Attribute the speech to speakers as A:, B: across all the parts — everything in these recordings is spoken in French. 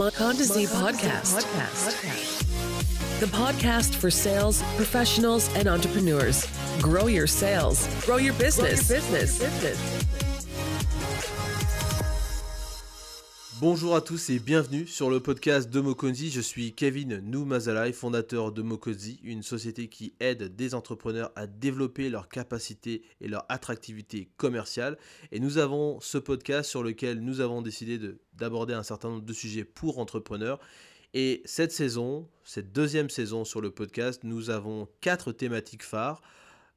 A: Monda Z podcast. The podcast for sales professionals and entrepreneurs. Grow your sales, grow your business. business.
B: Bonjour à tous et bienvenue sur le podcast de Mokonzi. Je suis Kevin Noumazalai, fondateur de Mokonzi, une société qui aide des entrepreneurs à développer leurs capacités et leur attractivité commerciale. Et nous avons ce podcast sur lequel nous avons décidé d'aborder un certain nombre de sujets pour entrepreneurs. Et cette saison, cette deuxième saison sur le podcast, nous avons quatre thématiques phares.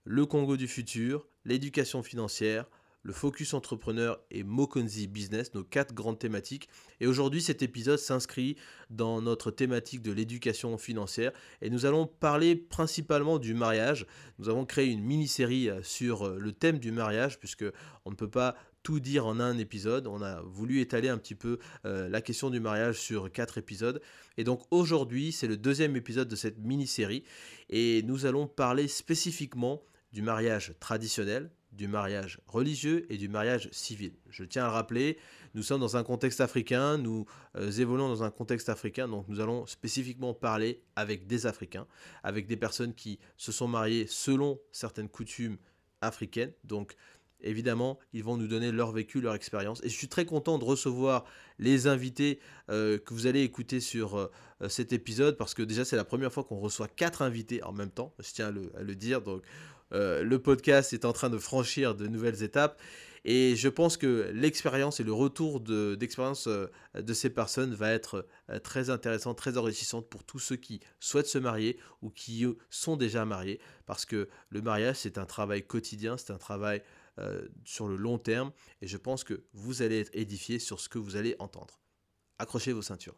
B: Le Congo du futur, l'éducation financière, le focus entrepreneur et Mokonzi Business, nos quatre grandes thématiques. Et aujourd'hui, cet épisode s'inscrit dans notre thématique de l'éducation financière et nous allons parler principalement du mariage. Nous avons créé une mini-série euh, sur euh, le thème du mariage puisque on ne peut pas tout dire en un épisode. On a voulu étaler un petit peu euh, la question du mariage sur quatre épisodes. Et donc aujourd'hui, c'est le deuxième épisode de cette mini-série et nous allons parler spécifiquement du mariage traditionnel, du mariage religieux et du mariage civil. Je tiens à le rappeler, nous sommes dans un contexte africain, nous euh, évoluons dans un contexte africain, donc nous allons spécifiquement parler avec des Africains, avec des personnes qui se sont mariées selon certaines coutumes africaines. Donc évidemment, ils vont nous donner leur vécu, leur expérience. Et je suis très content de recevoir les invités euh, que vous allez écouter sur euh, cet épisode, parce que déjà c'est la première fois qu'on reçoit quatre invités en même temps, je tiens à le, à le dire. Donc euh, le podcast est en train de franchir de nouvelles étapes. Et je pense que l'expérience et le retour d'expérience euh, de, ces personnes va être euh, très intéressant, très enrichissante pour tous ceux qui souhaitent se marier ou qui sont déjà mariés. Parce que le mariage, c'est un travail quotidien, c'est un travail sur le long terme. Et je pense que vous allez être édifié sur ce que vous allez entendre. Accrochez vos ceintures.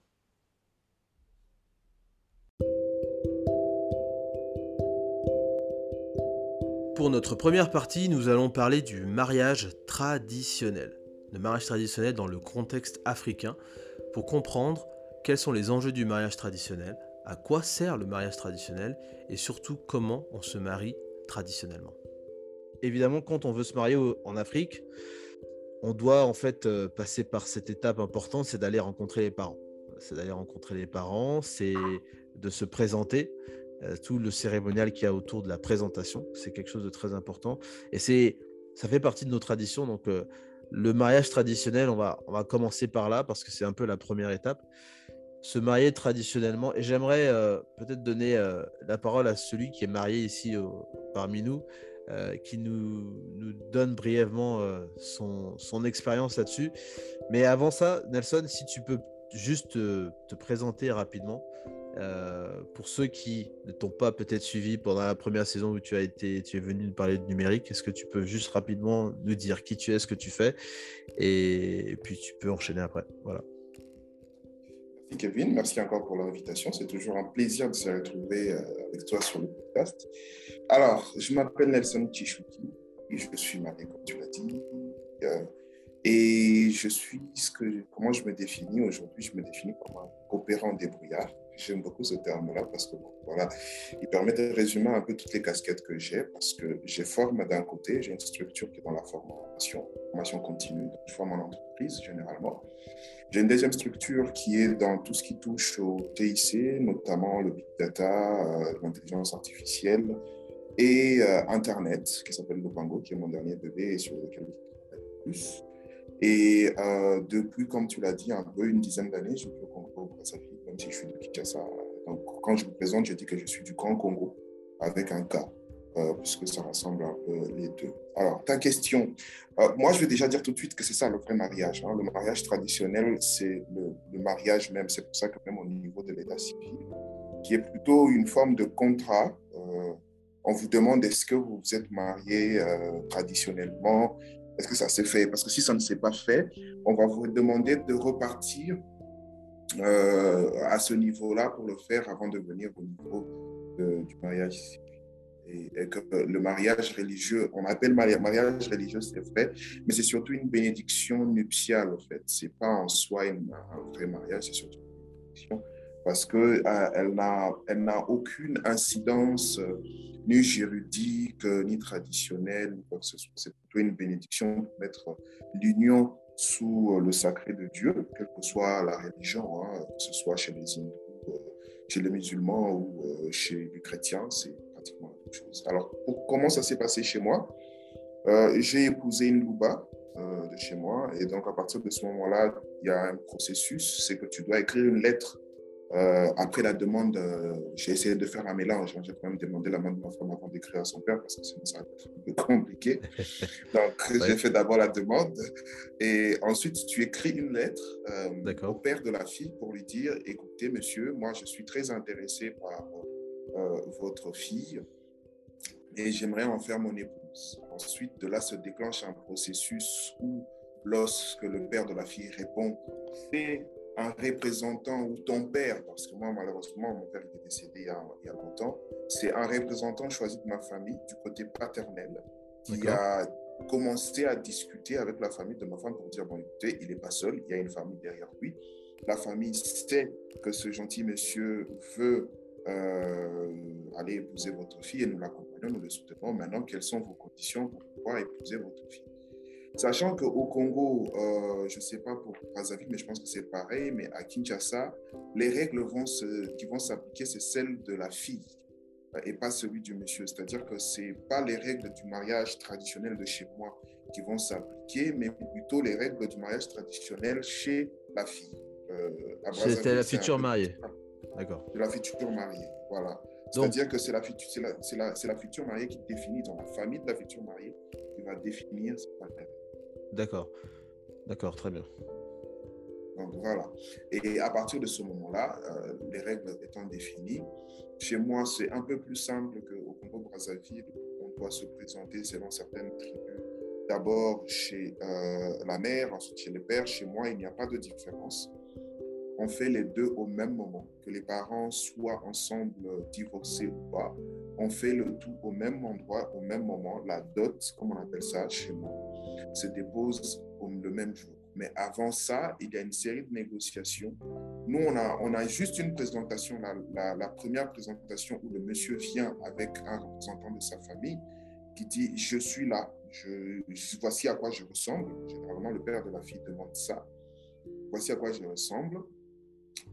B: Pour notre première partie, nous allons parler du mariage traditionnel. Le mariage traditionnel dans le contexte africain, pour comprendre quels sont les enjeux du mariage traditionnel, à quoi sert le mariage traditionnel et surtout comment on se marie traditionnellement. Évidemment, quand on veut se marier en Afrique, on doit en fait euh, passer par cette étape importante, c'est d'aller rencontrer les parents. C'est d'aller rencontrer les parents, c'est de se présenter, tout le cérémonial qu'il y a autour de la présentation. C'est quelque chose de très important. Et c'est, ça fait partie de nos traditions. Donc, euh, le mariage traditionnel, on va, on va commencer par là parce que c'est un peu la première étape. Se marier traditionnellement. Et j'aimerais euh, peut-être donner la parole à celui qui est marié ici parmi nous, qui nous, nous, donne brièvement son, son expérience là-dessus. Mais avant ça, Nelson, si tu peux juste te présenter rapidement euh, pour ceux qui ne t'ont pas peut-être suivi pendant la première saison où tu as été, tu es venu nous parler de numérique, est-ce que tu peux juste rapidement nous dire qui tu es, ce que tu fais, et, puis tu peux enchaîner après. Voilà.
C: Merci Kevin, merci encore pour l'invitation. C'est toujours un plaisir de se retrouver euh, avec toi sur le podcast. Alors, je m'appelle Nelson Chichuki et je suis marié, comme tu l'as dit. Euh, et je suis comment je me définis aujourd'hui, je me définis comme un coopérant débrouillard. J'aime beaucoup ce terme-là parce que voilà, il permet de résumer un peu toutes les casquettes que j'ai parce que j'ai forme d'un côté, j'ai une structure qui est dans la formation, formation continue, je forme en entreprise généralement. J'ai une deuxième structure qui est dans tout ce qui touche au TIC, notamment le big data, euh, l'intelligence artificielle et euh, Internet, qui s'appelle Lopango, qui est mon dernier bébé et sur lequel je travaille plus. Et euh, depuis, comme tu l'as dit, un peu une dizaine d'années, je vis au Congo, Brazzaville je suis de Kinshasa. Donc, quand je me présente, je dis que je suis du Grand Congo avec un K, euh, puisque ça rassemble un peu les deux. Alors, ta question. Euh, moi, je vais déjà dire tout de suite que c'est ça le vrai mariage. Hein. Le mariage traditionnel, c'est le, mariage même. C'est pour ça que même au niveau de l'état civil, qui est plutôt une forme de contrat, euh, on vous demande est-ce que vous vous êtes marié traditionnellement Est-ce que ça s'est fait? Parce que si ça ne s'est pas fait, on va vous demander de repartir euh, à ce niveau-là pour le faire avant de venir au niveau du mariage. Et, que le mariage religieux, on appelle mariage religieux, c'est vrai, mais c'est surtout une bénédiction nuptiale, en fait. C'est pas en soi un vrai mariage, c'est surtout une bénédiction parce qu'elle euh, n'a elle n'a aucune incidence euh, ni juridique, ni traditionnelle, C'est plutôt une bénédiction pour mettre l'union sous le sacré de Dieu, quelle que soit la religion, hein, que ce soit chez les hindous, chez les musulmans ou chez les chrétiens, c'est pratiquement la même chose. Alors, comment ça s'est passé chez moi? J'ai épousé une louba de chez moi, et donc à partir de ce moment-là, il y a un processus, c'est que tu dois écrire une lettre euh, après la demande, euh, j'ai essayé de faire un mélange. J'ai quand même demandé la main de ma femme avant d'écrire à son père parce que sinon ça va être un peu compliqué. Donc, j'ai fait d'abord la demande et ensuite tu écris une lettre euh, au père de la fille pour lui dire écoutez, monsieur, moi je suis très intéressé par votre fille et j'aimerais en faire mon épouse. Ensuite, de là se déclenche un processus où, lorsque le père de la fille répond, c'est un représentant ou ton père, parce que moi, malheureusement, mon père est décédé il y a, il y a longtemps, c'est un représentant choisi de ma famille du côté paternel qui a commencé à discuter avec la famille de ma femme pour dire, bon, écoutez, il n'est pas seul, il y a une famille derrière lui. La famille sait que ce gentil monsieur veut euh, aller épouser votre fille et nous l'accompagnons, nous le soutenons. Maintenant, quelles sont vos conditions pour pouvoir épouser votre fille? Sachant qu'au Congo, euh, je ne sais pas pour Brazzaville, mais je pense que c'est pareil, mais à Kinshasa, les règles vont se, qui vont s'appliquer, c'est celles de la fille euh, et pas celui du monsieur. C'est-à-dire que ce n'est pas les règles du mariage traditionnel de chez moi qui vont s'appliquer, mais plutôt les règles du mariage traditionnel chez la fille.
B: Euh, C'était la future mariée. D'accord.
C: De la future mariée, voilà. C'est-à-dire que c'est la, la, la, la, future mariée qui définit, dans la famille de la future mariée, qui va définir ce partenaire.
B: D'accord. D'accord, très bien.
C: Donc voilà. Et à partir de ce moment-là, euh, les règles étant définies, chez moi, c'est un peu plus simple qu'au Congo-Brazzaville. On doit se présenter selon certaines tribus. D'abord chez euh, la mère, ensuite chez le père. Chez moi, il n'y a pas de différence. On fait les deux au même moment, que les parents soient ensemble divorcés ou pas. On fait le tout au même endroit, au même moment. La dot, comme on appelle ça chez moi se dépose le même jour. Mais avant ça, il y a une série de négociations. Nous, on a, juste une présentation, la, première présentation où le monsieur vient avec un représentant de sa famille qui dit Je suis là, voici à quoi je ressemble. Généralement, le père de la fille demande ça. Voici à quoi je ressemble.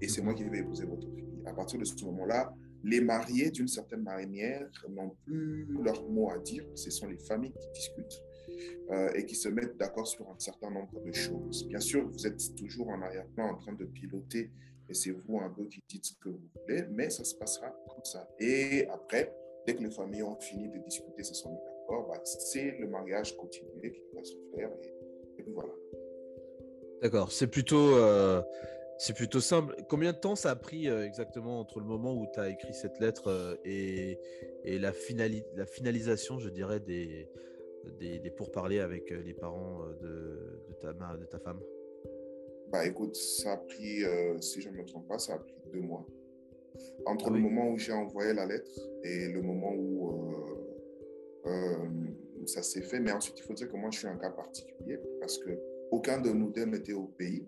C: Et c'est moi qui vais épouser votre fille. À partir de ce moment-là, les mariés, d'une certaine manière, n'ont plus leur mot à dire. Ce sont les familles qui discutent. Euh, et qui se mettent d'accord sur un certain nombre de choses. Bien sûr, vous êtes toujours en arrière-plan en train de piloter et c'est vous un peu qui dites ce que vous voulez, mais ça se passera comme ça. Et après, dès que les familles ont fini de discuter, se sont mis d'accord, bah, c'est le mariage continué qui va se faire et, voilà.
B: D'accord, c'est plutôt, euh, c'est plutôt simple. Combien de temps ça a pris euh, exactement entre le moment où tu as écrit cette lettre et, et la, la finalisation, je dirais, des, des, des pourparlers avec euh, les parents euh, de, de, ta, de ta femme?
C: Bah écoute, ça a pris, euh, si je ne me trompe pas, ça a pris deux mois. Entre ah le moment où j'ai envoyé la lettre et le moment où ça s'est fait. Mais ensuite, il faut dire que moi, je suis un cas particulier parce que aucun de nous deux n'était au pays.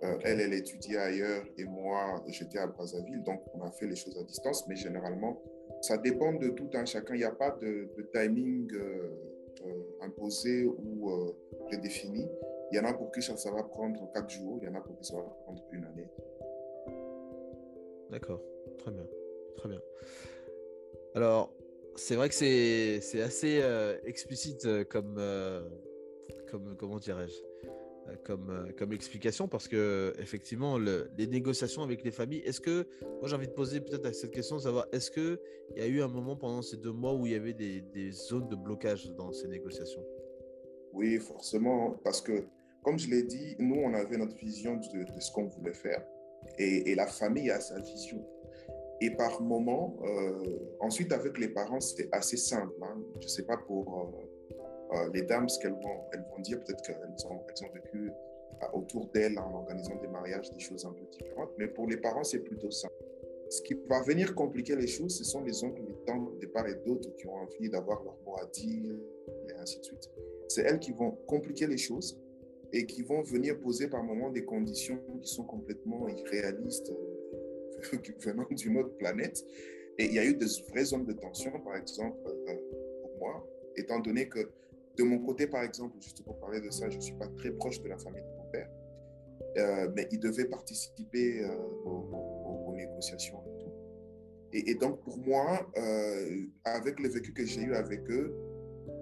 C: Elle, elle étudiait ailleurs et moi, j'étais à Brazzaville. Donc, on a fait les choses à distance. Mais généralement, ça dépend de tout un chacun. Il n'y a pas de, timing euh, euh, imposé ou euh, prédéfini. Il y en a pour qui ça, va prendre quatre jours, il y en a pour qui ça va prendre une année.
B: D'accord, très bien, très bien. Alors, c'est vrai que c'est assez explicite comme, comme comment dirais-je? euh, comme, euh, comme explication parce que effectivement les négociations avec les familles est-ce que moi j'ai envie de poser peut-être cette question savoir est-ce que il y a eu un moment pendant ces deux mois où il y avait des, des zones de blocage dans ces négociations?
C: Oui forcément parce que comme je l'ai dit nous on avait notre vision de, ce qu'on voulait faire et, la famille a sa vision et par moment euh, ensuite avec les parents c'est assez simple hein. je sais pas pour euh, les dames, ce qu'elles vont, elles vont dire, peut-être qu'elles ont, elles ont vécu euh, autour d'elles en organisant des mariages, des choses un peu différentes. Mais pour les parents, c'est plutôt ça. Ce qui va venir compliquer les choses, ce sont les oncles, les tantes de part et d'autres qui ont envie d'avoir leur mot à dire, et ainsi de suite. C'est elles qui vont compliquer les choses et qui vont venir poser par moments des conditions qui sont complètement irréalistes, euh, venant d'une autre planète. Et il y a eu de vraies zones de tension, par exemple, pour moi, étant donné que de mon côté, par exemple, juste pour parler de ça, je ne suis pas très proche de la famille de mon père, euh, mais il devait participer euh, aux, négociations et tout. Et, donc, pour moi, euh, avec le vécu que j'ai eu avec eux,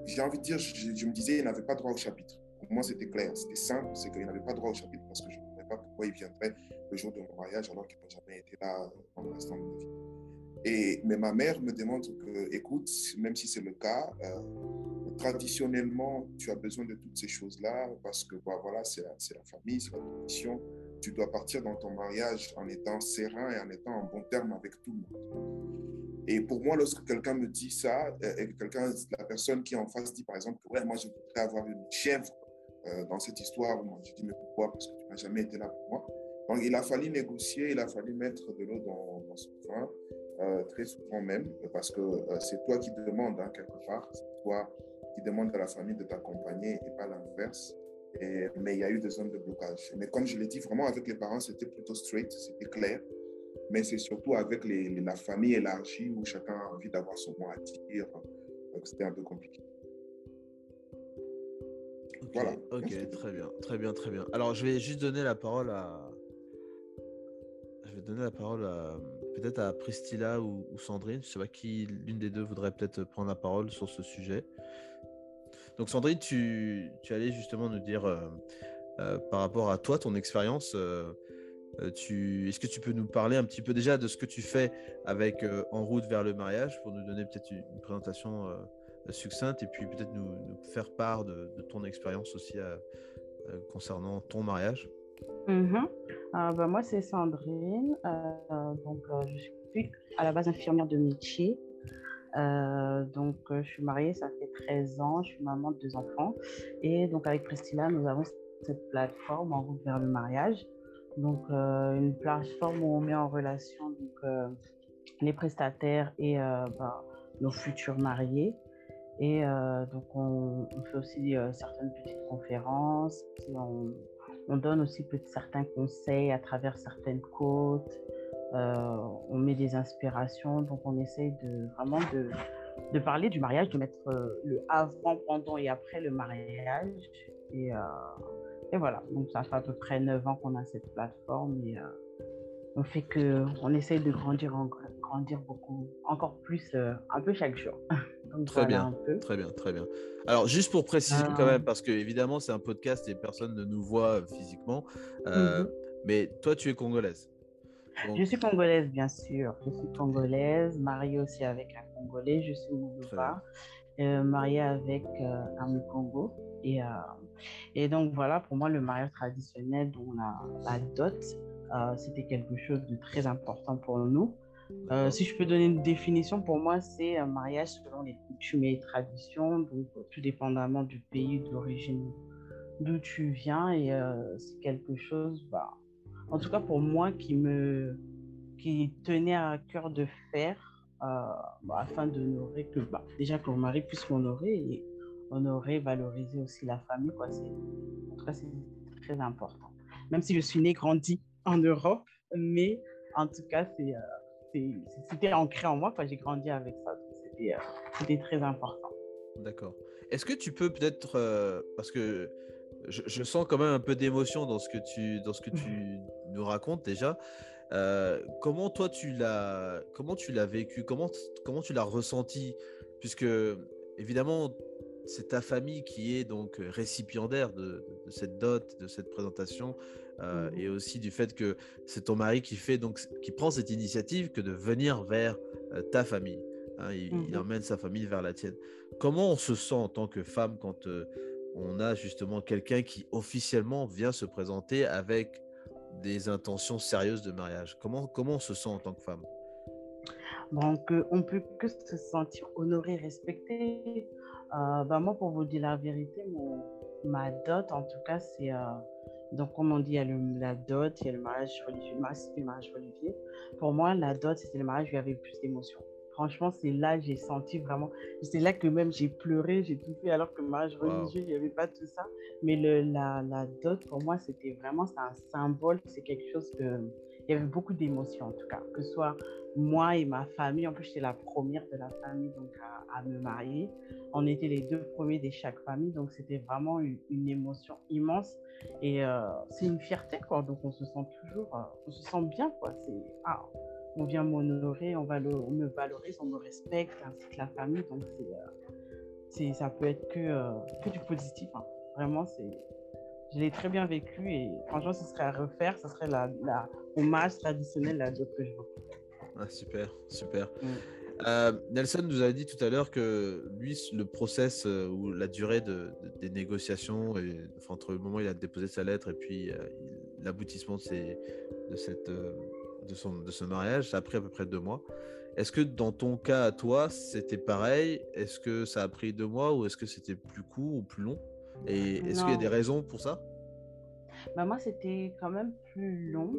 C: j'ai envie de dire, je, me disais, ils n'avaient pas droit au chapitre. Pour moi, c'était clair, c'était simple, c'est qu'ils n'avaient pas droit au chapitre parce que je ne savais pas pourquoi ils viendraient le jour de mon mariage alors qu'ils n'ont jamais été là pendant l'instant de ma vie. Et, mais ma mère me demande que, écoute, même si c'est le cas, traditionnellement, tu as besoin de toutes ces choses-là parce que bah, voilà, c'est la, famille, c'est la tradition. Tu dois partir dans ton mariage en étant serein et en étant en bon terme avec tout le monde. Et pour moi, lorsque quelqu'un me dit ça, euh, et quelqu'un, la personne qui est en face dit par exemple ouais, moi je voudrais avoir une chèvre euh, dans cette histoire, moi je dis mais pourquoi? Parce que tu n'as jamais été là pour moi. Donc il a fallu négocier, il a fallu mettre de l'eau dans, dans son vin, euh, très souvent même, parce que c'est toi qui demandes hein, quelque part, c'est toi qui demande à la famille de t'accompagner et pas l'inverse. Mais il y a eu des zones de blocage. Mais comme je l'ai dit, vraiment avec les parents, c'était plutôt straight, c'était clair. Mais c'est surtout avec les, la famille élargie où chacun a envie d'avoir son mot à dire. Donc c'était un peu compliqué.
B: voilà. Ok, très bien, très bien, très bien. Alors je vais juste donner la parole à. Je vais donner la parole à peut-être à Priscilla ou, ou Sandrine. Je ne sais pas qui, l'une des deux voudrait peut-être prendre la parole sur ce sujet. Donc Sandrine, tu, allais justement nous dire euh, euh, par rapport à toi, ton expérience, euh, est-ce que tu peux nous parler un petit peu déjà de ce que tu fais avec En route vers le mariage pour nous donner peut-être une, présentation succincte et puis peut-être nous, faire part de, ton expérience aussi concernant ton mariage?
D: Bah, Moi, c'est Sandrine. donc, je suis à la base infirmière de métier. Euh, donc, euh, je suis mariée, ça fait 13 ans, je suis maman de deux enfants. Et donc, avec Prestila, nous avons cette plateforme en route vers le mariage. Donc, euh, une plateforme où on met en relation les prestataires et bah, nos futurs mariés. Et donc, on, fait aussi certaines petites conférences. On, on, donne aussi certains conseils à travers certaines côtes. Euh, on met des inspirations, donc on essaye de vraiment de, de parler du mariage, de mettre euh, le avant, pendant et après le mariage. Et, euh, et, voilà, donc ça fait à peu près 9 ans qu'on a cette plateforme et on fait que on essaye de grandir, en, grandir beaucoup, encore plus, un peu chaque jour.
B: très bien, très bien, très bien. Alors juste pour préciser quand même, parce que évidemment c'est un podcast et personne ne nous voit physiquement, mhm. mais toi tu es congolaise.
D: Je suis congolaise, bien sûr. Je suis congolaise, mariée aussi avec un Congolais. Je suis Moulouba, euh, mariée avec euh, un Congo. Et, euh, et donc, voilà, pour moi, le mariage traditionnel, dont la, la dot, euh, c'était quelque chose de très important pour nous. si je peux donner une définition, pour moi, c'est un mariage selon les coutumes et les traditions, donc tout dépendamment du pays d'origine d'où tu viens. Et c'est quelque chose, bah, en tout cas pour moi, qui me qui tenait à cœur de faire euh, bah, afin d'honorer que bah, déjà que mon mari puisse m'honorer et honorer, valoriser aussi la famille. Quoi. En tout cas, c'est très important. Même si je suis née, grandie en Europe, mais en tout cas, c'est, euh, c'était ancré en moi. J'ai grandi avec ça. C'était, euh, c'était très important.
B: D'accord. Est-ce que tu peux peut-être, parce que je, sens quand même un peu d'émotion dans ce que tu, dans ce que tu nous racontes déjà. Euh, comment toi tu l'as, comment tu l'as vécu, comment, comment tu l'as ressenti, puisque évidemment c'est ta famille qui est donc récipiendaire de, cette dot, de cette présentation, euh, mmh et aussi du fait que c'est ton mari qui fait donc qui prend cette initiative que de venir vers euh, ta famille. Hein, il, il, mmh emmène sa famille vers la tienne. Comment on se sent en tant que femme quand on a justement quelqu'un qui officiellement vient se présenter avec des intentions sérieuses de mariage? Comment, comment on se sent en tant que femme?
D: Donc, euh, on peut que se sentir honoré, respecté. Euh, bah, moi, pour vous dire la vérité, mon, ma dot, en tout cas, c'est... Euh, donc, comme on dit, il y a le, la dot, il y a le mariage religieux. Le mariage, religieux. Pour moi, la dot, c'était le mariage où il y avait plus d'émotions. Franchement, c'est là que j'ai senti vraiment. C'est là que même j'ai pleuré, j'ai tout fait, alors que mariage religieux, il n'y avait pas tout ça. Mais le, la, la dot, pour moi, c'était vraiment un symbole. C'est quelque chose que, il y avait beaucoup d'émotions en tout cas, que ce soit moi et ma famille. En plus, j'étais la première de la famille donc à, me marier. On était les deux premiers de chaque famille, donc c'était vraiment une, émotion immense. Et euh, c'est une fierté, quoi. Donc on se sent toujours, euh, on se sent bien, quoi. C'est, ah, on vient m'honorer, on, va on me valorise, on me respecte, ainsi que la famille. Donc c'est, c'est ça peut être que, que du positif. Hein. Vraiment, c'est, je l'ai très bien vécu et franchement, ce serait à refaire. Ce serait la, la hommage traditionnel à d'autres que je veux.
B: Ah, super, super. Mm. Euh, Nelson nous a dit tout à l'heure que lui, le process euh, ou la durée de, des négociations, et, entre le moment où il a déposé sa lettre et puis euh, l'aboutissement de, de, cette, de, son, de ce mariage, ça a pris à peu près deux mois. Est-ce que dans ton cas à toi, c'était pareil? Est-ce que ça a pris deux mois ou est-ce que c'était plus court ou plus long? Et est-ce qu'il y a des raisons pour ça?
D: Bah moi, c'était quand même plus long.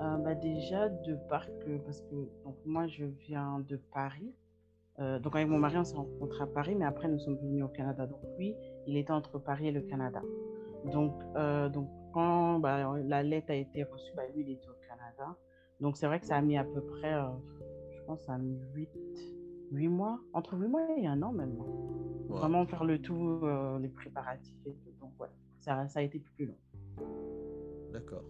D: Euh, bah déjà, de part que, parce que donc, moi, je viens de Paris. Euh, donc, avec mon mari, on s'est rencontrés à Paris, mais après, nous sommes venus au Canada. Donc, lui, il était entre Paris et le Canada. Donc, euh, donc quand bah, la lettre a été reçue, bah, lui, il était au Canada. Donc, c'est vrai que ça a mis à peu près, je pense, ça a mis 8, 8 mois, entre 8 mois et un an même. Vraiment faire le tout, les préparatifs et tout. Donc, ouais, ça, ça a été plus long.
B: D'accord.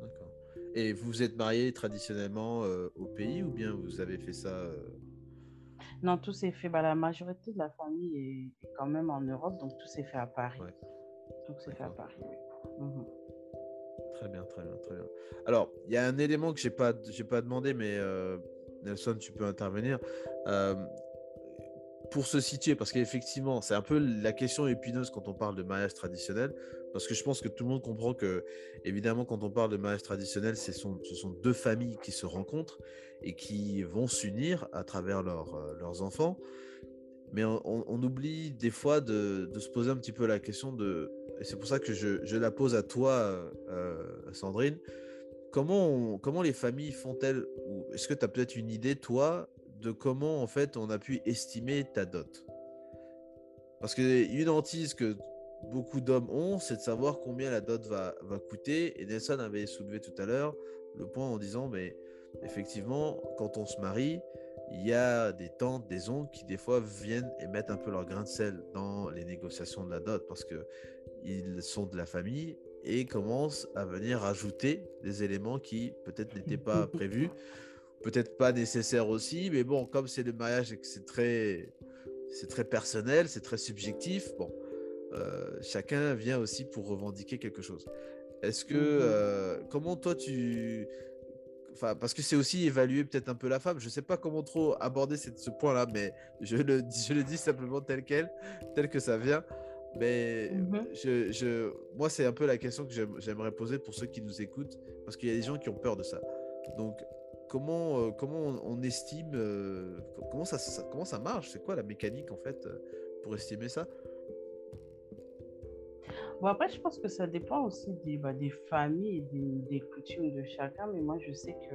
B: D'accord. Et vous vous êtes marié traditionnellement euh, au pays ou bien vous avez fait ça euh?
D: Non, tout s'est fait. Bah, la majorité de la famille est, quand même en Europe, donc tout s'est fait à Paris. Tout s'est fait à Paris. Mhm.
B: Très bien, très bien, très bien. Alors, il y a un élément que j'ai pas, j'ai pas demandé, mais euh, Nelson, tu peux intervenir pour se situer, parce qu'effectivement, c'est un peu la question épineuse quand on parle de mariage traditionnel, parce que je pense que tout le monde comprend que, évidemment, quand on parle de mariage traditionnel, ce sont, ce sont deux familles qui se rencontrent et qui vont s'unir à travers euh, leurs enfants. Mais on, oublie des fois de, se poser un petit peu la question de, c'est pour ça que je, la pose à toi, euh, Sandrine, comment, comment les familles font-elles, est-ce que tu as peut-être une idée, toi, de comment en fait on a pu estimer ta dot? Parce que une hantise que beaucoup d'hommes ont, c'est de savoir combien la dot va, va coûter. Et Nelson avait soulevé tout à l'heure le point en disant, mais effectivement, quand on se marie, il y a des tantes, des oncles qui des fois viennent et mettent un peu leur grain de sel dans les négociations de la dot parce que ils sont de la famille et commencent à venir ajouter des éléments qui peut-être n'étaient pas prévus peut-être pas nécessaire aussi, mais bon, comme c'est le mariage et que c'est très, c'est très personnel, c'est très subjectif, bon, euh, chacun vient aussi pour revendiquer quelque chose. Est-ce que, mmh euh, comment toi tu, enfin, parce que c'est aussi évaluer peut-être un peu la femme. Je sais pas comment trop aborder cette, ce point-là, mais je le, je le dis simplement tel quel, tel que ça vient. Mais mmh je, je, moi, c'est un peu la question que j'aimerais poser pour ceux qui nous écoutent, parce qu'il y a des gens qui ont peur de ça. Donc, comment, euh, comment on, estime, euh, comment, ça, comment ça marche? C'est quoi la mécanique en fait euh, pour estimer ça?
D: Bon, après, je pense que ça dépend aussi des, bah, des familles et des, coutumes de chacun. Mais moi, je sais que,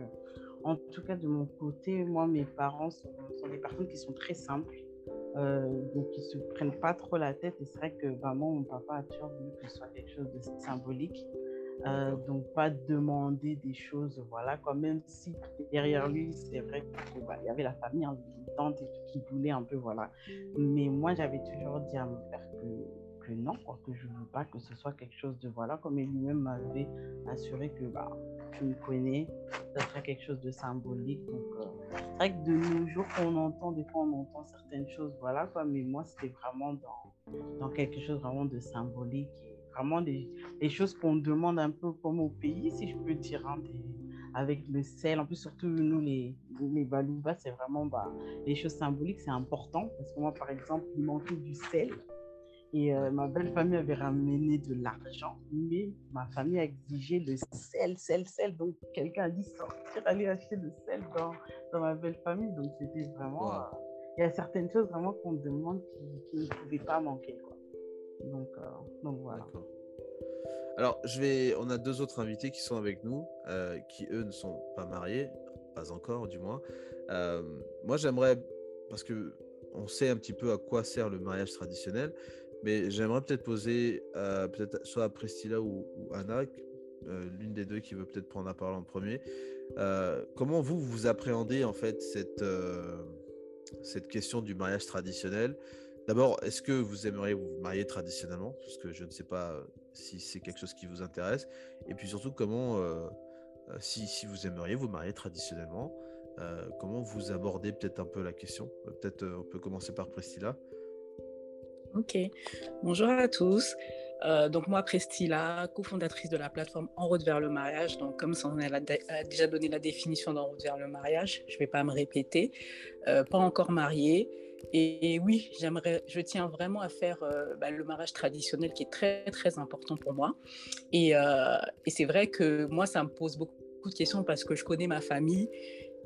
D: en tout cas, de mon côté, moi, mes parents sont, des personnes qui sont très simples. donc, ils ne se prennent pas trop la tête. Et c'est vrai que vraiment, mon papa a toujours voulu que ce soit quelque chose de symbolique. Euh, donc, pas demander des choses, voilà, quand même si derrière lui, c'est vrai qu'il bah, y avait la famille en tante et qui voulait un peu, voilà. Mais moi, j'avais toujours dit à mon père que, non, quoi, que je ne veux pas que ce soit quelque chose de, voilà, comme il lui-même m'avait assuré que, bah, tu me connais, ça sera quelque chose de symbolique. Donc, euh, c'est vrai que de nos jours, on entend, des fois, on entend certaines choses, voilà, quoi, mais moi, c'était vraiment dans, dans quelque chose vraiment de symbolique vraiment des, choses qu'on demande un peu comme au pays, si je peux dire, hein, avec le sel. En plus, surtout nous, les, les Balouba, c'est vraiment bah, les choses symboliques, c'est important. Parce que moi, par exemple, il manquait du sel. Et euh, ma belle famille avait ramené de l'argent, mais ma famille a exigé le sel, sel, sel. Donc, quelqu'un a dit sortir, aller acheter le sel dans, dans ma belle famille. Donc, c'était vraiment. Euh, il y a certaines choses vraiment qu'on demande qui, qui ne pouvaient pas manquer. Quoi. Donc, euh, donc voilà.
B: Alors, je vais. On a deux autres invités qui sont avec nous, euh, qui eux ne sont pas mariés, pas encore du moins. Moi, j'aimerais, parce que on sait un petit peu à quoi sert le mariage traditionnel, mais j'aimerais peut-être poser, peut-être soit à Prestila ou, Anna, l'une des deux qui veut peut-être prendre la parole en premier. comment vous, vous appréhendez en fait cette, cette question du mariage traditionnel? D'abord, est-ce que vous aimeriez vous marier traditionnellement? Parce que je ne sais pas si c'est quelque chose qui vous intéresse. Et puis surtout, comment, si, si, vous aimeriez vous marier traditionnellement, comment vous abordez peut-être un peu la question? Peut-être on peut commencer par Priscilla.
E: Ok. Bonjour à tous. Euh, donc moi, Prestila, cofondatrice de la plateforme En route vers le mariage. Donc comme ça, on a, déjà donné la définition d'En route vers le mariage, je ne vais pas me répéter. Euh, pas encore mariée. Et, oui, j'aimerais, je tiens vraiment à faire euh, bah, le mariage traditionnel qui est très très important pour moi. Et c'est vrai que moi, ça me pose beaucoup de questions parce que je connais ma famille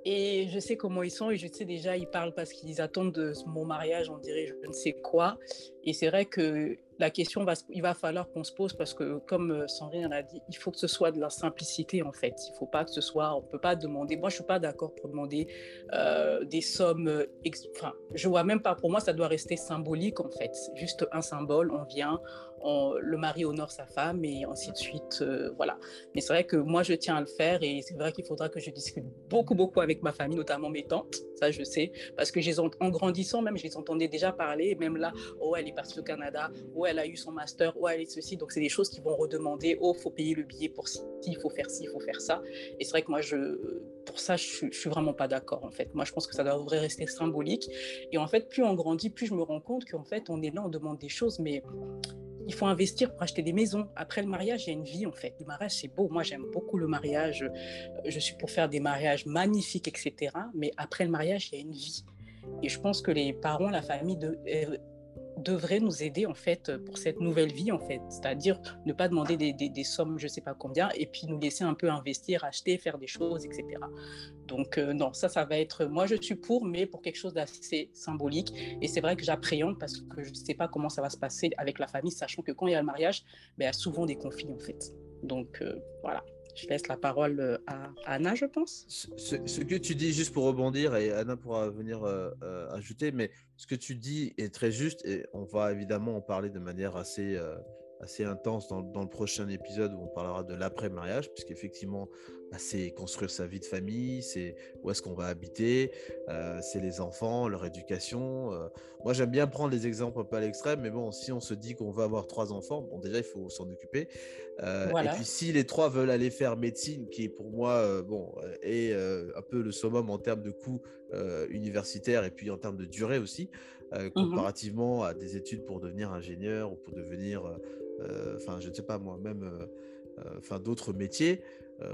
E: et je sais comment ils sont et je sais déjà, ils parlent parce qu'ils attendent de mon mariage, on dirait je ne sais quoi. Et c'est vrai que la question, il va falloir qu'on se pose parce que, comme euh, Sandrine l'a dit, il faut que ce soit de la simplicité en fait. Il ne faut pas que ce soit, on ne peut pas demander. Moi, je ne suis pas d'accord pour demander euh, des sommes. Euh, enfin, je vois même pas. Pour moi, ça doit rester symbolique en fait. Juste un symbole. On vient, le mari honore sa femme et ainsi de suite. Euh, voilà. Mais c'est vrai que moi, je tiens à le faire et c'est vrai qu'il faudra que je discute beaucoup, beaucoup avec ma famille, notamment mes tantes. Ça, je sais. Parce que en grandissant, même, je les entendais déjà parler. même là, oh, elle est partie au Canada. Oh, elle a eu son master. Oh, elle est ceci. Donc, c'est des choses qui vont redemander. Oh, faut payer le billet pour ci. Il faut faire ci, il faut faire ça. Et c'est vrai que moi, je, pour ça, je, ne suis vraiment pas d'accord, en fait. Moi, je pense que ça devrait rester symbolique. Et en fait, plus on grandit, plus je me rends compte qu'en fait, on est là, on demande des choses, mais il faut investir pour acheter des maisons. Après le mariage, il y a une vie en fait. Le mariage, c'est beau. Moi, j'aime beaucoup le mariage. Euh, je suis pour faire des mariages magnifiques, etc. Mais après le mariage, il y a une vie. Et je pense que les parents, la famille de, euh, devrait nous aider en fait pour cette nouvelle vie en fait, c'est-à-dire ne pas demander des, des, sommes je sais pas combien et puis nous laisser un peu investir, acheter, faire des choses, etc. Donc euh, non, ça, ça va être, moi je suis pour, mais pour quelque chose d'assez symbolique et c'est vrai que j'appréhende parce que je ne sais pas comment ça va se passer avec la famille, sachant que quand il y a le mariage, ben, il y a souvent des conflits en fait. Donc euh, voilà. Je laisse la parole euh, à Anna, je pense.
B: Ce, que tu dis, juste pour rebondir, et Anna pourra venir euh, euh, ajouter, mais ce que tu dis est très juste, et on va évidemment en parler de manière assez assez intense dans, le prochain épisode où on parlera de l'après-mariage, puisqu'effectivement, bah, c'est construire sa vie de famille, c'est où est-ce qu'on va habiter, euh, c'est les enfants, leur éducation. Euh. Moi, j'aime bien prendre les exemples un peu à l'extrême, mais bon, si on se dit qu'on va avoir trois enfants, bon, déjà, il faut s'en occuper. Euh, et puis, si les trois veulent aller faire médecine, qui pour moi, bon, est un peu le summum en termes de coûts universitaires et puis en termes de durée aussi, mmh comparativement à des études pour devenir ingénieur ou pour devenir enfin, je ne sais pas moi, même euh, euh, enfin d'autres métiers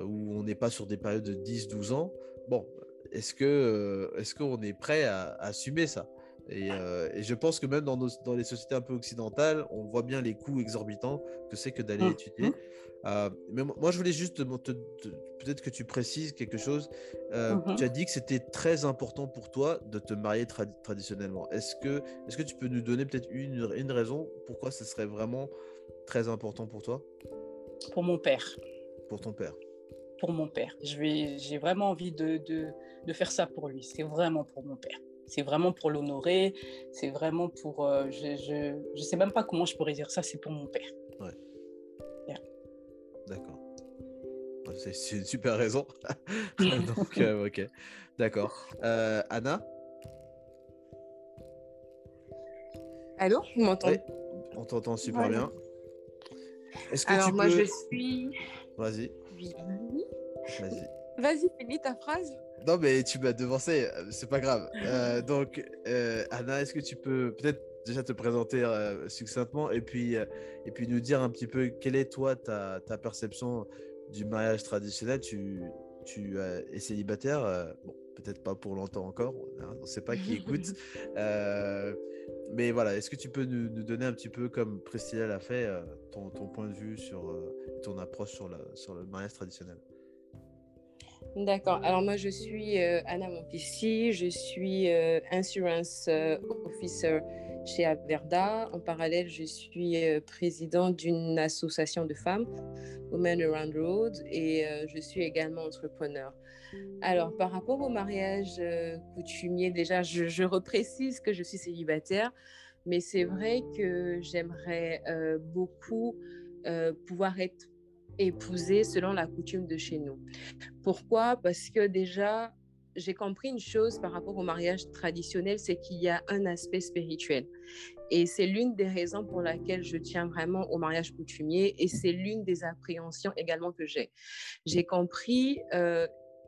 B: où on n'est pas sur des périodes de 10-12 ans. Bon, est-ce que est-ce qu'on est prêt à, assumer ça? Et, je pense que même dans, dans, les sociétés un peu occidentales, on voit bien les coûts exorbitants que c'est que d'aller mmh, étudier. Mmh. mais moi, je voulais juste peut-être que tu précises quelque chose. Mmh tu as dit que c'était très important pour toi de te marier traditionnellement. Est-ce que, est que tu peux nous donner peut-être une, une raison pourquoi ce serait vraiment très important pour toi
E: Pour mon père.
B: Pour ton père
E: Pour mon père. J'ai vraiment envie de, de, de, faire ça pour lui. C'est vraiment pour mon père. C'est vraiment pour l'honorer. C'est vraiment pour... Euh, je ne sais même pas comment je pourrais dire ça. C'est pour mon père.
B: Ouais. D'accord. C'est une super raison. Donc, euh, ok. D'accord. Euh, Anna
F: Allô, vous m'entendez?
B: On t'entend super bien.
F: Alors, moi, je suis.
B: Vas-y.
F: Vas-y. Vas-y, finis ta phrase.
B: Non, mais tu m'as devancé, euh, c'est pas grave. Euh, donc, euh, Anna, est-ce que tu peux peut-être déjà te présenter succinctement et puis, et puis nous dire un petit peu quelle est, toi, ta, ta perception du mariage traditionnel? Tu, tu es célibataire bon, peut-être pas pour longtemps encore, on ne sait pas qui écoute. Mais voilà, est-ce que tu peux nous, donner un petit peu, comme Priscilla l'a fait, euh, ton, ton, point de vue sur euh, ton approche sur, la, sur le mariage traditionnel?
F: D'accord. Alors moi, je suis euh, Anna Montpissi, je suis insurance officer chez Averda. En parallèle, je suis présidente d'une association de femmes, Women Around the Road, et je suis également entrepreneur. Alors, par rapport au mariage euh, coutumier, déjà, je, reprécise que je suis célibataire, mais c'est vrai que j'aimerais euh, beaucoup euh, pouvoir être épousés selon la coutume de chez nous. Pourquoi? Parce que déjà, j'ai compris une chose par rapport au mariage traditionnel, c'est qu'il y a un aspect spirituel. Et c'est l'une des raisons pour laquelle je tiens vraiment au mariage coutumier et c'est l'une des appréhensions également que j'ai. J'ai compris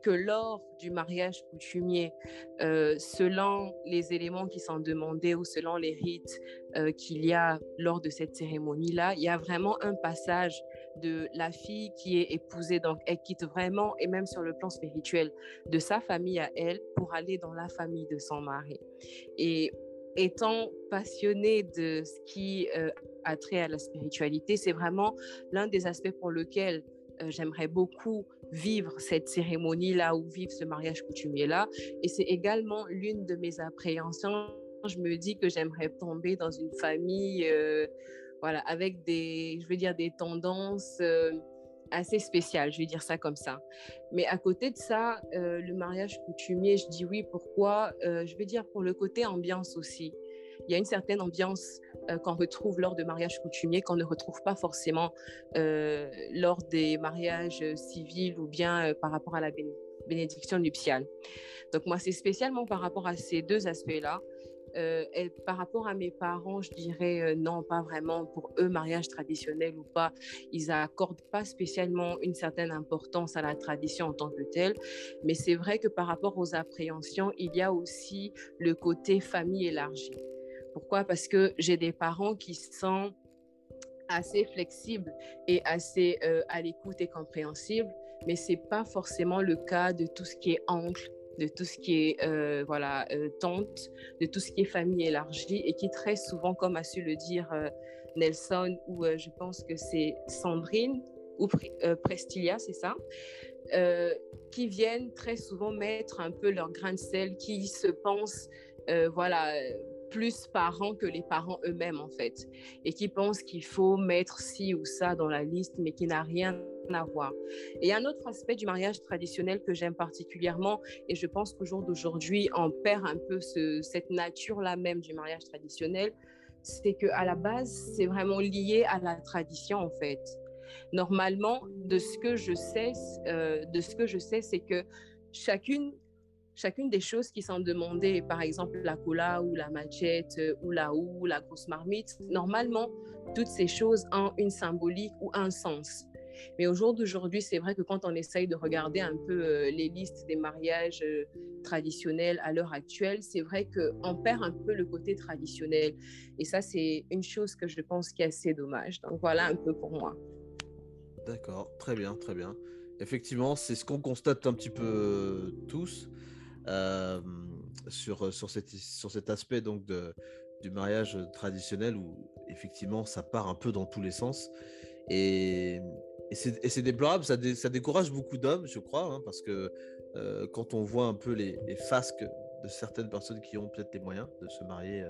F: que lors du mariage coutumier, euh, selon les éléments qui sont demandés ou selon les rites euh, qu'il y a lors de cette cérémonie-là, il y a vraiment un passage de la fille qui est épousée, donc elle quitte vraiment, et même sur le plan spirituel, de sa famille à elle pour aller dans la famille de son mari. Et étant passionnée de ce qui euh, a trait à la spiritualité, c'est vraiment l'un des aspects pour lequel euh, j'aimerais beaucoup vivre cette cérémonie-là ou vivre ce mariage coutumier-là. Et c'est également l'une de mes appréhensions. Je me dis que j'aimerais tomber dans une famille, euh, voilà, avec des, je veux dire, des tendances euh, assez spéciales, je vais dire ça comme ça. Mais à côté de ça, le mariage coutumier, je dis oui, pourquoi? Je veux dire pour le côté ambiance aussi il y a une certaine ambiance euh, qu'on retrouve lors de mariages coutumiers qu'on ne retrouve pas forcément euh, lors des mariages civils ou bien euh, par rapport à la bénédiction nuptiale. Donc moi, c'est spécialement par rapport à ces deux aspects-là. par rapport à mes parents, je dirais non, pas vraiment. Pour eux, mariage traditionnel ou pas, ils n'accordent pas spécialement une certaine importance à la tradition en tant que telle. Mais c'est vrai que par rapport aux appréhensions, il y a aussi le côté famille élargie. Pourquoi? Parce que j'ai des parents qui sont assez flexibles et assez euh, à l'écoute et compréhensibles, mais c'est pas forcément le cas de tout ce qui est oncle, de tout ce qui est euh, voilà euh, tante, de tout ce qui est famille élargie et qui très souvent, comme a su le dire Nelson ou je pense que c'est Sandrine ou Prestilia, c'est ça, qui viennent très souvent mettre un peu leur grain de sel, qui se pensent voilà plus parents que les parents eux-mêmes, en fait, et qui pensent qu'il faut mettre ci ou ça dans la liste, mais qui n'a rien à voir. Et un autre aspect du mariage traditionnel que j'aime particulièrement, et je pense qu'au jour d'aujourd'hui, on perd un peu ce, cette nature-là même du mariage traditionnel, c'est que à la base, c'est vraiment lié à la tradition, en fait. Normalement, de ce que je sais, euh, de ce que je sais, c'est que chacune chacune des choses qui sont demandées, par exemple la cola ou la machette euh, ou la ou la grosse marmite, normalement, toutes ces choses ont une symbolique ou un sens. Mais au jour d'aujourd'hui, c'est vrai que quand on essaye de regarder un peu euh, les listes des mariages euh, traditionnels à l'heure actuelle, c'est vrai qu'on perd un peu le côté traditionnel. Et ça, c'est une chose que je pense qui est assez dommage. Donc voilà un peu pour moi.
B: D'accord, très bien, très bien. Effectivement, c'est ce qu'on constate un petit peu tous. Euh, sur, sur, cette, sur cet aspect donc de, du mariage traditionnel où effectivement ça part un peu dans tous les sens. Et, et c'est déplorable, ça, ça, décourage beaucoup d'hommes, je crois, hein, parce que euh, quand on voit un peu les, les, fasques de certaines personnes qui ont peut-être les moyens de se marier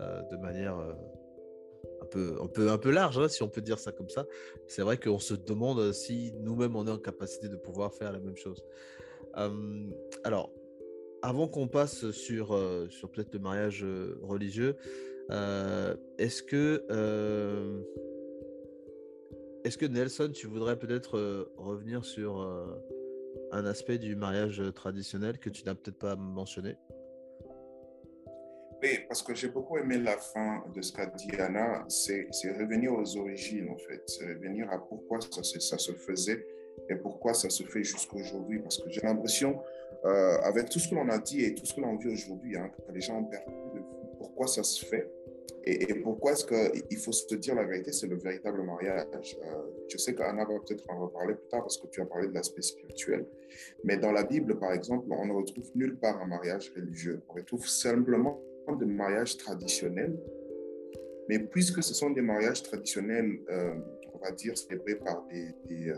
B: euh, de manière un, peu, un, peu, un peu large, hein, si on peut dire ça comme ça, c'est vrai qu'on se demande si nous-mêmes on est en capacité de pouvoir faire la même chose. alors, avant qu'on passe sur, euh, sur peut-être le mariage euh, religieux, euh, est-ce que, est-ce que Nelson, tu voudrais peut-être revenir sur un aspect du mariage traditionnel que tu n'as peut-être pas mentionné?
C: Oui, parce que j'ai beaucoup aimé la fin de ce qu'a dit Anna, c'est revenir aux origines en fait, revenir à pourquoi ça, ça se faisait et pourquoi ça se fait jusqu'aujourd'hui. Parce que j'ai l'impression euh, avec tout ce que l'on a dit et tout ce que l'on vit aujourd'hui, hein, les gens ont perdu de pourquoi ça se fait et, pourquoi est-ce qu'il faut se dire la vérité, c'est le véritable mariage. Euh, je sais qu'Anna va peut-être en reparler plus tard parce que tu as parlé de l'aspect spirituel. Mais dans la Bible, par exemple, on ne retrouve nulle part un mariage religieux. On retrouve simplement des mariages traditionnels. Mais puisque ce sont des mariages traditionnels, euh, on va dire, célébrés par des,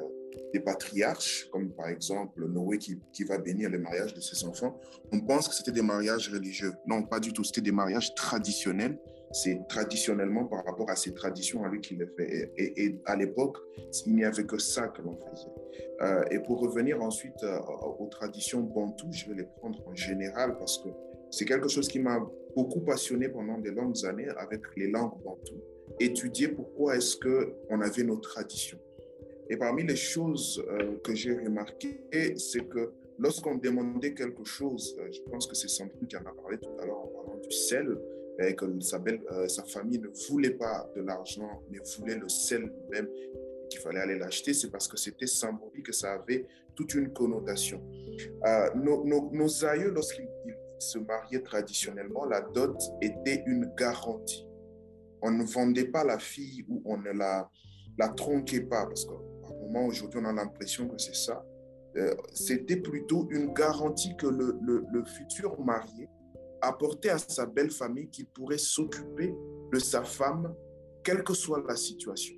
C: des patriarches, comme par exemple Noé qui, qui, va bénir le mariage de ses enfants, on pense que c'était des mariages religieux. Non, pas du tout. C'était des mariages traditionnels. C'est traditionnellement par rapport à ses traditions à lui qu'il les fait. Et, à l'époque, il n'y avait que ça que l'on faisait. Euh, et pour revenir ensuite euh, aux traditions bantoues, je vais les prendre en général parce que c'est quelque chose qui m'a beaucoup passionné pendant de longues années avec les langues bantoues. Étudier pourquoi est-ce qu'on avait nos traditions Et parmi les choses que j'ai remarquées, c'est que lorsqu'on demandait quelque chose, je pense que c'est Sandrine qui en a parlé tout à l'heure en parlant du sel, et que sa, sa famille ne voulait pas de l'argent, mais voulait le sel même qu'il fallait aller l'acheter, c'est parce que c'était symbolique, que ça avait toute une connotation. Euh, nos, aïeux, lorsqu'ils se mariaient traditionnellement, la dot était une garantie. On ne vendait pas la fille ou on ne la, la tronquait pas, parce un aujourd'hui, on a l'impression que c'est ça. Euh, c'était plutôt une garantie que le futur marié apportait à sa belle famille qu'il pourrait s'occuper de sa femme, quelle que soit la situation.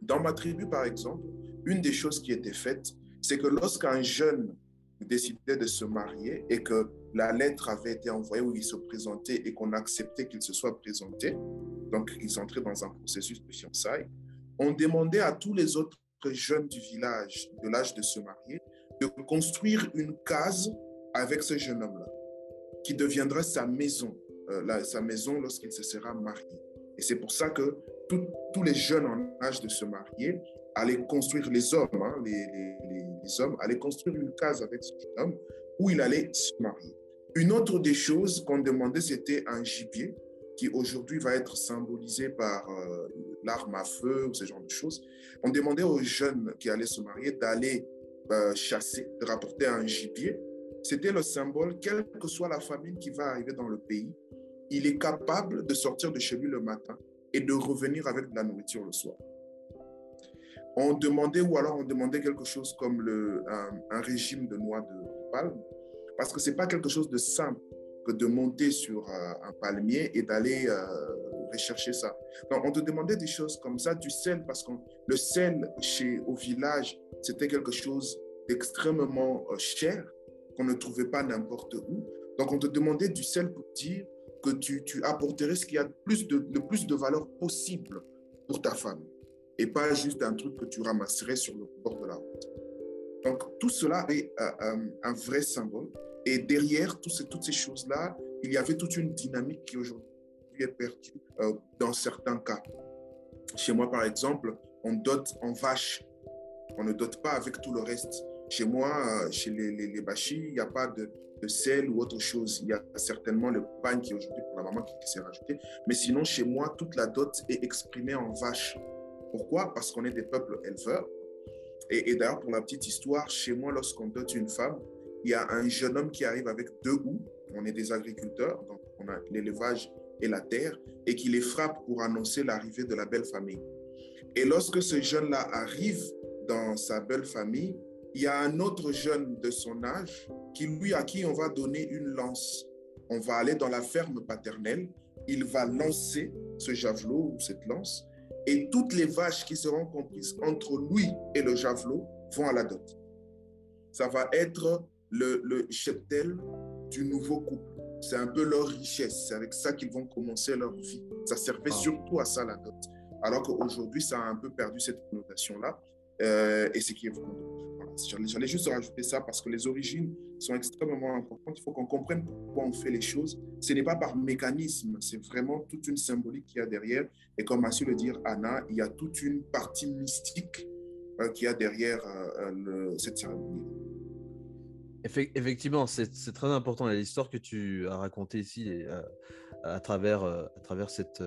C: Dans ma tribu, par exemple, une des choses qui était faite, c'est que lorsqu'un jeune décidait de se marier et que la lettre avait été envoyée où il se présentait et qu'on acceptait qu'il se soit présenté, donc ils entraient dans un processus de fiançailles, on demandait à tous les autres jeunes du village de l'âge de se marier de construire une case avec ce jeune homme-là, qui deviendra sa maison, euh, sa maison lorsqu'il se sera marié. Et c'est pour ça que tous les jeunes en âge de se marier allaient construire, les hommes, hein, les, les, hommes, allaient construire une case avec ce jeune homme où il allait se marier. Une autre des choses qu'on demandait, c'était un gibier qui aujourd'hui va être symbolisé par euh, l'arme à feu ou ce genre de choses. On demandait aux jeunes qui allaient se marier d'aller euh, chasser, de rapporter un gibier. C'était le symbole, quelle que soit la famine qui va arriver dans le pays, il est capable de sortir de chez lui le matin et de revenir avec de la nourriture le soir. On demandait, ou alors on demandait quelque chose comme le, un, régime de noix de, palme, parce que ce n'est pas quelque chose de simple de monter sur euh, un palmier et d'aller euh, rechercher ça. Donc, on te demandait des choses comme ça, du sel, parce que le sel chez, au village, c'était quelque chose d'extrêmement euh, cher, qu'on ne trouvait pas n'importe où. Donc, on te demandait du sel pour dire que tu, tu apporterais ce qui a le plus de valeur possible pour ta femme et pas juste un truc que tu ramasserais sur le bord de la route. Donc, tout cela est un vrai symbole. Et derrière toutes ces choses-là, il y avait toute une dynamique qui aujourd'hui est perdue euh, dans certains cas. Chez moi, par exemple, on dote en vache. On ne dote pas avec tout le reste. Chez moi, chez les, les, bachis, il n'y a pas de, sel ou autre chose. Il y a certainement le pain qui aujourd'hui pour la maman qui, s'est rajouté. Mais sinon, chez moi, toute la dot est exprimée en vache. Pourquoi? Parce qu'on est des peuples éleveurs. Et d'ailleurs, pour la petite histoire, chez moi, lorsqu'on dote une femme, il y a un jeune homme qui arrive avec deux houes. On est des agriculteurs, donc on a l'élevage et la terre, et qui les frappe pour annoncer l'arrivée de la belle famille. Et lorsque ce jeune-là arrive dans sa belle famille, il y a un autre jeune de son âge qui, lui, à qui on va donner une lance. On va aller dans la ferme paternelle, il va lancer ce javelot ou cette lance, et toutes les vaches qui seront comprises entre lui et le javelot vont à la dot. Ça va être le, le cheptel du nouveau couple. C'est un peu leur richesse. C'est avec ça qu'ils vont commencer leur vie. Ça servait surtout à ça, la dot. Alors qu'aujourd'hui, ça a un peu perdu cette connotation-là. Euh, et ce qui est vraiment J'allais juste rajouter ça parce que les origines sont extrêmement importantes. Il faut qu'on comprenne pourquoi on fait les choses. Ce n'est pas par mécanisme, c'est vraiment toute une symbolique qu'il y a derrière. Et comme a su le dire Anna, il y a toute une partie mystique euh, qu'il y a derrière euh, le, cette cérémonie.
B: Effectivement, c'est très important l'histoire que tu as racontée ici à, travers, à travers cette,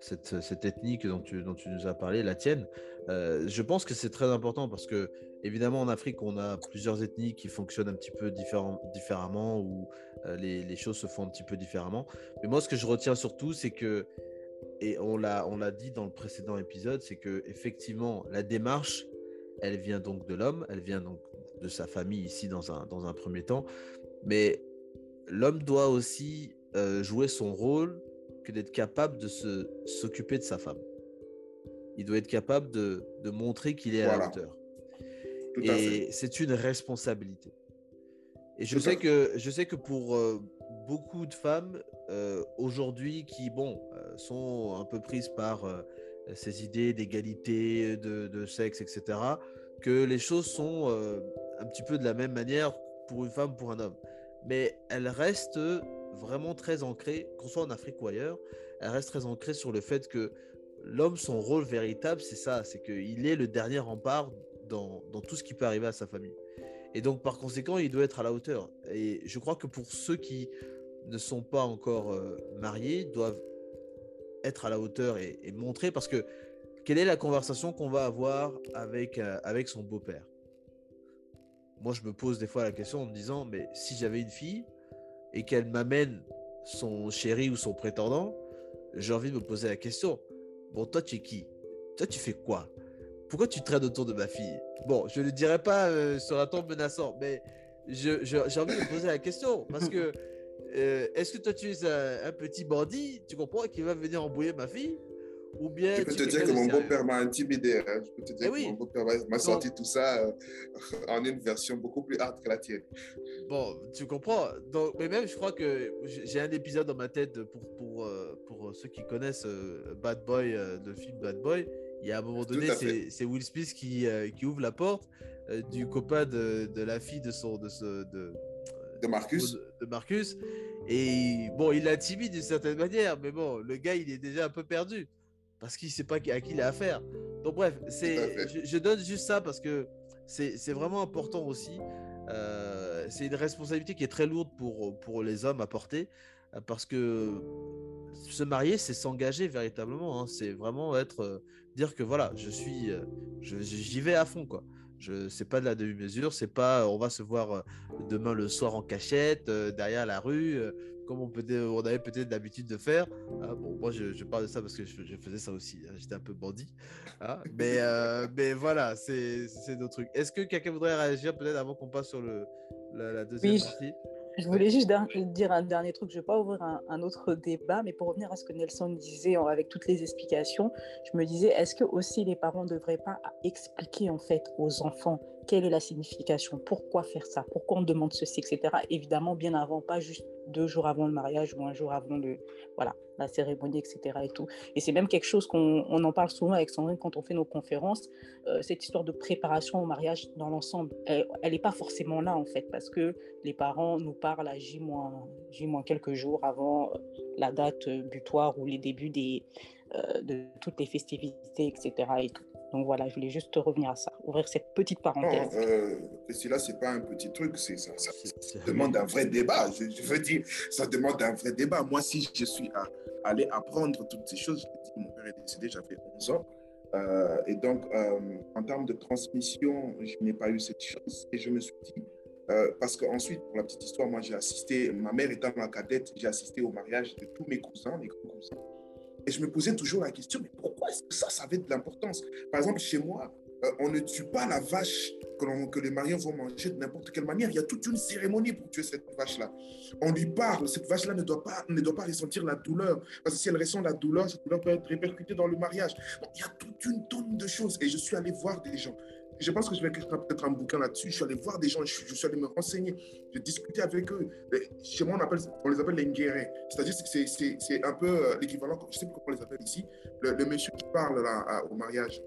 B: cette, cette dont tu, nous as parlé, la tienne. je pense que c'est très important parce que Évidemment, en Afrique, on a plusieurs ethnies qui fonctionnent un petit peu différemment, ou euh, les, les, choses se font un petit peu différemment. Mais moi, ce que je retiens surtout, c'est que, et on l'a dit dans le précédent épisode, c'est que effectivement, la démarche, elle vient donc de l'homme, elle vient donc de sa famille ici dans un, dans un premier temps, mais l'homme doit aussi euh, jouer son rôle que d'être capable de se, s'occuper de sa femme. Il doit être capable de, de montrer qu'il est à la hauteur et c'est une responsabilité. Et je sais, que, je sais que pour euh, beaucoup de femmes euh, aujourd'hui qui, bon, sont un peu prises par ces idées d'égalité, de, de, sexe, etc., que les choses sont un petit peu de la même manière pour une femme, pour un homme. Mais elles restent vraiment très ancrées, qu'on soit en Afrique ou ailleurs, elles restent très ancrées sur le fait que l'homme, son rôle véritable, c'est ça, c'est qu'il est le dernier rempart dans, dans, tout ce qui peut arriver à sa famille. Et donc, par conséquent, il doit être à la hauteur. Et je crois que pour ceux qui ne sont pas encore euh, mariés, doivent être à la hauteur et, montrer, parce que quelle est la conversation qu'on va avoir avec, euh, avec son beau-père? Moi, je me pose des fois la question en me disant, mais si j'avais une fille et qu'elle m'amène son chéri ou son prétendant, j'ai envie de me poser la question, bon, toi, tu es qui? Toi, tu fais quoi? Pourquoi tu traînes autour de ma fille? Bon, je ne le dirai pas euh, sur un ton menaçant, mais j'ai envie de me poser la question parce que euh, est-ce que toi tu es un, petit bandit, tu comprends, qui va venir embrouiller ma fille? Ou bien
C: je peux te dire que mon beau-père m'a intimidé. Hein. Je peux te dire eh que mon beau-père m'a sorti tout ça euh, en une version beaucoup plus hard que la tienne.
B: Bon, tu comprends. Donc, mais même, je crois que j'ai un épisode dans ma tête pour, pour, euh, pour ceux qui connaissent Bad Boy, le film Bad Boy. Il y a un moment donné, c'est Will Smith qui, qui ouvre la porte du copain de, de, la fille de son, de, ce, de,
C: de Marcus.
B: De, Marcus. Et bon, il l'intimide d'une certaine manière, mais bon, le gars, il est déjà un peu perdu parce qu'il sait pas à qui il a affaire. Donc bref, c'est, je, donne juste ça parce que c'est vraiment important aussi. Euh, c'est une responsabilité qui est très lourde pour, pour les hommes à porter parce que se marier, c'est s'engager véritablement. Hein. C'est vraiment être, euh, dire que voilà, je suis, euh, j'y vais à fond quoi. Je c'est pas de la demi-mesure, c'est pas on va se voir euh, demain le soir en cachette euh, derrière la rue euh, comme on, peut, on avait peut-être l'habitude de faire. Ah, bon, moi je, parle de ça parce que je, faisais ça aussi. Hein, j'étais un peu bandit, hein, mais mais voilà, c'est c'est nos trucs. Est-ce que quelqu'un voudrait réagir peut-être avant qu'on passe sur le la, deuxième partie?
E: je voulais juste dire un dernier truc, je ne vais pas ouvrir un, autre débat, mais pour revenir à ce que Nelson disait avec toutes les explications, je me disais, est-ce que aussi les parents ne devraient pas expliquer en fait aux enfants quelle est la signification, pourquoi faire ça, pourquoi on demande ceci, etc. Évidemment, bien avant, pas juste deux jours avant le mariage ou un jour avant le, voilà, la cérémonie, etc. Et, tout. et c'est même quelque chose qu'on on en parle souvent avec Sandrine quand on fait nos conférences, euh, cette histoire de préparation au mariage dans l'ensemble, elle n'est pas forcément là en fait, parce que les parents nous parlent à J-, J quelques jours avant euh, la date euh, butoir ou les débuts des, de toutes les festivités, etc. Et tout. Donc voilà, je voulais juste revenir à ça, ouvrir cette petite parenthèse.
C: Non, euh, là, ce n'est pas un petit truc, ça, ça, demande un vrai débat. Je, veux dire, ça demande un vrai débat. Moi, si je suis à, allé apprendre toutes ces choses, mon père est décédé, j'avais 11 ans. Euh, et donc, euh, en termes de transmission, je n'ai pas eu cette chance. Et je me suis dit, euh, parce qu'ensuite, pour la petite histoire, moi, j'ai assisté, ma mère étant ma cadette, j'ai assisté au mariage de tous mes cousins, mes grands-cousins. Et je me posais toujours la question, mais pourquoi est-ce que ça, ça avait de l'importance? Par exemple, chez moi, euh, on ne tue pas la vache que, les mariés vont manger de n'importe quelle manière. Il y a toute une cérémonie pour tuer cette vache-là. On lui parle, cette vache-là ne, doit pas, ne doit pas ressentir la douleur. Parce que si elle ressent la douleur, cette douleur peut être répercutée dans le mariage. il y a toute une tonne de choses. Et je suis allé voir des gens. Je pense que je vais écrire peut-être un bouquin là-dessus. Je suis allé voir des gens, je, suis allé me renseigner, j'ai discuté avec eux. Chez moi, on, appelle, on les appelle les nguérés. C'est-à-dire que c'est un peu euh, l'équivalent, je ne sais plus comment on les appelle ici, le, monsieur qui parle là, au mariage.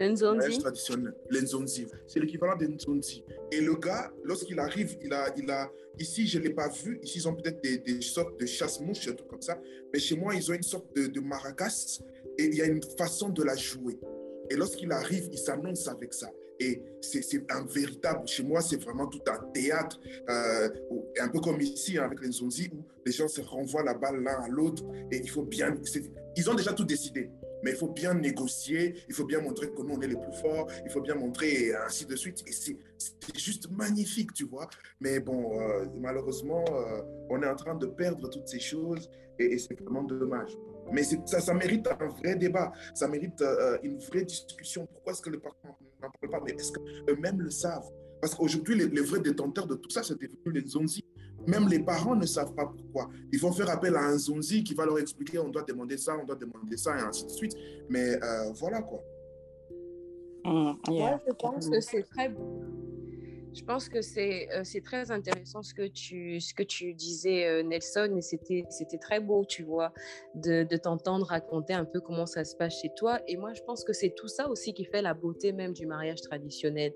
F: L'enzonzi
C: traditionnel. L'enzonzi. C'est l'équivalent d'enzonzi. Et le gars, lorsqu'il arrive, il a, il a, ici, je ne l'ai pas vu. Ici, ils ont peut-être des, des, sortes de chasse-mouches, un truc comme ça. Mais chez moi, ils ont une sorte de, de maracas et il y a une façon de la jouer. Et lorsqu'il arrive, il s'annonce avec ça. Et c'est un véritable, chez moi, c'est vraiment tout un théâtre, euh, un peu comme ici hein, avec les Zonzi, où les gens se renvoient la balle l'un à l'autre. Et il faut bien. Ils ont déjà tout décidé. Mais il faut bien négocier, il faut bien montrer que nous, on est les plus forts, il faut bien montrer, ainsi de suite. Et c'est juste magnifique, tu vois. Mais bon, euh, malheureusement, euh, on est en train de perdre toutes ces choses et, c'est vraiment dommage. Mais ça, ça mérite un vrai débat, ça mérite euh, une vraie discussion. Pourquoi est-ce que les parents n'en parlent pas? Mais est-ce qu'eux-mêmes le savent? Parce qu'aujourd'hui, les, les, vrais détenteurs de tout ça, c'est devenu les zonzi. Même les parents ne savent pas pourquoi. Ils vont faire appel à un zonzi qui va leur expliquer on doit demander ça, on doit demander ça, et ainsi de suite. Mais euh, voilà quoi.
F: Mmh, Moi, je pense que c'est très je pense que c'est euh, c'est très intéressant ce que tu, ce que tu disais, euh, Nelson, et c'était très beau, tu vois, de, de t'entendre raconter un peu comment ça se passe chez toi. Et moi, je pense que c'est tout ça aussi qui fait la beauté même du mariage traditionnel.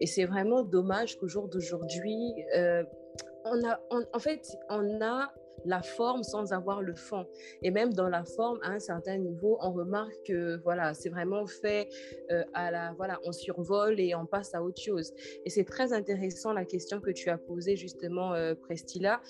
F: Et c'est vraiment dommage qu'au jour d'aujourd'hui, on a, en fait, on a la forme sans avoir le fond. Et même dans la forme, à un certain niveau, on remarque que voilà, c'est vraiment fait euh, à la voilà, on survole et on passe à autre chose. Et c'est très intéressant la question que tu as posée justement, euh, Prestila.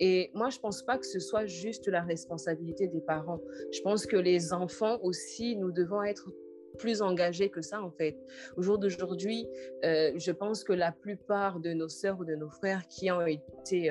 F: Et moi, je pense pas que ce soit juste la responsabilité des parents. Je pense que les enfants aussi, nous devons être plus engagés que ça, en fait. Au jour d'aujourd'hui, euh, je pense que la plupart de nos sœurs ou de nos frères qui ont été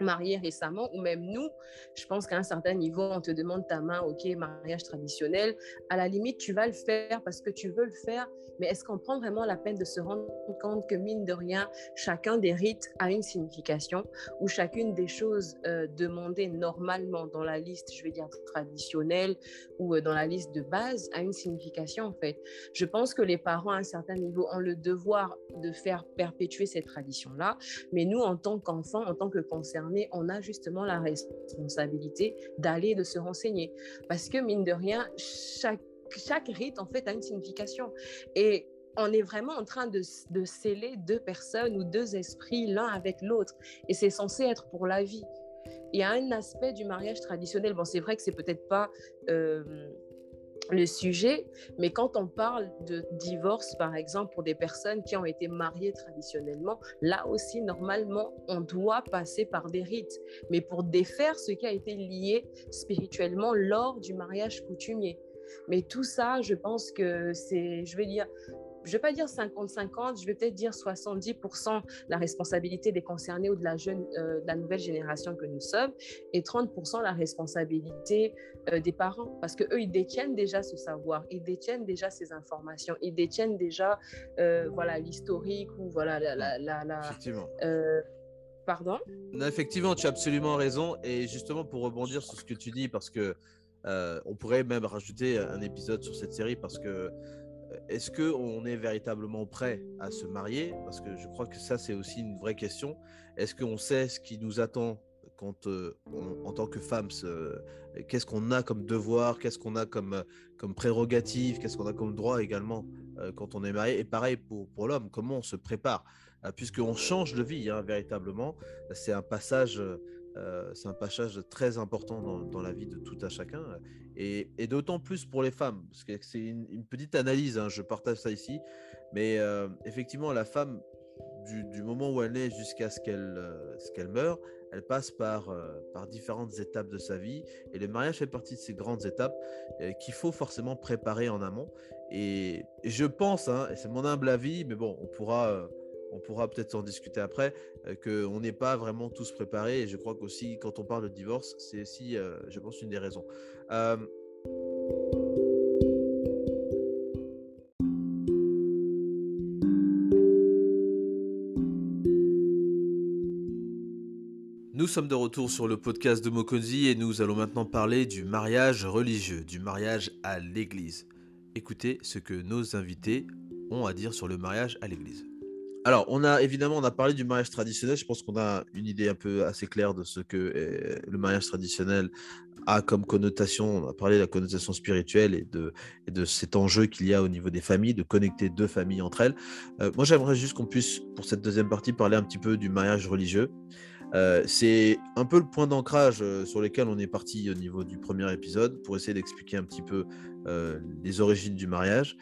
F: mariés récemment, ou même nous, je pense qu'à un certain niveau, on te demande ta main, ok, mariage traditionnel. À la limite, tu vas le faire parce que tu veux le faire, mais est-ce qu'on prend vraiment la peine de se rendre compte que, mine de rien, chacun des rites a une signification, ou chacune des choses euh, demandées normalement dans la liste, je vais dire traditionnelle, ou euh, dans la liste de base, a une signification, en fait? Je pense que les parents, à un certain niveau, ont le devoir de faire perpétuer cette tradition-là, mais nous, en tant qu'enfants, en tant que concernés, on a justement la responsabilité d'aller de se renseigner. Parce que, mine de rien, chaque, rite, en fait, a une signification. Et on est vraiment en train de, de sceller deux personnes ou deux esprits l'un avec l'autre. Et c'est censé être pour la vie. Il y a un aspect du mariage traditionnel. Bon, c'est vrai que c'est peut-être pas... Euh, le sujet, mais quand on parle de divorce, par exemple, pour des personnes qui ont été mariées traditionnellement, là aussi, normalement, on doit passer par des rites, mais pour défaire ce qui a été lié spirituellement lors du mariage coutumier. Mais tout ça, je pense que c'est, je vais dire, je ne vais pas dire 50-50, je vais peut-être dire 70% la responsabilité des concernés ou de la, jeune, euh, de la nouvelle génération que nous sommes et 30% la responsabilité euh, des parents parce qu'eux, ils détiennent déjà ce savoir, ils détiennent déjà ces informations, ils détiennent déjà euh, voilà l'historique ou voilà la... la, la,
B: Effectivement.
F: pardon?
B: Non, Effectivement, tu as absolument raison et justement pour rebondir sur ce que tu dis parce que on pourrait même rajouter un épisode sur cette série parce que est-ce qu'on est véritablement prêt à se marier? Parce que je crois que ça, c'est aussi une vraie question. Est-ce qu'on sait ce qui nous attend quand, euh, en tant que femme Qu'est-ce qu'on a comme devoir Qu'est-ce qu'on a comme, comme prérogative Qu'est-ce qu'on a comme droit également euh, quand on est marié? Et pareil pour, l'homme, comment on se prépare? Euh, Puisqu'on change de vie, hein, véritablement. C'est un passage c'est un passage très important dans, la vie de tout à chacun, et, d'autant plus pour les femmes, parce que c'est une, petite analyse, hein, je partage ça ici, mais effectivement, la femme, du, moment où elle naît jusqu'à ce qu'elle euh, qu'elle meure, elle passe par, par différentes étapes de sa vie, et le mariage fait partie de ces grandes étapes qu'il faut forcément préparer en amont. Et, je pense, hein, et c'est mon humble avis, mais bon, on pourra on pourra peut-être en discuter après, euh, qu'on n'est pas vraiment tous préparés. Et je crois qu'aussi, quand on parle de divorce, c'est aussi, euh, je pense, une des raisons. Euh, Nous sommes de retour sur le podcast de Mokonzi et nous allons maintenant parler du mariage religieux, du mariage à l'église. Écoutez ce que nos invités ont à dire sur le mariage à l'église. Alors, on a évidemment, on a parlé du mariage traditionnel. Je pense qu'on a une idée un peu assez claire de ce que euh, le mariage traditionnel a comme connotation. On a parlé de la connotation spirituelle et de, cet enjeu qu'il y a au niveau des familles, de connecter deux familles entre elles. Euh, moi, j'aimerais juste qu'on puisse, pour cette deuxième partie, parler un petit peu du mariage religieux. Euh, c'est un peu le point d'ancrage sur lequel on est parti au niveau du premier épisode pour essayer d'expliquer un petit peu les origines du mariage.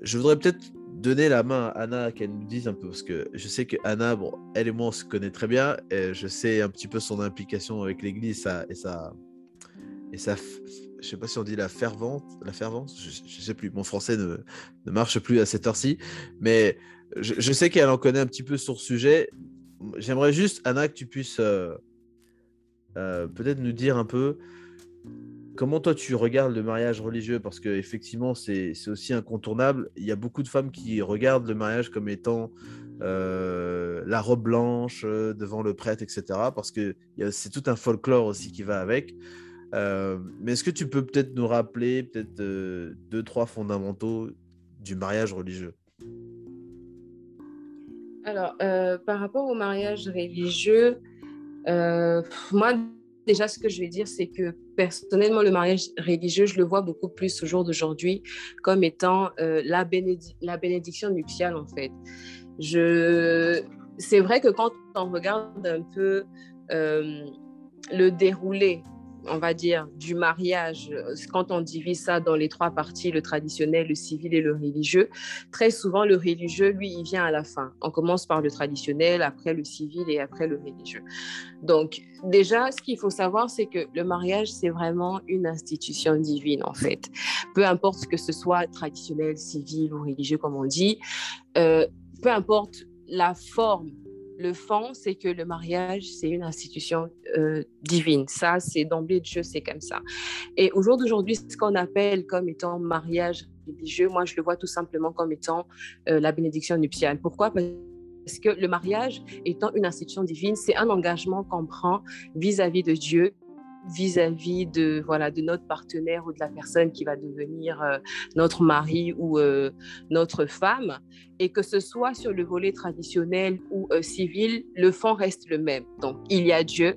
B: Je voudrais peut-être donner la main à Anna qu'elle nous dise un peu, parce que je sais que Anna, elle et moi, on se connaît très bien, et je sais un petit peu son implication avec l'Église et sa, et sa, je sais pas si on dit la fervente, la fervence, je, ne sais plus, mon français ne, ne marche plus à cette heure-ci, mais je, sais qu'elle en connaît un petit peu sur le sujet. J'aimerais juste, Anna, que tu puisses euh, euh, peut-être nous dire un peu Comment toi tu regardes le mariage religieux? Parce que effectivement c'est aussi incontournable. Il y a beaucoup de femmes qui regardent le mariage comme étant euh, la robe blanche euh, devant le prêtre, etc. Parce que c'est tout un folklore aussi qui va avec. Euh, mais est-ce que tu peux peut-être nous rappeler peut-être deux, trois fondamentaux du mariage religieux?
F: Alors, par rapport au mariage religieux, moi, déjà, ce que je vais dire, c'est que personnellement, le mariage religieux, je le vois beaucoup plus au jour d'aujourd'hui comme étant euh, la, bénédiction nuptiale, en fait. Je... C'est vrai que quand on regarde un peu euh, le déroulé on va dire, du mariage, euh, quand on divise ça dans les trois parties, le traditionnel, le civil et le religieux, très souvent, le religieux, lui, il vient à la fin. On commence par le traditionnel, après le civil et après le religieux. Donc, déjà, ce qu'il faut savoir, c'est que le mariage, c'est vraiment une institution divine, en fait. Peu importe que ce soit traditionnel, civil ou religieux, comme on dit, euh, peu importe la forme le fond, c'est que le mariage, c'est une institution euh, divine. Ça, c'est d'emblée de jeu, c'est comme ça. Et au jour d'aujourd'hui, ce qu'on appelle comme étant mariage religieux, moi, je le vois tout simplement comme étant euh, la bénédiction nuptiale. Pourquoi? Parce que le mariage étant une institution divine, c'est un engagement qu'on prend vis-à-vis -vis de Dieu vis-à-vis de voilà de notre partenaire ou de la personne qui va devenir euh, notre mari ou euh, notre femme et que ce soit sur le volet traditionnel ou euh, civil le fond reste le même. Donc il y a Dieu.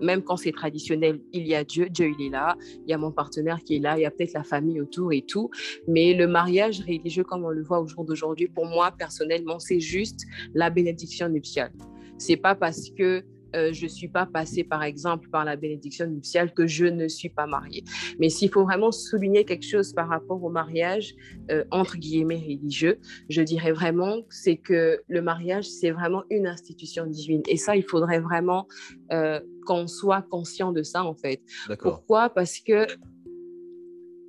F: Même quand c'est traditionnel, il y a Dieu, Dieu il est là, il y a mon partenaire qui est là, il y a peut-être la famille autour et tout, mais le mariage religieux comme on le voit au jour d'aujourd'hui, pour moi personnellement, c'est juste la bénédiction nuptiale. C'est pas parce que euh, je ne suis pas passée, par exemple, par la bénédiction nuptiale, que je ne suis pas mariée. Mais s'il faut vraiment souligner quelque chose par rapport au mariage, euh, entre guillemets, religieux, je dirais vraiment, c'est que le mariage, c'est vraiment une institution divine. Et ça, il faudrait vraiment euh, qu'on soit conscient de ça, en fait. Pourquoi? Parce que...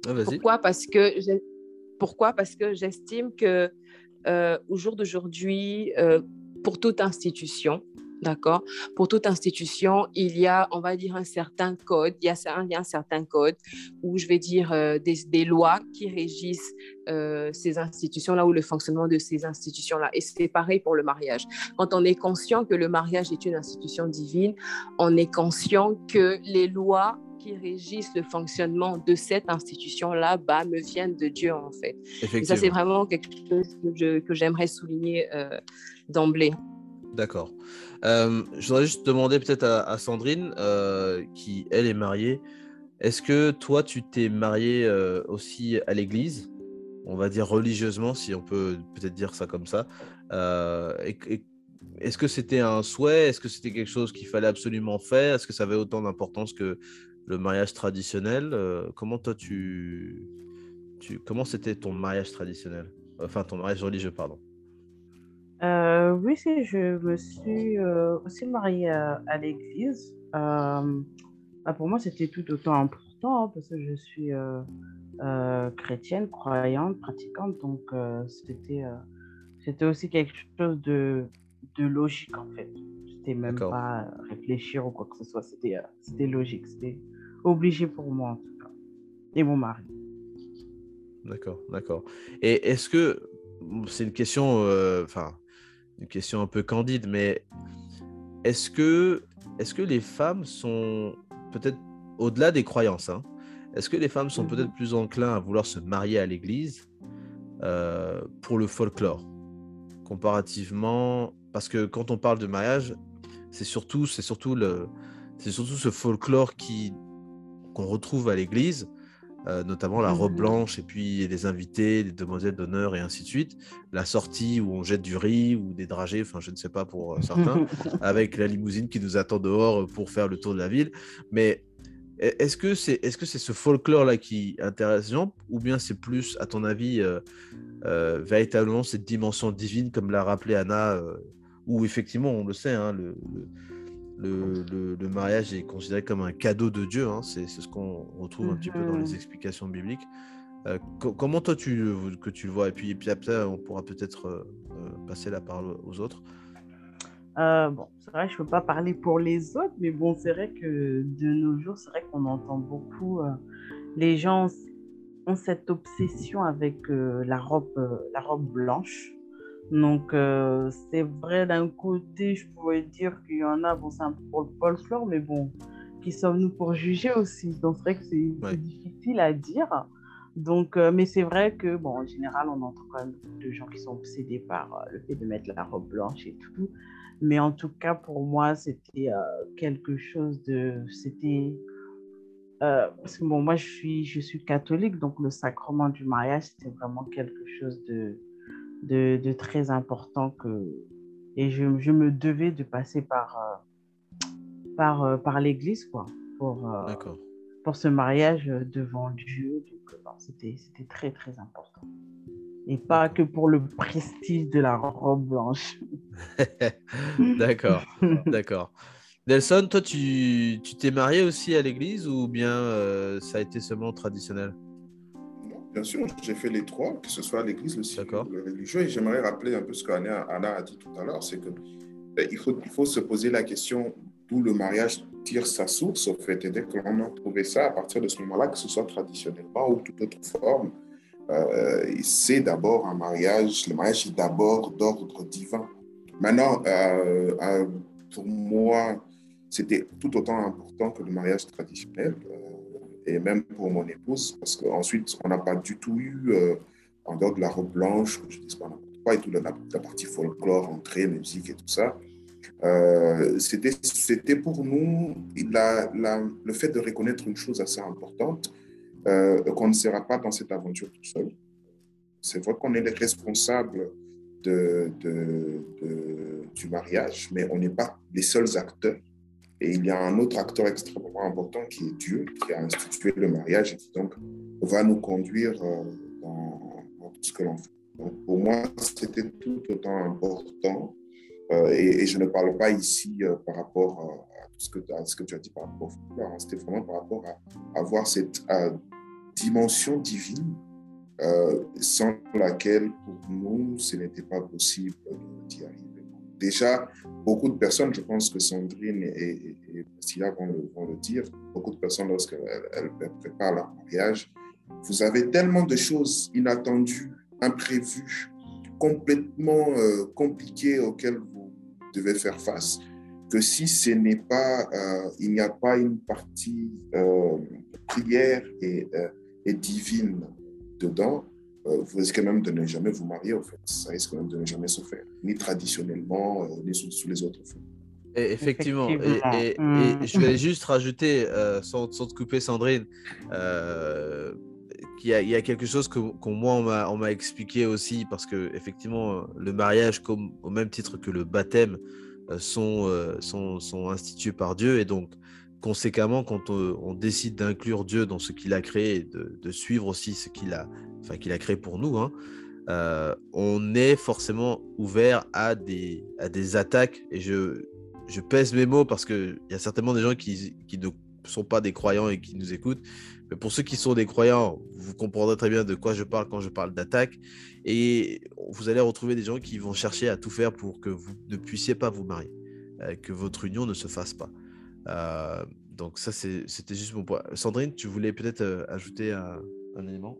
F: Ah, pourquoi? Parce que... Pourquoi? Parce que j'estime que au jour d'aujourd'hui, pour toute institution, D'accord Pour toute institution, il y a, on va dire, un certain code. Il y a, un, certain code où je vais dire euh, des, lois qui régissent euh, ces institutions-là ou le fonctionnement de ces institutions-là. Et c'est pareil pour le mariage. Quand on est conscient que le mariage est une institution divine, on est conscient que les lois qui régissent le fonctionnement de cette institution-là bah, me viennent de Dieu, en fait. Et ça, c'est vraiment quelque chose que j'aimerais souligner euh, d'emblée.
B: D'accord. Euh, je voudrais juste demander peut-être à, Sandrine, euh, qui elle est mariée. Est-ce que toi, tu t'es mariée euh, aussi à l'église? On va dire religieusement, si on peut peut-être dire ça comme ça. Est-ce que c'était un souhait? Est-ce que c'était quelque chose qu'il fallait absolument faire? Est-ce que ça avait autant d'importance que le mariage traditionnel? Comment toi, tu, tu comment c'était ton mariage traditionnel? Enfin, ton mariage religieux, pardon.
D: Euh, oui, si, je me suis euh, aussi mariée à, l'église. Euh, bah, pour moi, c'était tout autant important hein, parce que je suis chrétienne, croyante, pratiquante. Donc, c'était c'était aussi quelque chose de, de logique en fait. C'était même pas réfléchir ou quoi que ce soit. C'était c'était logique. C'était obligé pour moi en tout cas. Et mon mari.
B: D'accord, d'accord. Et est-ce que c'est une question, enfin, une question un peu candide, mais est-ce que, est que les femmes sont peut-être au-delà des croyances hein, Est-ce que les femmes sont peut-être plus enclins à vouloir se marier à l'église euh, pour le folklore comparativement Parce que quand on parle de mariage, c'est surtout, surtout surtout ce folklore qu'on retrouve à l'église euh, notamment la robe mmh blanche et puis les invités, les demoiselles d'honneur et ainsi de suite. La sortie où on jette du riz ou des dragées, enfin je ne sais pas pour euh, certains, avec la limousine qui nous attend dehors pour faire le tour de la ville. Mais e-, est-ce que c'est est -ce, ce folklore-là qui intéresse les gens ou bien c'est plus, à ton avis, euh, véritablement cette dimension divine, comme l'a rappelé Anna, où effectivement, on le sait, hein, le le, mariage est considéré comme un cadeau de Dieu. Hein. c'est ce qu'on retrouve un petit peu dans les mhm. explications bibliques. Euh, comment toi tu, que tu le vois? Et puis, puis après, on pourra peut-être euh, euh, passer la parole aux autres.
D: bon, c'est vrai, je ne peux pas parler pour les autres, mais bon, c'est vrai que de nos jours, c'est vrai qu'on entend beaucoup. les gens ont cette obsession avec la robe, la robe blanche. Donc, euh, c'est vrai, d'un côté, je pourrais dire qu'il y en a, bon, c'est un peu pour le folklore, mais bon, qui sommes-nous pour juger aussi? Donc, c'est vrai que c'est difficile à dire. Donc, euh, mais c'est vrai que, bon, en général, on entend quand même beaucoup de gens qui sont obsédés par euh, le fait de mettre la robe blanche et tout. Mais en tout cas, pour moi, c'était quelque chose de. C'était. parce que bon, moi, je suis, je suis catholique, donc le sacrement du mariage, c'était vraiment quelque chose de de, très important que, et je, je, me devais de passer par, euh, par, par l'Église, quoi, pour, pour ce mariage devant Dieu. C'était très, très important. Et pas que pour le prestige de la robe blanche.
B: d'accord, d'accord. Nelson, toi, tu t'es marié aussi à l'église ou bien euh, ça a été seulement traditionnel?
C: Bien sûr, j'ai fait les trois, que ce soit l'église, aussi le religieux. Et j'aimerais rappeler un peu ce qu'Anna a dit tout à l'heure, c'est qu'il ben, faut, il faut se poser la question d'où le mariage tire sa source, au fait, et dès qu'on a trouvé ça, à partir de ce moment-là, que ce soit traditionnellement ou toute autre forme, euh, c'est d'abord un mariage, le mariage est d'abord d'ordre divin. Maintenant, euh, euh, pour moi, c'était tout autant important que le mariage traditionnel, et même pour mon épouse, parce qu'ensuite, on n'a pas du tout eu, en dehors de la robe blanche, je dis pas n'importe quoi, et toute la, la, partie folklore, entrée, musique et tout ça, c'était pour nous le fait de reconnaître une chose assez importante, euh, qu'on ne sera pas dans cette aventure tout seul. C'est vrai qu'on est les responsables du mariage, mais on n'est pas les seuls acteurs. Et il y a un autre acteur extrêmement important qui est Dieu, qui a institué le mariage et qui donc va nous conduire euh, dans, tout ce que l'on fait. Donc pour moi, c'était tout autant important. Euh, et, je ne parle pas ici par rapport à, ce que, à tu as dit par rapport au hein. C'était vraiment par rapport à, avoir cette dimension divine euh, sans laquelle, pour nous, ce n'était pas possible d'y arriver. Déjà, beaucoup de personnes, je pense que Sandrine et, et, vont le, vont le, dire, beaucoup de personnes, lorsqu'elles préparent leur mariage, vous avez tellement de choses inattendues, imprévues, complètement euh, compliquées auxquelles vous devez faire face, que si ce n'est pas, euh, il n'y a pas une partie prière et et divine dedans, euh, vous risquez même de ne jamais vous marier, en fait. Ça risque même de ne jamais se faire, ni traditionnellement, euh, ni sous, les autres formes.
B: effectivement. Et, mm. je vais juste rajouter, euh, sans, sans, te couper, Sandrine, qu'il y, y, a quelque chose que, moi, on m'a expliqué aussi, parce que, effectivement, le mariage, comme, au même titre que le baptême, sont, sont, sont institués par Dieu. Et donc, conséquemment, quand on, décide d'inclure Dieu dans ce qu'il a créé, de, de, suivre aussi ce qu'il a, enfin, a créé pour nous, hein, euh, on est forcément ouvert à des, à des attaques. Et je, je pèse mes mots parce qu'il y a certainement des gens qui, qui, ne sont pas des croyants et qui nous écoutent. Mais pour ceux qui sont des croyants, vous comprendrez très bien de quoi je parle quand je parle d'attaque. Et vous allez retrouver des gens qui vont chercher à tout faire pour que vous ne puissiez pas vous marier, euh, que votre union ne se fasse pas. Euh, donc ça, c'était juste mon point. Sandrine, tu voulais peut-être euh, ajouter un, élément?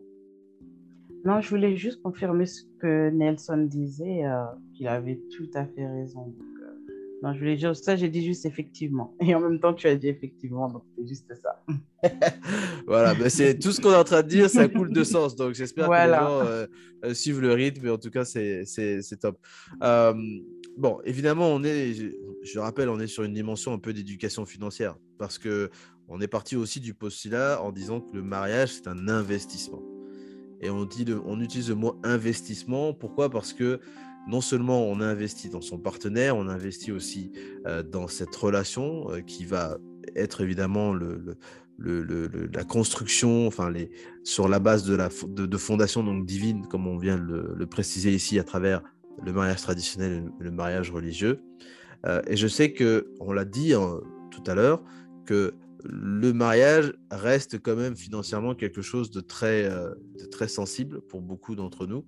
D: Non, je voulais juste confirmer ce que Nelson disait, euh, qu'il avait tout à fait raison. non, je voulais dire ça, j'ai dit juste effectivement. Et en même temps, tu as dit effectivement, donc c'est juste ça.
B: voilà, ben c'est tout ce qu'on est en train de dire, ça coule de sens. Donc j'espère que les gens suivent le rythme, mais en tout cas, c'est top. bon, évidemment, on est, je rappelle, on est sur une dimension un peu d'éducation financière parce que on est parti aussi du postulat en disant que le mariage c'est un investissement. Et on, dit on utilise le mot investissement. Pourquoi? Parce que non seulement on investit dans son partenaire, on investit aussi euh, dans cette relation euh, qui va être évidemment la construction, enfin sur la base de la de, donc divine, comme on vient le, le préciser ici à travers le mariage traditionnel et le mariage religieux. Euh, et je sais que, on l'a dit hein, tout à l'heure, que le mariage reste quand même financièrement quelque chose de très, euh, très sensible pour beaucoup d'entre nous.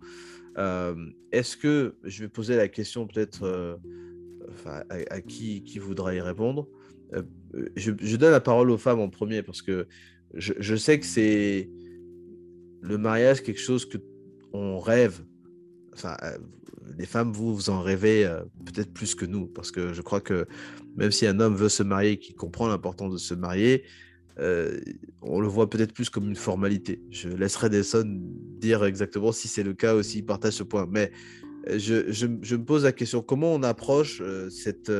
B: Euh, est-ce que, je vais poser la question peut-être à, qui, qui voudra y répondre, je, donne la parole aux femmes en premier parce que je, sais que c'est le mariage quelque chose que on rêve. Les femmes, vous, vous en rêvez euh, peut-être plus que nous, parce que je crois que même si un homme veut se marier, qui comprend l'importance de se marier, euh, on le voit peut-être plus comme une formalité. Je laisserai Nelson dire exactement si c'est le cas ou s'il partage ce point. Mais euh, je, me pose la question comment on approche cette,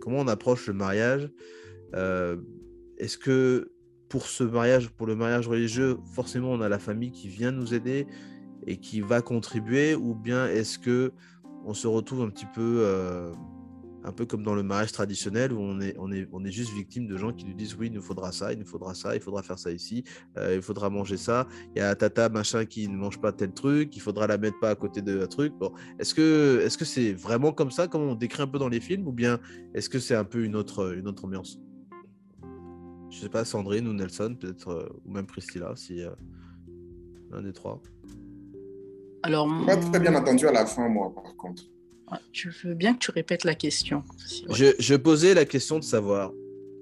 B: comment on approche le mariage Est-ce que pour ce mariage, pour le mariage religieux, forcément on a la famille qui vient nous aider et qui va contribuer ou bien est-ce que on se retrouve un petit peu euh, un peu comme dans le mariage traditionnel où on est, on est, on est juste victime de gens qui nous disent oui, il nous faudra ça, il nous faudra ça, il faudra faire ça ici, euh, il faudra manger ça. Il y a tata machin qui ne mange pas tel truc, il faudra la mettre pas à côté de un truc. Bon, est-ce que est-ce que c'est vraiment comme ça, comme on décrit un peu dans les films, ou bien est-ce que c'est un peu une autre, une autre ambiance? Je sais pas, Sandrine ou Nelson, peut-être, euh, ou même Priscilla, si euh, l'un des trois.
E: Alors,
C: Pas très bien entendu à la fin, moi, par contre.
E: Je veux bien que tu répètes la question.
B: Je, je, posais la question de savoir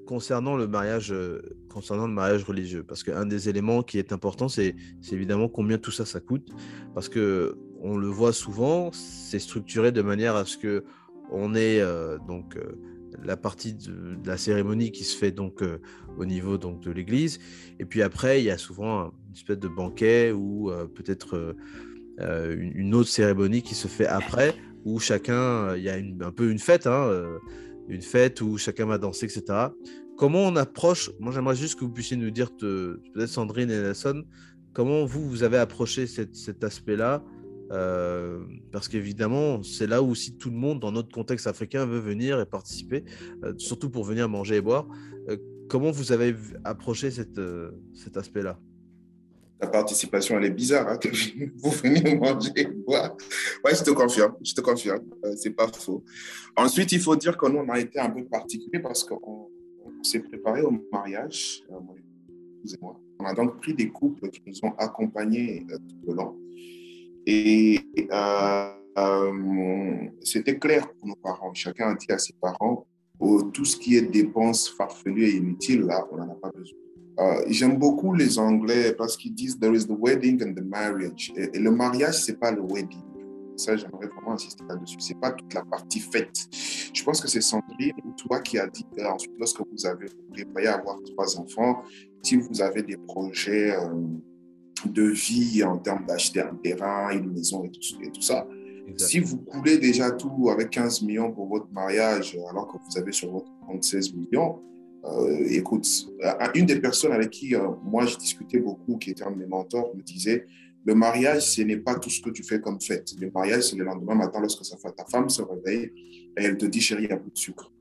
B: concernant le mariage, euh, concernant le mariage religieux, parce qu'un des éléments qui est important, c'est évidemment combien tout ça ça coûte, parce que on le voit souvent, c'est structuré de manière à ce que on ait euh, donc euh, la partie de, de, la cérémonie qui se fait donc euh, au niveau donc de l'église, et puis après il y a souvent une espèce de banquet ou euh, peut-être euh, une, autre cérémonie qui se fait après où chacun, il y a un peu une fête, hein, euh, une fête où chacun va danser, etc. Comment on approche Moi, j'aimerais juste que vous puissiez nous dire, peut-être Sandrine et Nelson, comment vous, vous avez approché cet aspect-là euh, Parce qu'évidemment, c'est là où si tout le monde, dans notre contexte africain, veut venir et participer, euh, surtout pour venir manger et boire. Euh, comment vous avez approché cet aspect-là?
C: La participation, elle est bizarre. Hein, vous venez manger boire. Ouais, je te confirme. Je te confirme. Euh, c'est pas faux. Ensuite, il faut dire que nous, on a été un peu particulier parce qu'on on, s'est préparé au mariage. Euh, moi. On a donc pris des couples qui nous ont accompagnés euh, tout le long. Et c'était clair pour nos parents. Chacun a dit à ses parents oh, tout ce qui est dépenses farfelues et inutiles, là, on n'en a pas besoin. Euh, J'aime beaucoup les Anglais parce qu'ils disent there is the wedding and the marriage. Et, et le mariage, c'est pas le wedding. Ça, j'aimerais vraiment insister là-dessus. C'est pas toute la partie fête. Je pense que c'est Sandrine ou toi qui a dit que ensuite, lorsque vous avez prévoyez avoir trois enfants, si vous avez des projets euh, de vie en termes d'acheter un terrain, une maison et tout, et tout ça, Exactement. si vous coulez déjà tout avec 15 millions pour votre mariage, alors que vous avez sur votre compte 16 millions, euh, écoute, une des personnes avec qui euh, moi je discutais beaucoup, qui était un de mes mentors, me disait le mariage, ce n'est pas tout ce que tu fais comme fête. Le mariage, c'est le lendemain matin lorsque ça fait, ta femme se réveille et elle te dit chérie, a plus de sucre.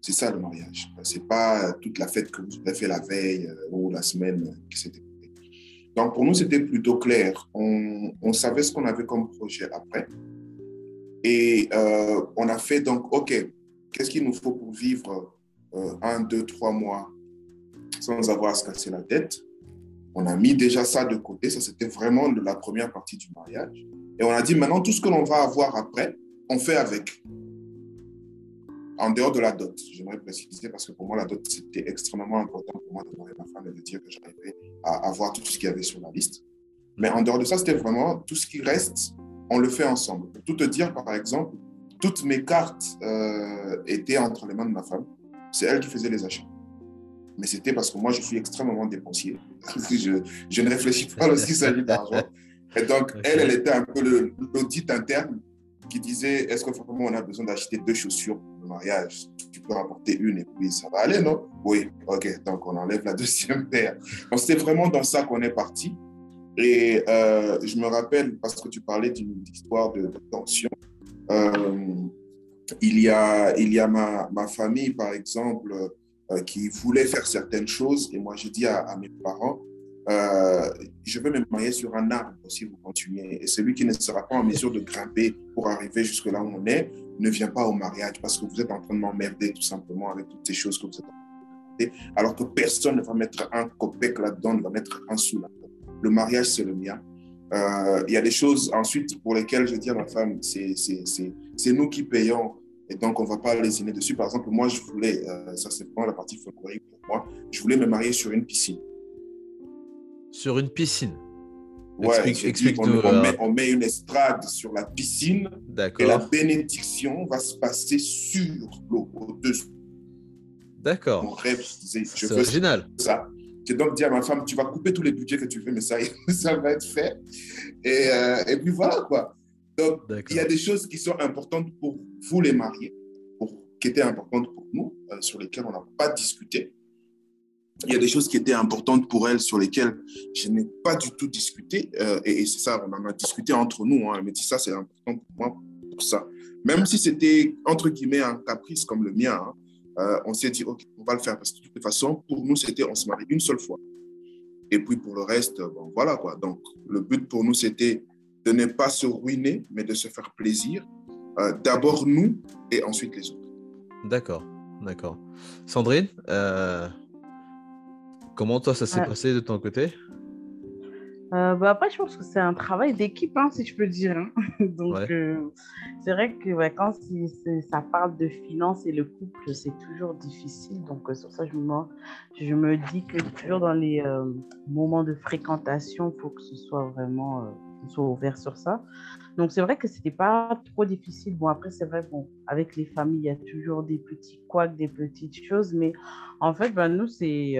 C: C'est ça le mariage. C'est pas toute la fête que vous avez fait la veille euh, ou la semaine qui s'était donc, pour nous, c'était plutôt clair. On, on savait ce qu'on avait comme projet après. Et euh, on a fait donc, OK, qu'est-ce qu'il nous faut pour vivre euh, un, deux, trois mois sans avoir à se casser la tête. On a mis déjà ça de côté. Ça, c'était vraiment la première partie du mariage. Et on a dit, maintenant, tout ce que l'on va avoir après, on fait avec. En dehors de la dot, j'aimerais préciser parce que pour moi, la dot, c'était extrêmement important pour moi de demander ma femme et de dire que j'arrivais à avoir tout ce qu'il y avait sur la liste. Mais en dehors de ça, c'était vraiment tout ce qui reste, on le fait ensemble. Pour tout te dire, par exemple, toutes mes cartes euh, étaient entre les mains de ma femme c'est elle qui faisait les achats. Mais c'était parce que moi, je suis extrêmement dépensier. je, je, ne réfléchis pas lorsqu'il s'agit d'argent. Et donc, okay. elle, elle était un peu l'audit interne qui disait est-ce que vraiment on a besoin d'acheter deux chaussures pour le mariage? Tu peux apporter une et puis ça va aller, non? Oui, ok. Donc, on enlève la deuxième paire. Donc, c'était vraiment dans ça qu'on est parti. Et euh, je me rappelle, parce que tu parlais d'une histoire de, de tension, euh, il y a, il y a ma, ma famille, par exemple, euh, qui voulait faire certaines choses. Et moi, j'ai dit à, mes parents, euh, je vais me marier sur un arbre si vous continuez. Et celui qui ne sera pas en mesure de grimper pour arriver jusque là où on est, ne vient pas au mariage parce que vous êtes en train de m'emmerder tout simplement avec toutes ces choses que vous êtes en train de faire. Alors que personne ne va mettre un copec là-dedans, ne va mettre un sou. Le mariage, c'est le mien. Euh, il y a des choses ensuite pour lesquelles je dis à ma femme, c'est nous qui payons et donc on ne va pas lésiner dessus. Par exemple, moi, je voulais, euh, ça c'est vraiment la partie folklorique pour moi, je voulais me marier sur une piscine.
B: Sur une piscine
C: Ouais, explique, explique on, on, met, on, met, une estrade sur la piscine et la bénédiction va se passer sur l'eau, au-dessus.
B: D'accord.
C: Mon rêve, je,
B: je veux
C: original. ça. J'ai donc dit à ma femme, tu vas couper tous les budgets que tu veux, mais ça, ça va être fait. Et, euh, et puis voilà, quoi. Donc, il y a des choses qui sont importantes pour vous, les mariés, pour, qui étaient importantes pour nous, euh, sur lesquelles on n'a pas discuté. Il y a des choses qui étaient importantes pour elle, sur lesquelles je n'ai pas du tout discuté. Euh, et, et c'est ça, on en a discuté entre nous. Hein. Elle me dit ça, c'est important pour moi, pour ça. Même si c'était, entre guillemets, un caprice comme le mien, hein, euh, on s'est dit, OK, on va le faire parce que de toute façon, pour nous, c'était on se marie une seule fois. Et puis pour le reste, bon, voilà quoi. Donc, le but pour nous, c'était de ne pas se ruiner, mais de se faire plaisir. Euh, d'abord nous et ensuite les autres.
B: D'accord, d'accord. Sandrine, euh, comment toi ça s'est passé de ton côté?
D: Euh, bah après, je pense que c'est un travail d'équipe, hein, si je peux dire. Hein. Donc, euh, c'est vrai que quand ça parle de finances et le couple, c'est toujours difficile. Donc, euh, sur ça, je me, je me dis que toujours dans les moments de fréquentation, il faut que ce soit vraiment soit ouvert sur ça. Donc, c'est vrai que ce n'était pas trop difficile. Bon, après, c'est vrai, bon, avec les familles, il y a toujours des petits couacs, des petites choses. Mais en fait, ben, nous, c'est,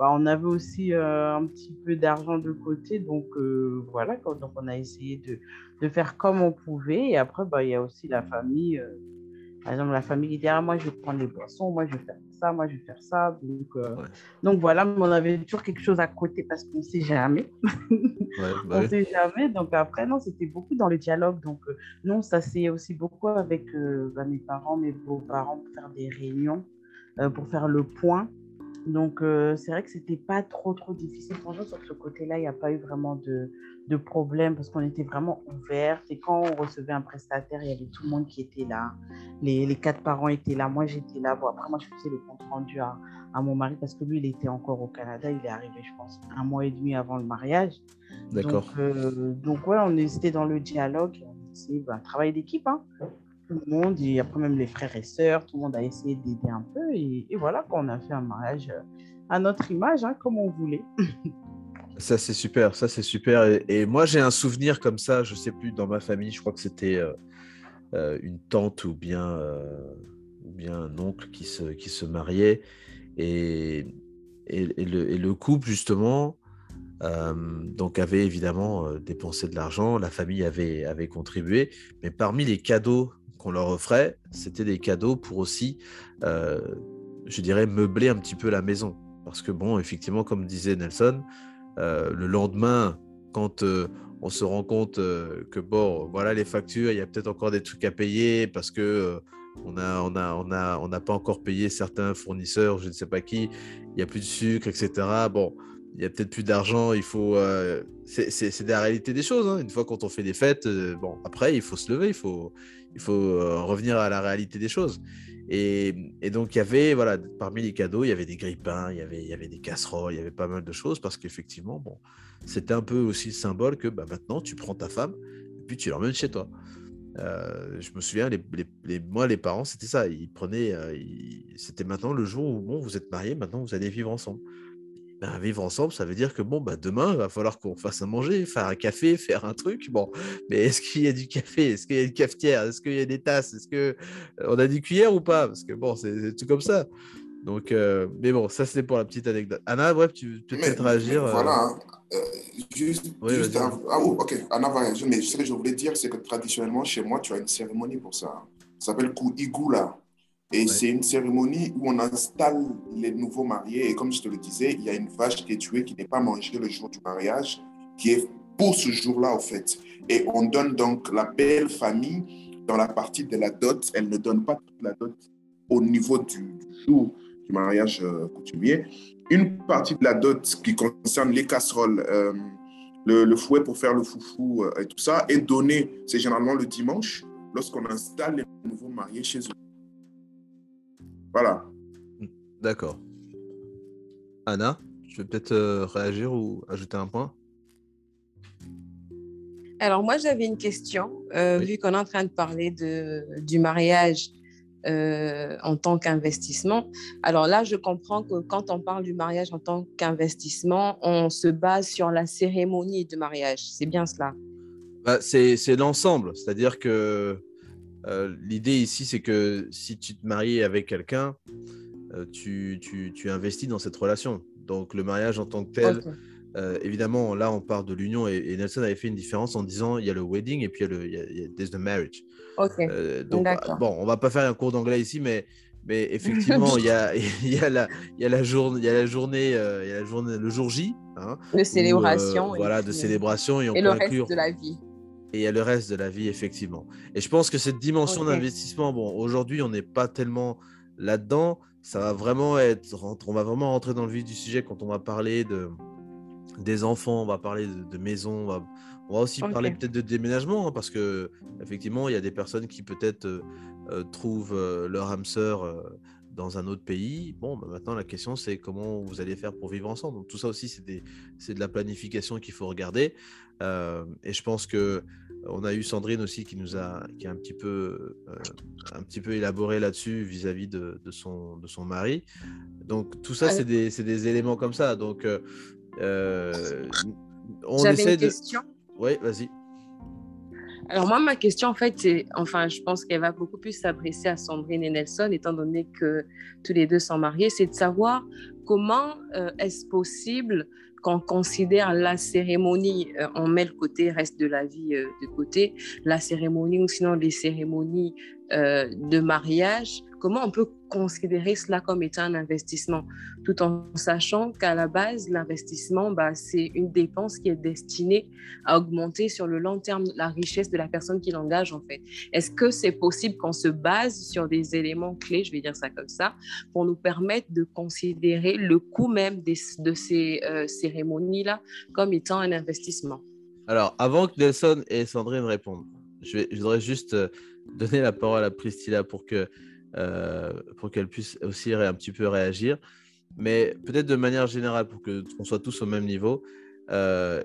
D: euh, ben, on avait aussi euh, un petit peu d'argent de côté. Donc, euh, voilà, donc on a essayé de, de, faire comme on pouvait. Et après, ben, il y a aussi la famille. par exemple, la famille qui dit, ah, moi, je vais prendre les boissons, moi, je vais faire ça, moi, je vais faire ça. Donc, euh, donc voilà, on avait toujours quelque chose à côté parce qu'on ne sait jamais. Ouais, bah on ne sait jamais. Donc après, non, c'était beaucoup dans le dialogue. Donc euh, non, ça c'est aussi beaucoup avec euh, bah, mes parents, mes beaux-parents pour faire des réunions, pour faire le point. Donc, euh, c'est vrai que c'était pas trop, trop difficile. Franchement, sur ce côté-là, il n'y a pas eu vraiment de, de problème parce qu'on était vraiment ouverts. Et quand on recevait un prestataire, il y avait tout le monde qui était là. Les, les quatre parents étaient là. Moi, j'étais là. Bon, après, moi, je faisais le compte rendu à, à, mon mari parce que lui, il était encore au Canada. Il est arrivé, je pense, un mois et demi avant le mariage. D'accord. Donc, euh, donc, ouais, on était dans le dialogue. C'est un travail d'équipe. Hein tout le monde, et après même les frères et sœurs, tout le monde a essayé d'aider un peu. Et, voilà qu'on a fait un mariage euh, à notre image, hein, comme on voulait.
B: ça, c'est super, ça, c'est super. Et, moi, j'ai un souvenir comme ça, je sais plus, dans ma famille, je crois que c'était euh, euh, une tante ou bien, ou bien un oncle qui se, qui se mariait. Et, et, le, et le, couple, justement, donc avait évidemment dépensé de l'argent, la famille avait, avait contribué, mais parmi les cadeaux qu'on leur offrait, c'était des cadeaux pour aussi, euh, je dirais, meubler un petit peu la maison. Parce que, bon, effectivement, comme disait Nelson, euh, le lendemain, quand euh, on se rend compte que, bon, voilà les factures, il y a peut-être encore des trucs à payer parce que on n'a on a, on a, on pas encore payé certains fournisseurs, je ne sais pas qui, il n'y a plus de sucre, etc. Bon, il y a peut-être plus d'argent, il faut. c'est la réalité des choses. Hein. Une fois quand on fait des fêtes, bon, après, il faut se lever, il faut, il faut euh, revenir à la réalité des choses. Et, donc, il y avait, voilà, parmi les cadeaux, il y avait des grippins, il y avait, il y avait des casseroles, il y avait pas mal de choses parce qu'effectivement, bon, c'était un peu aussi le symbole que bah, maintenant, tu prends ta femme et puis tu l'emmènes chez toi. Euh, je me souviens, moi, les parents, c'était ça. Ils prenaient, euh, c'était maintenant le jour où bon, vous êtes mariés, maintenant vous allez vivre ensemble. Ben, vivre ensemble, ça veut dire que bon, bah, demain, il va falloir qu'on fasse à manger, faire un café, faire un truc. Bon, mais est-ce qu'il y a du café? Est-ce qu'il y a une cafetière? Est-ce qu'il y a des tasses? Est-ce que euh, on a des cuillères ou pas? Parce que bon, c'est tout comme ça. Donc, euh, mais bon, ça c'est pour la petite anecdote. Anna, ouais, tu peux peut-être réagir.
C: Euh, voilà, juste, juste ah, oh, ok, Anna va réagir. Mais ce que je voulais dire, c'est que traditionnellement, chez moi, tu as une cérémonie pour ça. Ça s'appelle Igula. Et c'est une cérémonie où on installe les nouveaux mariés. Et comme je te le disais, il y a une vache qui est tuée, qui n'est pas mangée le jour du mariage, qui est pour ce jour-là, en fait. Et on donne donc la belle famille dans la partie de la dot. Elle ne donne pas toute la dot au niveau du, jour du mariage euh, coutumier. Une partie de la dot qui concerne les casseroles, euh, le, fouet pour faire le foufou euh, et tout ça, est donnée, c'est généralement le dimanche, lorsqu'on installe les nouveaux mariés chez eux. Voilà.
B: D'accord. Anna, tu veux peut-être euh, réagir ou ajouter un point?
F: Alors moi, j'avais une question, euh, vu qu'on est en train de parler de, du mariage euh, en tant qu'investissement. Alors là, je comprends que quand on parle du mariage en tant qu'investissement, on se base sur la cérémonie de mariage. C'est bien cela?
B: Bah, C'est l'ensemble, c'est-à-dire que euh, l'idée ici, c'est que si tu te maries avec quelqu'un, euh, tu, tu, investis dans cette relation. Donc le mariage en tant que tel, euh, évidemment, là, on parle de l'union et, Nelson avait fait une différence en disant il y a le wedding et puis il y a le il y a, marriage.
F: Ok.
B: donc, bon, on va pas faire un cours d'anglais ici, mais, mais effectivement, il y a, y a la, y a la journée, il y a la journée, il y a la journée, le jour J.
F: Hein, de célébration.
B: voilà, de célébration et on
F: et le reste de la vie.
B: Et il y a le reste de la vie, effectivement. Et je pense que cette dimension d'investissement, bon, aujourd'hui, on n'est pas tellement là-dedans. Ça va vraiment être, on va vraiment rentrer dans le vif du sujet quand on va parler de, des enfants, on va parler de, maisons, on va, on va aussi parler peut-être de déménagement, hein, parce que effectivement, il y a des personnes qui peut-être euh, euh, trouvent euh, leur âme sœur dans un autre pays. Bon, bah, maintenant, la question, c'est comment vous allez faire pour vivre ensemble. Donc, tout ça aussi, c'est de la planification qu'il faut regarder. Et je pense que on a eu Sandrine aussi qui nous a, qui a un petit peu, un petit peu élaboré là-dessus vis-à-vis de, de, son, de son mari. Donc, tout ça, c'est des, des, éléments comme ça. Donc,
F: on essaie une de. Question.
B: Oui, vas-y.
F: Alors moi, ma question, en fait, c'est, enfin, je pense qu'elle va beaucoup plus s'adresser à Sandrine et Nelson, étant donné que tous les deux sont mariés, c'est de savoir comment euh, est-ce possible qu'on considère la cérémonie, euh, on met le côté reste de la vie euh, de côté, la cérémonie ou sinon les cérémonies de mariage Comment on peut considérer cela comme étant un investissement, tout en sachant qu'à la base, l'investissement, bah, c'est une dépense qui est destinée à augmenter sur le long terme la richesse de la personne qui l'engage, en fait. Est-ce que c'est possible qu'on se base sur des éléments clés, je vais dire ça comme ça, pour nous permettre de considérer le coût même de ces euh, cérémonies-là comme étant un investissement?
B: Alors, avant que Nelson et Sandrine répondent, je voudrais juste euh, donner la parole à Priscilla pour que euh, qu'elle puisse aussi un petit peu réagir. Mais peut-être de manière générale, pour qu'on soit tous au même niveau, euh,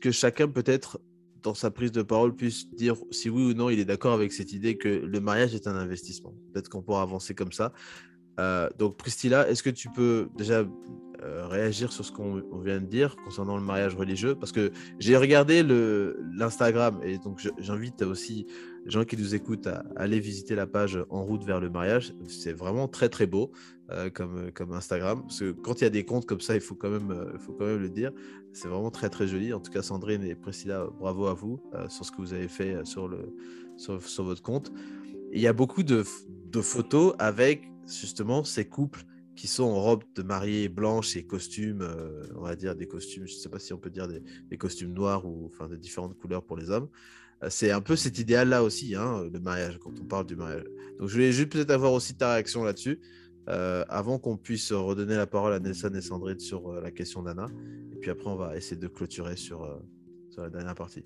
B: que chacun peut-être dans sa prise de parole puisse dire si oui ou non il est d'accord avec cette idée que le mariage est un investissement. Peut-être qu'on pourra avancer comme ça. Euh, donc Priscilla, est-ce que tu peux déjà réagir sur ce qu'on vient de dire concernant le mariage religieux? Parce que j'ai regardé l'Instagram et donc j'invite aussi les gens qui nous écoutent à, aller visiter la page En route vers le mariage. C'est vraiment très très beau euh, comme, comme Instagram. Parce que quand il y a des comptes comme ça, il faut quand même, euh, faut quand même le dire. C'est vraiment très très joli. En tout cas, Sandrine et Priscilla, bravo à vous euh, sur ce que vous avez fait sur, le, sur, sur votre compte. il y a beaucoup de, de photos avec justement ces couples qui sont en robe de mariée blanche et costumes, on va dire des costumes, je ne sais pas si on peut dire des, costumes noirs ou enfin de différentes couleurs pour les hommes. Euh, c'est un peu cet idéal-là aussi, hein, le mariage, quand on parle du mariage. Donc je voulais juste peut-être avoir aussi ta réaction là-dessus, euh, avant qu'on puisse redonner la parole à Nelson et Sandrine sur euh, la question d'Anna. Et puis après, on va essayer de clôturer sur, sur la dernière partie.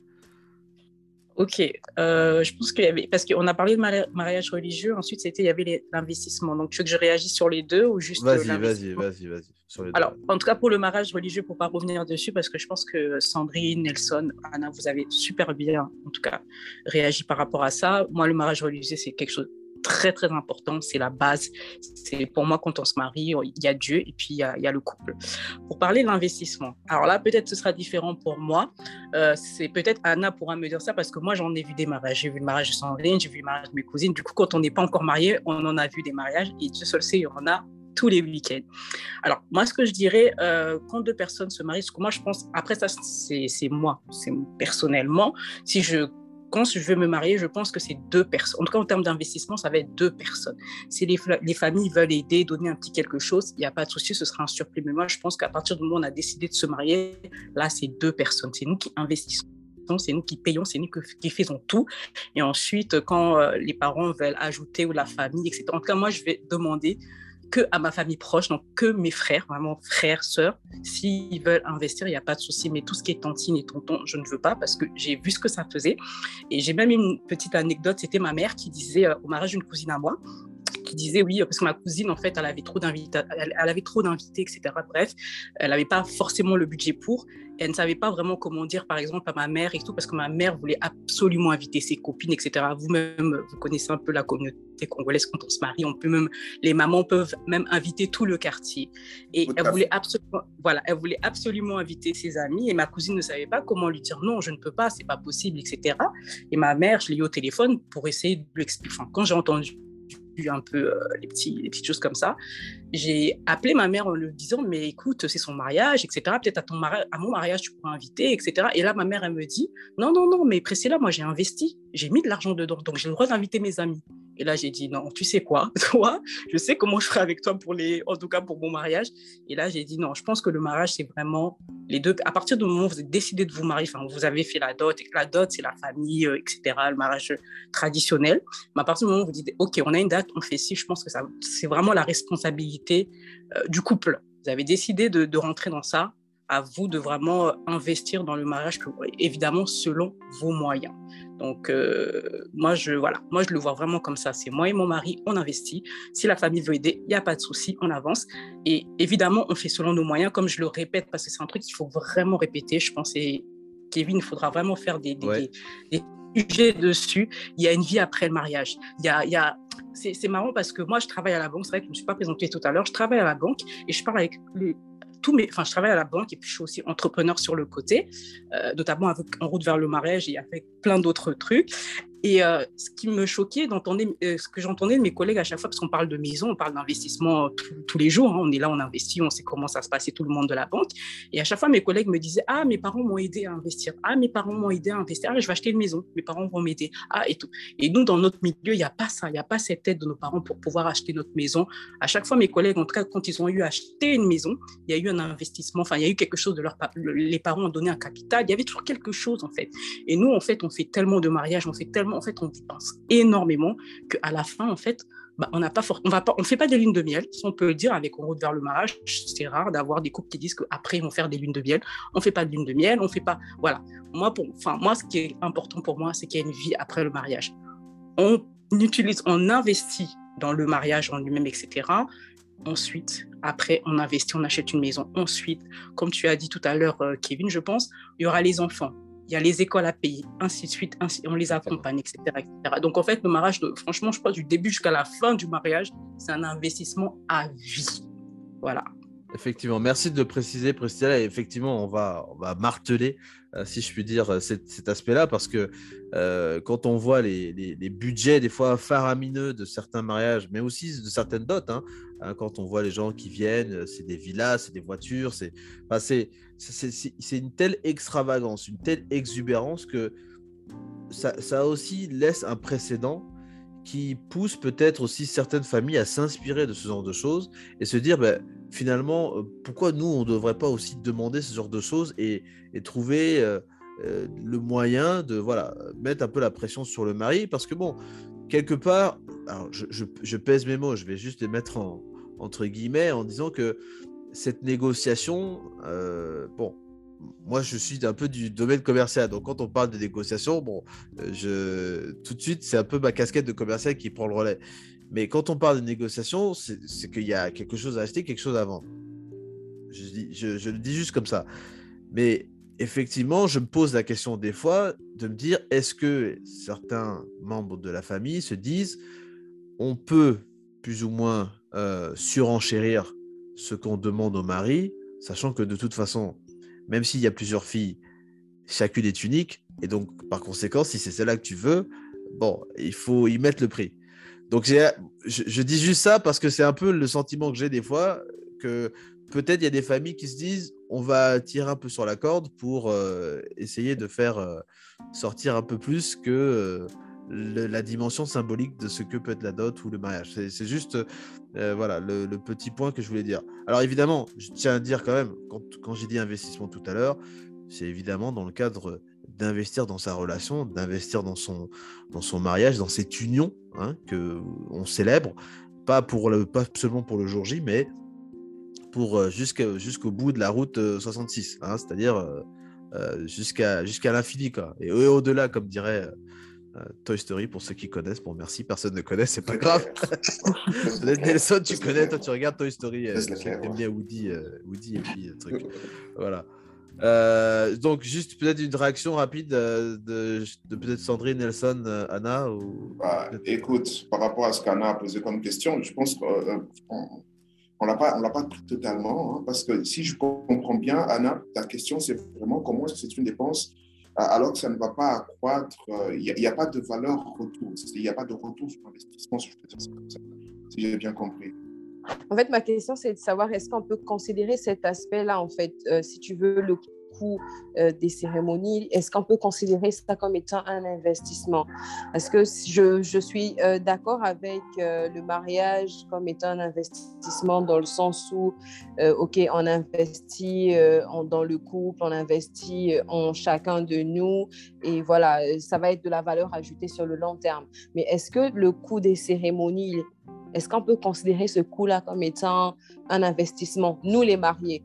E: Ok, euh, je pense qu'il y avait, parce qu'on a parlé de mariage religieux, ensuite c'était, il y avait l'investissement. Donc tu veux que je réagisse sur les deux ou juste
B: Vas-y, vas-y, vas-y, vas-y.
E: Alors, en tout cas pour le mariage religieux, pour pas revenir dessus, parce que je pense que Sandrine, Nelson, Anna, vous avez super bien, en tout cas, réagi par rapport à ça. Moi, le mariage religieux, c'est quelque chose très très important, c'est la base. C'est pour moi quand on se marie, il y a Dieu et puis il y a, il y le couple. Pour parler de l'investissement, alors là peut-être ce sera différent pour moi. Euh, c'est peut-être Anna pourra me dire ça parce que moi j'en ai vu des mariages. J'ai vu le mariage de Sandrine, j'ai vu le mariage de mes cousines. Du coup quand on n'est pas encore marié, on en a vu des mariages et Dieu seul sait, on a tous les week-ends. Alors, moi, ce que je dirais, euh, quand deux personnes se marient, ce que moi, je pense, après ça, c'est moi, c'est personnellement, si je quand je veux me marier, je pense que c'est deux personnes. En tout cas, en termes d'investissement, ça va être deux personnes. Si les, les, familles veulent aider, donner un petit quelque chose, il n'y a pas de souci, ce sera un surplus. Mais moi, je pense qu'à partir du moment où on a décidé de se marier, là, c'est deux personnes. C'est nous qui investissons c'est nous qui payons, c'est nous qui faisons tout. Et ensuite, quand euh, les parents veulent ajouter ou la famille, etc. En tout cas, moi, je vais demander que à ma famille proche, donc que mes frères, vraiment frères, sœurs, s'ils veulent investir, il n'y a pas de souci. Mais tout ce qui est tantine et tonton, je ne veux pas parce que j'ai vu ce que ça faisait. Et j'ai même une petite anecdote, c'était ma mère qui disait euh, au mariage d'une cousine à moi, qui disait oui, parce que ma cousine, en fait, elle avait trop d'invités, elle, avait trop d'invités, etc. Bref, elle n'avait pas forcément le budget pour. Et elle ne savait pas vraiment comment dire, par exemple, à ma mère et tout, parce que ma mère voulait absolument inviter ses copines, etc. Vous-même, vous connaissez un peu la communauté congolaise quand on se marie. On peut même, les mamans peuvent même inviter tout le quartier. Et elle voulait absolument, voilà, elle voulait absolument inviter ses amis. Et ma cousine ne savait pas comment lui dire non, je ne peux pas, c'est pas possible, etc. Et ma mère, je l'ai eu au téléphone pour essayer de lui expliquer. Enfin, quand j'ai entendu un peu euh, les, petites choses comme ça. J'ai appelé ma mère en lui disant, mais écoute, c'est son mariage, etc. Peut-être à, ton à mon mariage, tu pourras inviter, etc. Et là, ma mère, elle me dit, non, non, non, mais Priscilla, moi, j'ai investi, j'ai mis de l'argent dedans, donc j'ai le droit d'inviter mes amis. Et là, j'ai dit, non, tu sais quoi, toi, je sais comment je ferai avec toi pour les, en tout cas pour mon mariage. Et là, j'ai dit, non, je pense que le mariage, c'est vraiment Les deux, à partir du moment où vous avez décidé de vous marier, enfin, vous avez fait la dot, la dot, c'est la famille, etc., le mariage traditionnel. Mais à partir du moment où vous dites, OK, on a une date, on fait ci, je pense que ça, c'est vraiment la responsabilité du couple. Vous avez décidé de, de rentrer dans ça, à vous de vraiment investir dans le mariage, évidemment selon vos moyens. Donc, euh, moi, je, voilà, moi, je le vois vraiment comme ça. C'est moi et mon mari, on investit. Si la famille veut aider, il n'y a pas de souci, on avance. Et évidemment, on fait selon nos moyens, comme je le répète, parce que c'est un truc qu'il faut vraiment répéter. Je pense que Kevin, il faudra vraiment faire des, des, sujets dessus. Il y a une vie après le mariage. Il y a, il y a... C'est marrant parce que moi, je travaille à la banque. C'est vrai que je ne me suis pas présentée tout à l'heure. Je travaille à la banque et je parle avec les, enfin, je travaille à la banque et puis je suis aussi entrepreneur sur le côté, euh, notamment en route vers le mariage et avec plein d'autres trucs. Et euh, ce qui me choquait d'entendre, euh, ce que j'entendais de mes collègues à chaque fois, parce qu'on parle de maison, on parle d'investissement tous les jours, hein, on est là, on investit, on sait comment ça se passe tout le monde de la banque. Et à chaque fois, mes collègues me disaient Ah, mes parents m'ont aidé à investir. Ah, mes parents m'ont aidé à investir. Ah, je vais acheter une maison. Mes parents vont m'aider. Ah, et tout. Et nous, dans notre milieu, il n'y a pas ça. Il n'y a pas cette aide de nos parents pour pouvoir acheter notre maison. À chaque fois, mes collègues, en tout cas, quand ils ont eu acheté une maison, il y a eu un investissement. Enfin, il y a eu quelque chose de leur. Les parents ont donné un capital. Il y avait toujours quelque chose, en fait. Et nous, en fait, on fait tellement de mariages, on fait tellement. En fait, on dépense énormément qu'à la fin, en fait, bah, on n'a fait pas des lunes de miel, si on peut le dire avec en route vers le mariage. C'est rare d'avoir des couples qui disent qu'après ils vont faire des lunes de miel. On fait pas de lunes de miel, on fait pas, voilà. Moi, pour, moi, ce qui est important pour moi, c'est qu'il y a une vie après le mariage. On utilise, on investit dans le mariage en lui-même, etc. Ensuite, après, on investit, on achète une maison. Ensuite, comme tu as dit tout à l'heure, euh, Kevin, je pense, il y aura les enfants il y a les écoles à payer, ainsi de suite, ainsi, on les accompagne, etc., etc. Donc en fait, le mariage, franchement, je crois du début jusqu'à la fin du mariage, c'est un investissement à vie. Voilà.
B: Effectivement, merci de le préciser, Priscilla. effectivement, on va, on va marteler, euh, si je puis dire, euh, cet, aspect-là, parce que euh, quand on voit les, les, budgets, des fois faramineux de certains mariages, mais aussi de certaines dots, hein, hein, quand on voit les gens qui viennent, c'est des villas, c'est des voitures, c'est une telle extravagance, une telle exubérance que ça, ça aussi laisse un précédent qui pousse peut-être aussi certaines familles à s'inspirer de ce genre de choses et se dire ben, finalement euh, pourquoi nous on ne devrait pas aussi demander ce genre de choses et, trouver euh, euh, le moyen de voilà mettre un peu la pression sur le mari? Parce que bon quelque part je, pèse mes mots je vais juste les mettre en, entre guillemets en disant que cette négociation bon moi, je suis un peu du domaine commercial. Donc, quand on parle de négociation, bon, je, tout de suite, c'est un peu ma casquette de commercial qui prend le relais. Mais quand on parle de négociation, c'est qu'il y a quelque chose à acheter, quelque chose à vendre. Je, le dis juste comme ça. Mais effectivement, je me pose la question des fois de me dire est-ce que certains membres de la famille se disent on peut plus ou moins euh, surenchérir ce qu'on demande au mari, sachant que de toute façon, même s'il y a plusieurs filles, chacune est unique. Et donc, par conséquent, si c'est celle-là que tu veux, bon, il faut y mettre le prix. Donc, je, dis juste ça parce que c'est un peu le sentiment que j'ai des fois, que peut-être il y a des familles qui se disent, on va tirer un peu sur la corde pour euh, essayer de faire euh, sortir un peu plus que euh, la dimension symbolique de ce que peut être la dot ou le mariage. C'est juste voilà le, petit point que je voulais dire. Alors évidemment, je tiens à dire quand même, quand, j'ai dit investissement tout à l'heure, c'est évidemment dans le cadre d'investir dans sa relation, d'investir dans son, dans son mariage, dans cette union hein, que on célèbre, pas, pour le, pas seulement pour le jour J, mais pour euh, jusqu'au bout de la route 66, euh, hein, c'est-à-dire jusqu'à jusqu'à l'infini. Et, au-delà, comme dirait euh, Toy Story, pour ceux qui connaissent, bon merci, personne ne connaît, c'est pas grave. Nelson, tu connais, toi tu regardes Toy Story, euh, aimes bien Woody, euh, Woody et puis truc. Voilà. Donc juste peut-être une réaction rapide de, de peut-être Sandrine, Nelson, Anna ou...
C: Bah, écoute, par rapport à ce qu'Anna a posé comme question, je pense qu'on on l'a pas, on l'a pas pris totalement, hein, parce que si je comprends bien, Anna, ta question c'est vraiment comment est-ce que c'est une dépense alors que ça ne va pas accroître, euh, il n'y a, pas de valeur retour, il n'y a pas de retour sur l'investissement, si je peux dire ça comme ça, si j'ai bien compris.
F: En fait, ma question, c'est de savoir est-ce qu'on peut considérer cet aspect-là, en fait, euh, si tu veux, le coût euh, des cérémonies, est-ce qu'on peut considérer ça comme étant un investissement? Parce que je, suis euh, d'accord avec le mariage comme étant un investissement dans le sens où, OK, on investit dans le couple, on investit en chacun de nous, et voilà, ça va être de la valeur ajoutée sur le long terme. Mais est-ce que le coût des cérémonies est-ce qu'on peut considérer ce coût-là comme étant un investissement, nous les mariés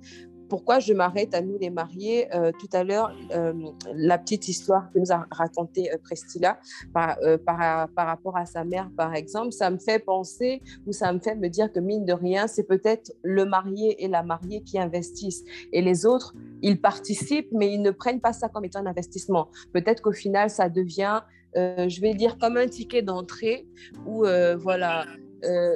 F: pourquoi je m'arrête à nous les mariés? Euh, Tout à l'heure, euh, la petite histoire que nous a racontée euh, Prestila par, par, par, rapport à sa mère, par exemple, ça me fait penser ou ça me fait me dire que mine de rien, c'est peut-être le marié et la mariée qui investissent. Et les autres, ils participent, mais ils ne prennent pas ça comme étant un investissement. Peut-être qu'au final, ça devient, je vais dire, comme un ticket d'entrée où, voilà, euh,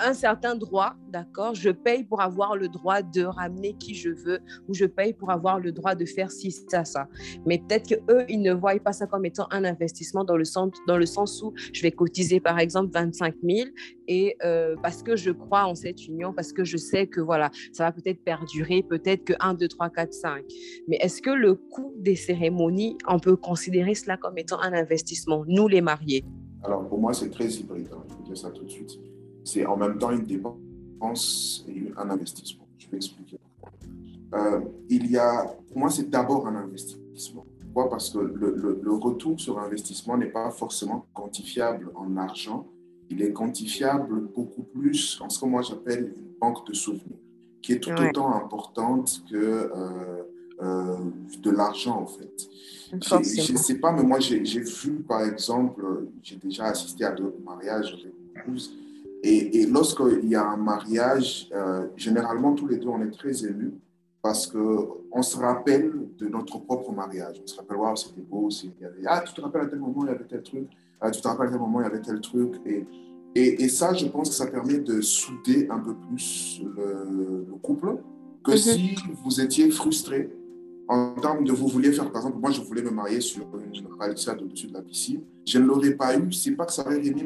F: un certain droit, d'accord? Je paye pour avoir le droit de ramener qui je veux ou je paye pour avoir le droit de faire ci, ça, ça. Mais peut-être qu'eux, ils ne voient pas ça comme étant un investissement dans le sens, dans le sens où je vais cotiser, par exemple, 25 000 et euh, parce que je crois en cette union, parce que je sais que voilà, ça va peut-être perdurer, peut-être que 1, 2, 3, 4, 5. Mais est-ce que le coût des cérémonies, on peut considérer cela comme étant un investissement, nous les mariés
C: alors, pour moi, c'est très hybride. Hein. Je vais dire ça tout de suite. C'est en même temps une dépense et un investissement. Je vais expliquer pourquoi. Euh, il y a, pour moi, c'est d'abord un investissement. Pourquoi? Parce que le, le, retour sur investissement n'est pas forcément quantifiable en argent. Il est quantifiable beaucoup plus en ce que moi j'appelle une banque de souvenirs, qui est tout autant importante que euh, euh, de l'argent, en fait. Je ne sais pas, mais moi, j'ai vu, par exemple, j'ai déjà assisté à d'autres mariages avec épouse. Et, et lorsqu'il y a un mariage, euh, généralement, tous les deux, on est très émus parce qu'on se rappelle de notre propre mariage. On se rappelle, waouh, c'était beau. Il y avait, ah, tu te rappelles à tel moment, il y avait tel truc. Ah, tu te rappelles à tel moment, il y avait tel truc. Et, et, et, ça, je pense que ça permet de souder un peu plus le, couple que mhm. si vous étiez frustré en termes de vous vouliez faire, par exemple, moi je voulais me marier sur une palissade au-dessus de la piscine, je ne l'aurais pas eu. C'est pas que ça aurait remis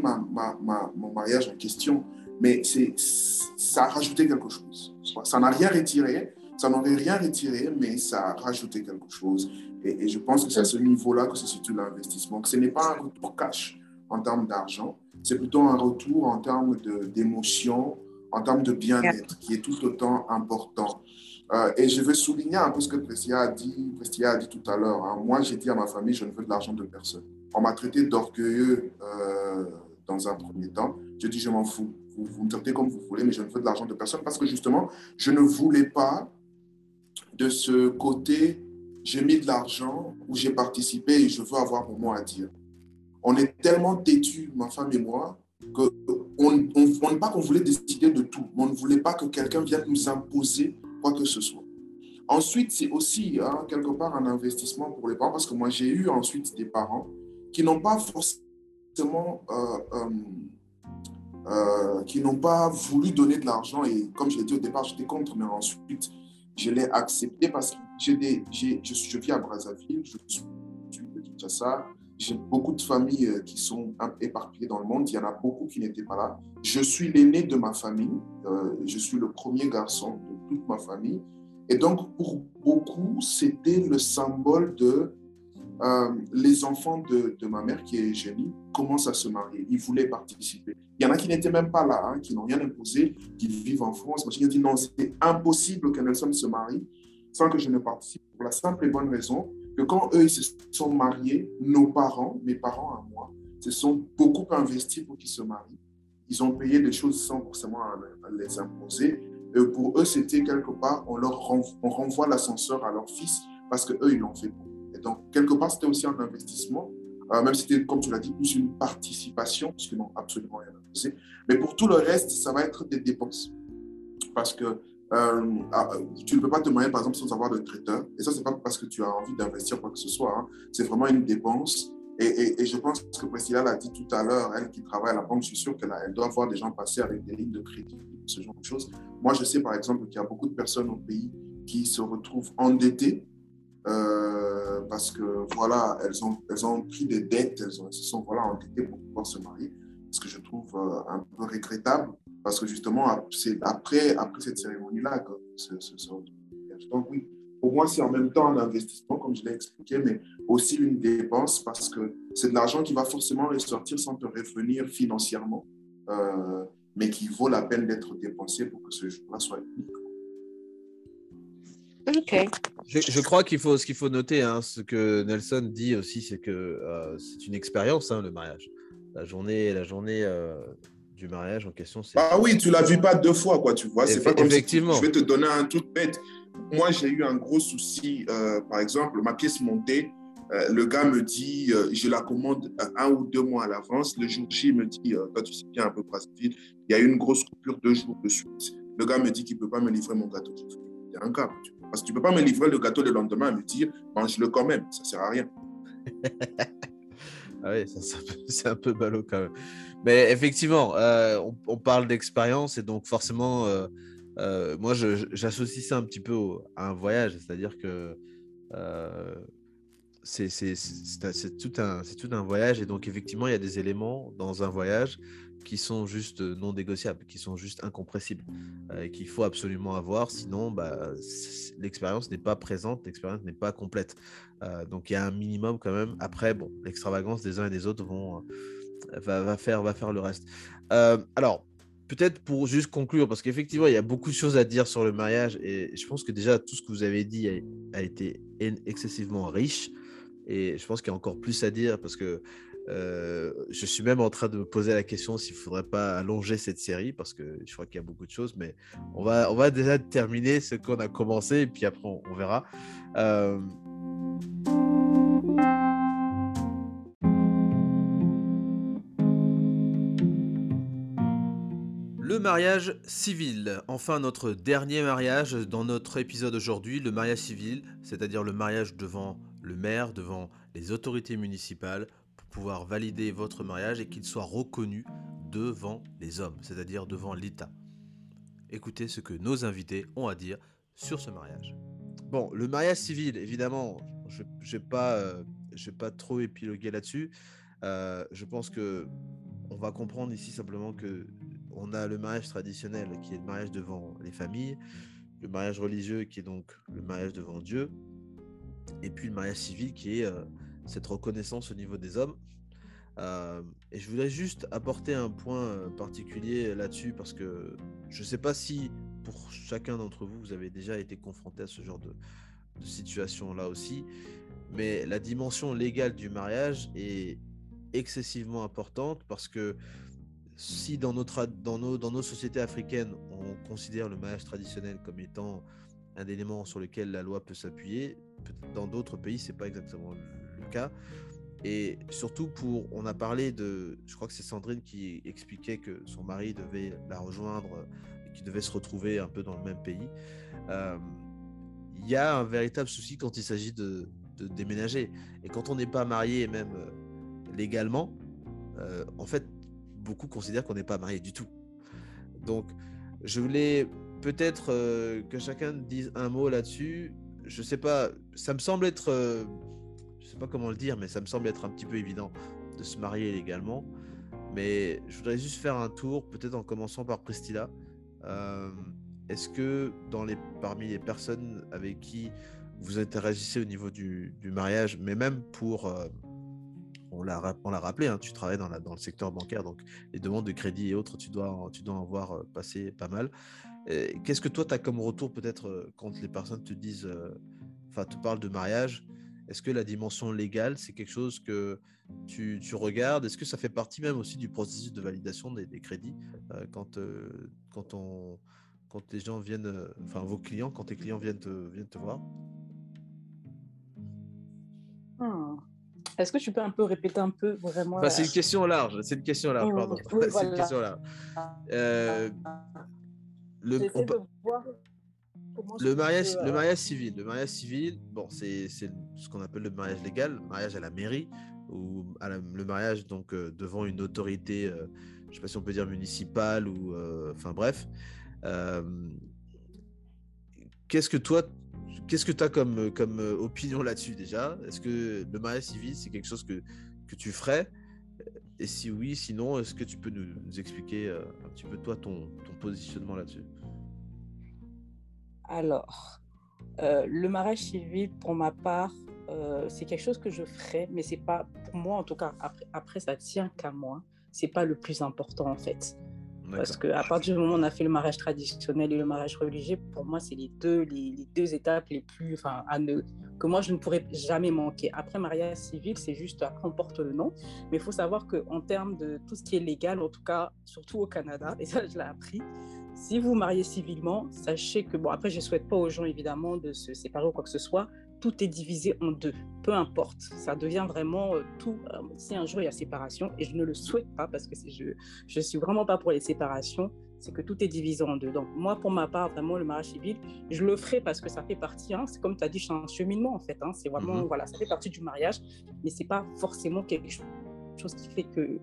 C: mon mariage en question, mais c'est ça a rajouté quelque chose. Ça n'a rien retiré, ça n'aurait rien retiré, mais ça a rajouté quelque chose. Et, je pense que c'est à ce niveau-là que se situe l'investissement, que ce n'est pas un retour cash en termes d'argent, c'est plutôt un retour en termes d'émotion, en termes de bien-être, qui est tout autant important. Euh, et je veux souligner un peu ce que Prestia a dit, Prestia a dit tout à l'heure. Hein. Moi, j'ai dit à ma famille, je ne veux de l'argent de personne. On m'a traité d'orgueilleux euh, dans un premier temps. Je dis, je m'en fous. Vous, me traitez comme vous voulez, mais je ne veux de l'argent de personne parce que justement, je ne voulais pas de ce côté, j'ai mis de l'argent ou j'ai participé et je veux avoir mon mot à dire. On est tellement têtus, ma femme et moi, qu'on on, pas qu'on voulait décider de tout, mais on ne voulait pas que quelqu'un vienne nous imposer quoi que ce soit. Ensuite, c'est aussi hein, quelque part un investissement pour les parents, parce que moi, j'ai eu ensuite des parents qui n'ont pas forcément, euh, euh, euh, qui n'ont pas voulu donner de l'argent. Et comme je l'ai dit au départ, j'étais contre, mais ensuite, je l'ai accepté parce que j'ai des, je, je vis à Brazzaville, je suis de Kinshasa, j'ai beaucoup de familles qui sont éparpillées dans le monde. Il y en a beaucoup qui n'étaient pas là. Je suis l'aîné de ma famille. je suis le premier garçon de toute ma famille. Et donc, pour beaucoup, c'était le symbole de euh, les enfants de, ma mère, qui est génie, commencent à se marier. Ils voulaient participer. Il y en a qui n'étaient même pas là, hein, qui n'ont rien imposé, qui vivent en France. Moi, j'ai dit non, c'était impossible que Nelson se marie sans que je ne participe. Pour la simple et bonne raison que quand eux, ils se sont mariés, nos parents, mes parents à moi, se sont beaucoup investis pour qu'ils se marient. Ils ont payé des choses sans forcément les imposer pour eux, c'était quelque part, on leur on renvoie l'ascenseur à leur fils parce que eux, ils l'ont fait pour Et donc, quelque part, c'était aussi un investissement, euh, même si c'était, comme tu l'as dit, plus une participation, parce qu'ils n'ont absolument rien imposé. Mais pour tout le reste, ça va être des dépenses. Parce que euh, ah, tu ne peux pas te marier, par exemple, sans avoir de traiteur. Et ça, c'est pas parce que tu as envie d'investir quoi que ce soit. Hein. C'est vraiment une dépense. Et, et, je pense que Priscilla l'a dit tout à l'heure, elle qui travaille à la banque, je suis sûr qu'elle elle doit voir des gens passer avec des lignes de crédit, ce genre de choses. Moi, je sais par exemple qu'il y a beaucoup de personnes au pays qui se retrouvent endettées euh, parce que voilà, elles ont, elles ont pris des dettes, elles, se sont voilà, endettées pour pouvoir se marier. Ce que je trouve euh, un peu regrettable parce que justement, c'est après, après cette cérémonie-là que ce, ce, Donc oui, pour moi, c'est en même temps un investissement, comme je l'ai expliqué, mais aussi une dépense parce que c'est de l'argent qui va forcément ressortir sans te revenir financièrement, euh, mais qui vaut la peine d'être dépensé pour que ce jour-là soit unique.
F: Ok.
B: Je, crois qu'il faut, ce qu'il faut noter, hein, ce que Nelson dit aussi, c'est que euh, c'est une expérience, hein, le mariage. La journée, la journée euh, du mariage en question, c'est.
C: Ah oui, tu l'as vu pas deux fois, quoi, tu vois. C'est pas comme
B: Effectivement.
C: je vais te donner un truc bête. Moi, j'ai eu un gros souci, euh, par exemple, ma pièce montée. le gars me dit, je la commande un ou deux mois à l'avance. Le jour J, il me dit, toi, tu sais bien un peu il y a eu une grosse coupure deux jours de suite. Le gars me dit qu'il peut pas me livrer mon gâteau. A un tu parce que tu peux pas me livrer le gâteau le lendemain et me dire mange-le quand même. Ça sert à rien.
B: ah oui, c'est un peu ballot quand même. Mais effectivement, euh, on, parle d'expérience et donc forcément, euh, euh, moi, j'associe ça un petit peu à un voyage. C'est-à-dire que c'est tout, un, voyage et donc effectivement, il y a des éléments dans un voyage qui sont juste non négociables, qui sont juste incompressibles, euh, qu'il faut absolument avoir, sinon bah, l'expérience n'est pas présente, l'expérience n'est pas complète. Donc il y a un minimum quand même. Après, bon, l'extravagance des uns et des autres vont, va, faire, va faire le reste. alors, peut-être pour juste conclure, parce qu'effectivement, il y a beaucoup de choses à dire sur le mariage, et je pense que déjà tout ce que vous avez dit a, a été excessivement riche, et je pense qu'il y a encore plus à dire, parce que euh, je suis même en train de me poser la question s'il ne faudrait pas allonger cette série parce que je crois qu'il y a beaucoup de choses, mais on va, on va déjà terminer ce qu'on a commencé et puis après on, verra. Euh, mariage civil. Enfin, notre dernier mariage dans notre épisode aujourd'hui, le mariage civil, c'est-à-dire le mariage devant le maire, devant les autorités municipales, pouvoir valider votre mariage et qu'il soit reconnu devant les hommes, c'est-à-dire devant l'État. Écoutez ce que nos invités ont à dire sur ce mariage. Bon, le mariage civil, évidemment, je n'ai pas, euh, pas trop épilogué là-dessus. Euh, je pense que on va comprendre ici simplement que on a le mariage traditionnel qui est le mariage devant les familles, le mariage religieux qui est donc le mariage devant Dieu, et puis le mariage civil qui est euh, cette reconnaissance au niveau des hommes. Euh, et je voudrais juste apporter un point euh, particulier là-dessus parce que je ne sais pas si pour chacun d'entre vous, vous avez déjà été confronté à ce genre de, situation là aussi, mais la dimension légale du mariage est excessivement importante parce que si dans, notre, dans, nos, dans nos sociétés africaines, on considère le mariage traditionnel comme étant un élément sur lequel la loi peut s'appuyer, dans d'autres pays, c'est pas exactement cas. Et surtout pour, on a parlé de, je crois que c'est Sandrine qui expliquait que son mari devait la rejoindre et qu'il devait se retrouver un peu dans le même pays. Euh, il y a un véritable souci quand il s'agit de, déménager. Et quand on n'est pas marié, même euh, légalement, euh, en fait, beaucoup considèrent qu'on n'est pas marié du tout. Donc, je voulais peut-être que chacun dise un mot là-dessus. Je sais pas, ça me semble être sais pas comment le dire, mais ça me semble être un petit peu évident de se marier légalement. Mais je voudrais juste faire un tour, peut-être en commençant par Prestila. Euh, est-ce que dans les, parmi les personnes avec qui vous interagissez au niveau du, mariage, mais même pour, on l'a rappelé, hein, tu travailles dans, le secteur bancaire, donc les demandes de crédit et autres, tu dois, en voir passer pas mal. Qu'est-ce que toi, tu as comme retour peut-être quand les personnes te disent, enfin, te parlent de mariage est-ce que la dimension légale, c'est quelque chose que tu, regardes? Est-ce que ça fait partie même aussi du processus de validation des, crédits quand, les gens viennent, enfin vos clients, quand tes clients viennent te, voir?
E: Hmm. Est-ce que tu peux un peu répéter un peu vraiment
B: C'est une question large, c'est une question large, pardon. c'est une question large. le, le mariage, le euh, mariage civil, le mariage civil, bon, c'est ce qu'on appelle le mariage légal, le mariage à la mairie ou le mariage donc euh, devant une autorité, je euh, je sais pas si on peut dire municipale ou, enfin bref. Qu'est-ce que toi, qu'est-ce que tu as comme, comme opinion là-dessus déjà? Est-ce que le mariage civil c'est quelque chose que, que tu ferais? Et si oui, sinon, est-ce que tu peux nous, expliquer un petit peu toi ton, positionnement là-dessus?
E: Alors, Euh, le mariage civil, pour ma part, euh, c'est quelque chose que je ferais, mais c'est pas, pour moi en tout cas, après, après ça tient qu'à moi, c'est pas le plus important en fait. Parce qu'à partir du moment où on a fait le mariage traditionnel et le mariage religieux, pour moi, c'est les deux, les, deux étapes les plus, enfin, à ne, que moi, je ne pourrais jamais manquer. Après, mariage civil, c'est juste, après, on porte le nom. Mais il faut savoir qu'en termes de tout ce qui est légal, en tout cas, surtout au Canada, et ça, je l'ai appris, si vous mariez civilement, sachez que, bon, après, je ne souhaite pas aux gens, évidemment, de se séparer ou quoi que ce soit, tout est divisé en deux, peu importe. Ça devient vraiment euh, tout. Euh, si un jour il y a séparation, et je ne le souhaite pas parce que je ne suis vraiment pas pour les séparations, c'est que tout est divisé en deux. Donc moi, pour ma part, vraiment, le mariage civil, je le ferai parce que ça fait partie, hein, c'est comme tu as dit, c'est un cheminement en fait. Hein, c'est vraiment, mhm. voilà, ça fait partie du mariage, mais c'est pas forcément quelque chose qui fait que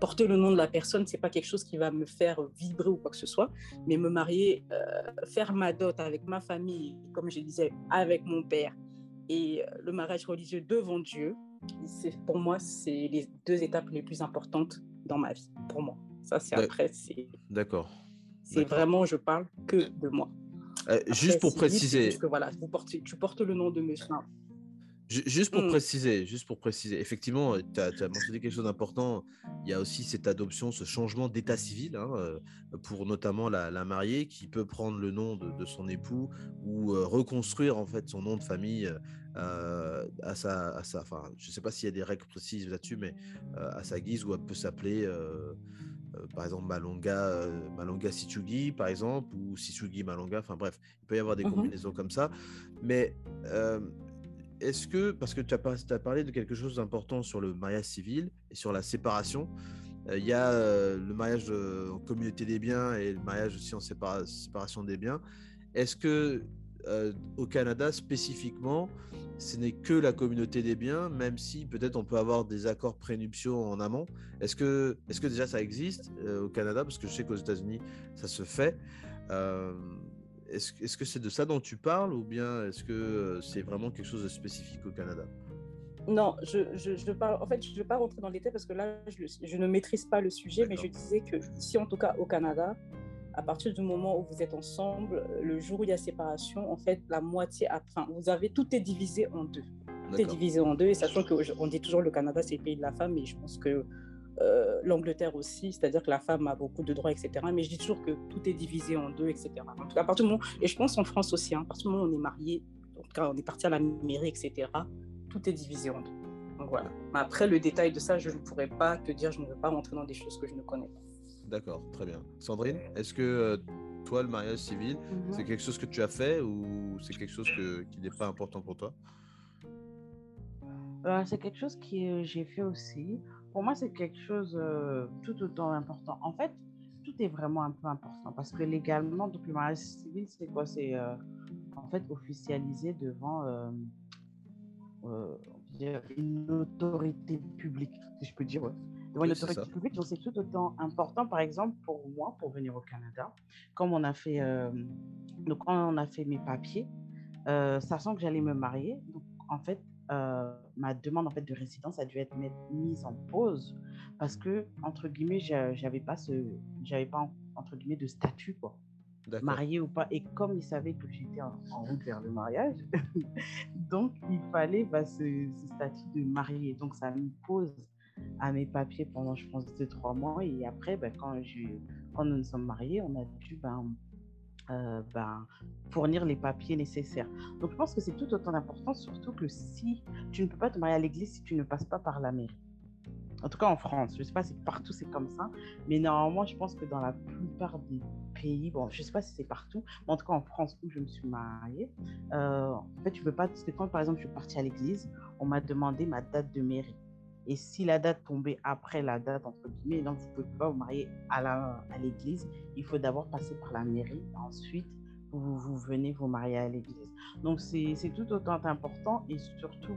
E: porter le nom de la personne, c'est pas quelque chose qui va me faire vibrer ou quoi que ce soit, mais me marier, euh, faire ma dot avec ma famille, comme je disais, avec mon père, et euh, le mariage religieux devant Dieu, c'est pour moi, c'est les deux étapes les plus importantes dans ma vie, pour moi. Ça, c'est après, c'est.
B: D'accord.
E: C'est vraiment, je parle que de moi.
B: Euh, juste pour préciser.
E: que, voilà, vous portez, tu portes le nom de monsieur.
B: Juste pour mmh. préciser, juste pour préciser, effectivement, tu as, mentionné quelque chose d'important. Il y a aussi cette adoption, ce changement d'état civil hein, euh, pour notamment la, mariée qui peut prendre le nom de, son époux ou euh, reconstruire en fait son nom de famille euh, à sa, à sa, enfin, je ne sais pas s'il y a des règles précises là-dessus, mais à sa guise où elle peut s'appeler. par exemple Malonga, Malonga Sichugi, par exemple, ou Sichugi Malonga, enfin bref, il peut y avoir des mmh combinaisons comme ça. Mais est-ce que, parce que tu as, parlé de quelque chose d'important sur le mariage civil et sur la séparation, euh, il y a euh, le mariage en communauté des biens et le mariage aussi en séparation des biens. Est-ce que euh, au Canada spécifiquement, ce n'est que la communauté des biens, même si peut-être on peut avoir des accords prénuptiaux en amont? Est-ce que, est que déjà ça existe au Canada? Parce que je sais qu'aux États-Unis, ça se fait. Est-ce que c'est de ça dont tu parles ou bien est-ce que euh, c'est vraiment quelque chose de spécifique au Canada?
E: Non, je, je, parle, en fait, je ne vais pas rentrer dans les détails parce que là, je, ne maîtrise pas le sujet, mais je disais que ici, en tout cas au Canada, à partir du moment où vous êtes ensemble, le jour où il y a séparation, en fait, la moitié, enfin, vous avez, tout est divisé en deux. Tout est divisé en deux, et sachant qu'on dit toujours le Canada, c'est le pays de la femme, mais je pense que euh, l'Angleterre aussi, c'est-à-dire que la femme a beaucoup de droits, etc. Mais je dis toujours que tout est divisé en deux, etc. En tout cas, à partir du moment, et je pense en France aussi, hein, à partir du moment où on est marié, en tout cas, on est parti à la mairie, etc., tout est divisé en deux. Donc voilà. Mais après, le détail de ça, je ne pourrais pas te dire, je ne veux pas rentrer dans des choses que je ne connais pas.
B: D'accord, très bien. Sandrine, est-ce que euh, toi, le mariage civil, mhm. c'est quelque chose que tu as fait ou c'est quelque chose que, qui n'est pas important pour toi?
D: Euh, C'est quelque chose que j'ai fait aussi pour moi, c'est quelque chose euh, tout autant important. En fait, tout est vraiment un peu important parce que légalement, donc le mariage civil, c'est quoi? C'est euh, en fait officialisé devant euh, une autorité publique, si je peux dire. Devant une autorité publique, donc c'est tout autant important, par exemple, pour moi, pour venir au Canada, comme on a fait, donc quand on a fait mes papiers, sachant que j'allais me marier, donc en fait, euh, ma demande en fait de résidence a dû être mise en pause parce que entre guillemets j'avais pas ce j'avais pas entre guillemets de statut quoi. Marié ou pas. Et comme ils savaient que j'étais en, route vers le mariage donc il fallait bah, ce, statut de marié donc ça me pose à mes papiers pendant je pense deux trois mois. Et après bah, quand je quand nous nous sommes mariés on a dû ben, euh, ben, fournir les papiers nécessaires. Donc, je pense que c'est tout autant important, surtout que si tu ne peux pas te marier à l'église si tu ne passes pas par la mairie. En tout cas, en France, je ne sais pas si partout c'est comme ça, mais normalement, je pense que dans la plupart des pays, bon, je ne sais pas si c'est partout, mais en tout cas en France où je me suis mariée, euh, en fait, tu peux pas, c'est quand par exemple je suis partie à l'église, on m'a demandé ma date de mairie. Et si la date tombait après la date, entre guillemets, donc vous ne pouvez pas vous marier à l'église, à il faut d'abord passer par la mairie. Ensuite, vous, vous venez vous marier à l'église. Donc, c'est tout autant important et surtout,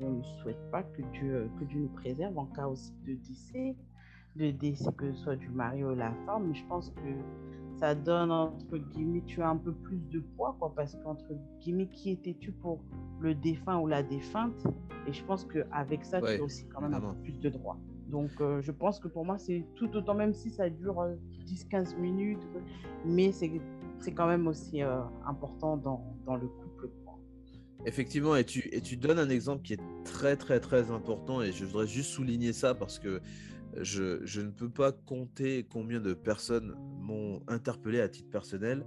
D: on ne souhaite pas que Dieu, que Dieu nous préserve en cas aussi de décès, de décès que ce soit du mari ou la femme. Mais je pense que ça donne, entre guillemets, tu as un peu plus de poids, quoi, parce qu'entre guillemets, qui étais-tu pour le défunt ou la défunte? Et je pense qu'avec ça, tu as aussi quand même un peu plus de droits. Donc, euh, je pense que pour moi, c'est tout autant, même si ça dure 10-15 euh, minutes, mais c'est c'est quand même aussi important dans, dans, le couple.
B: Effectivement, et tu, et tu donnes un exemple qui est très très très important et je voudrais juste souligner ça parce que je, ne peux pas compter combien de personnes m'ont interpellé à titre personnel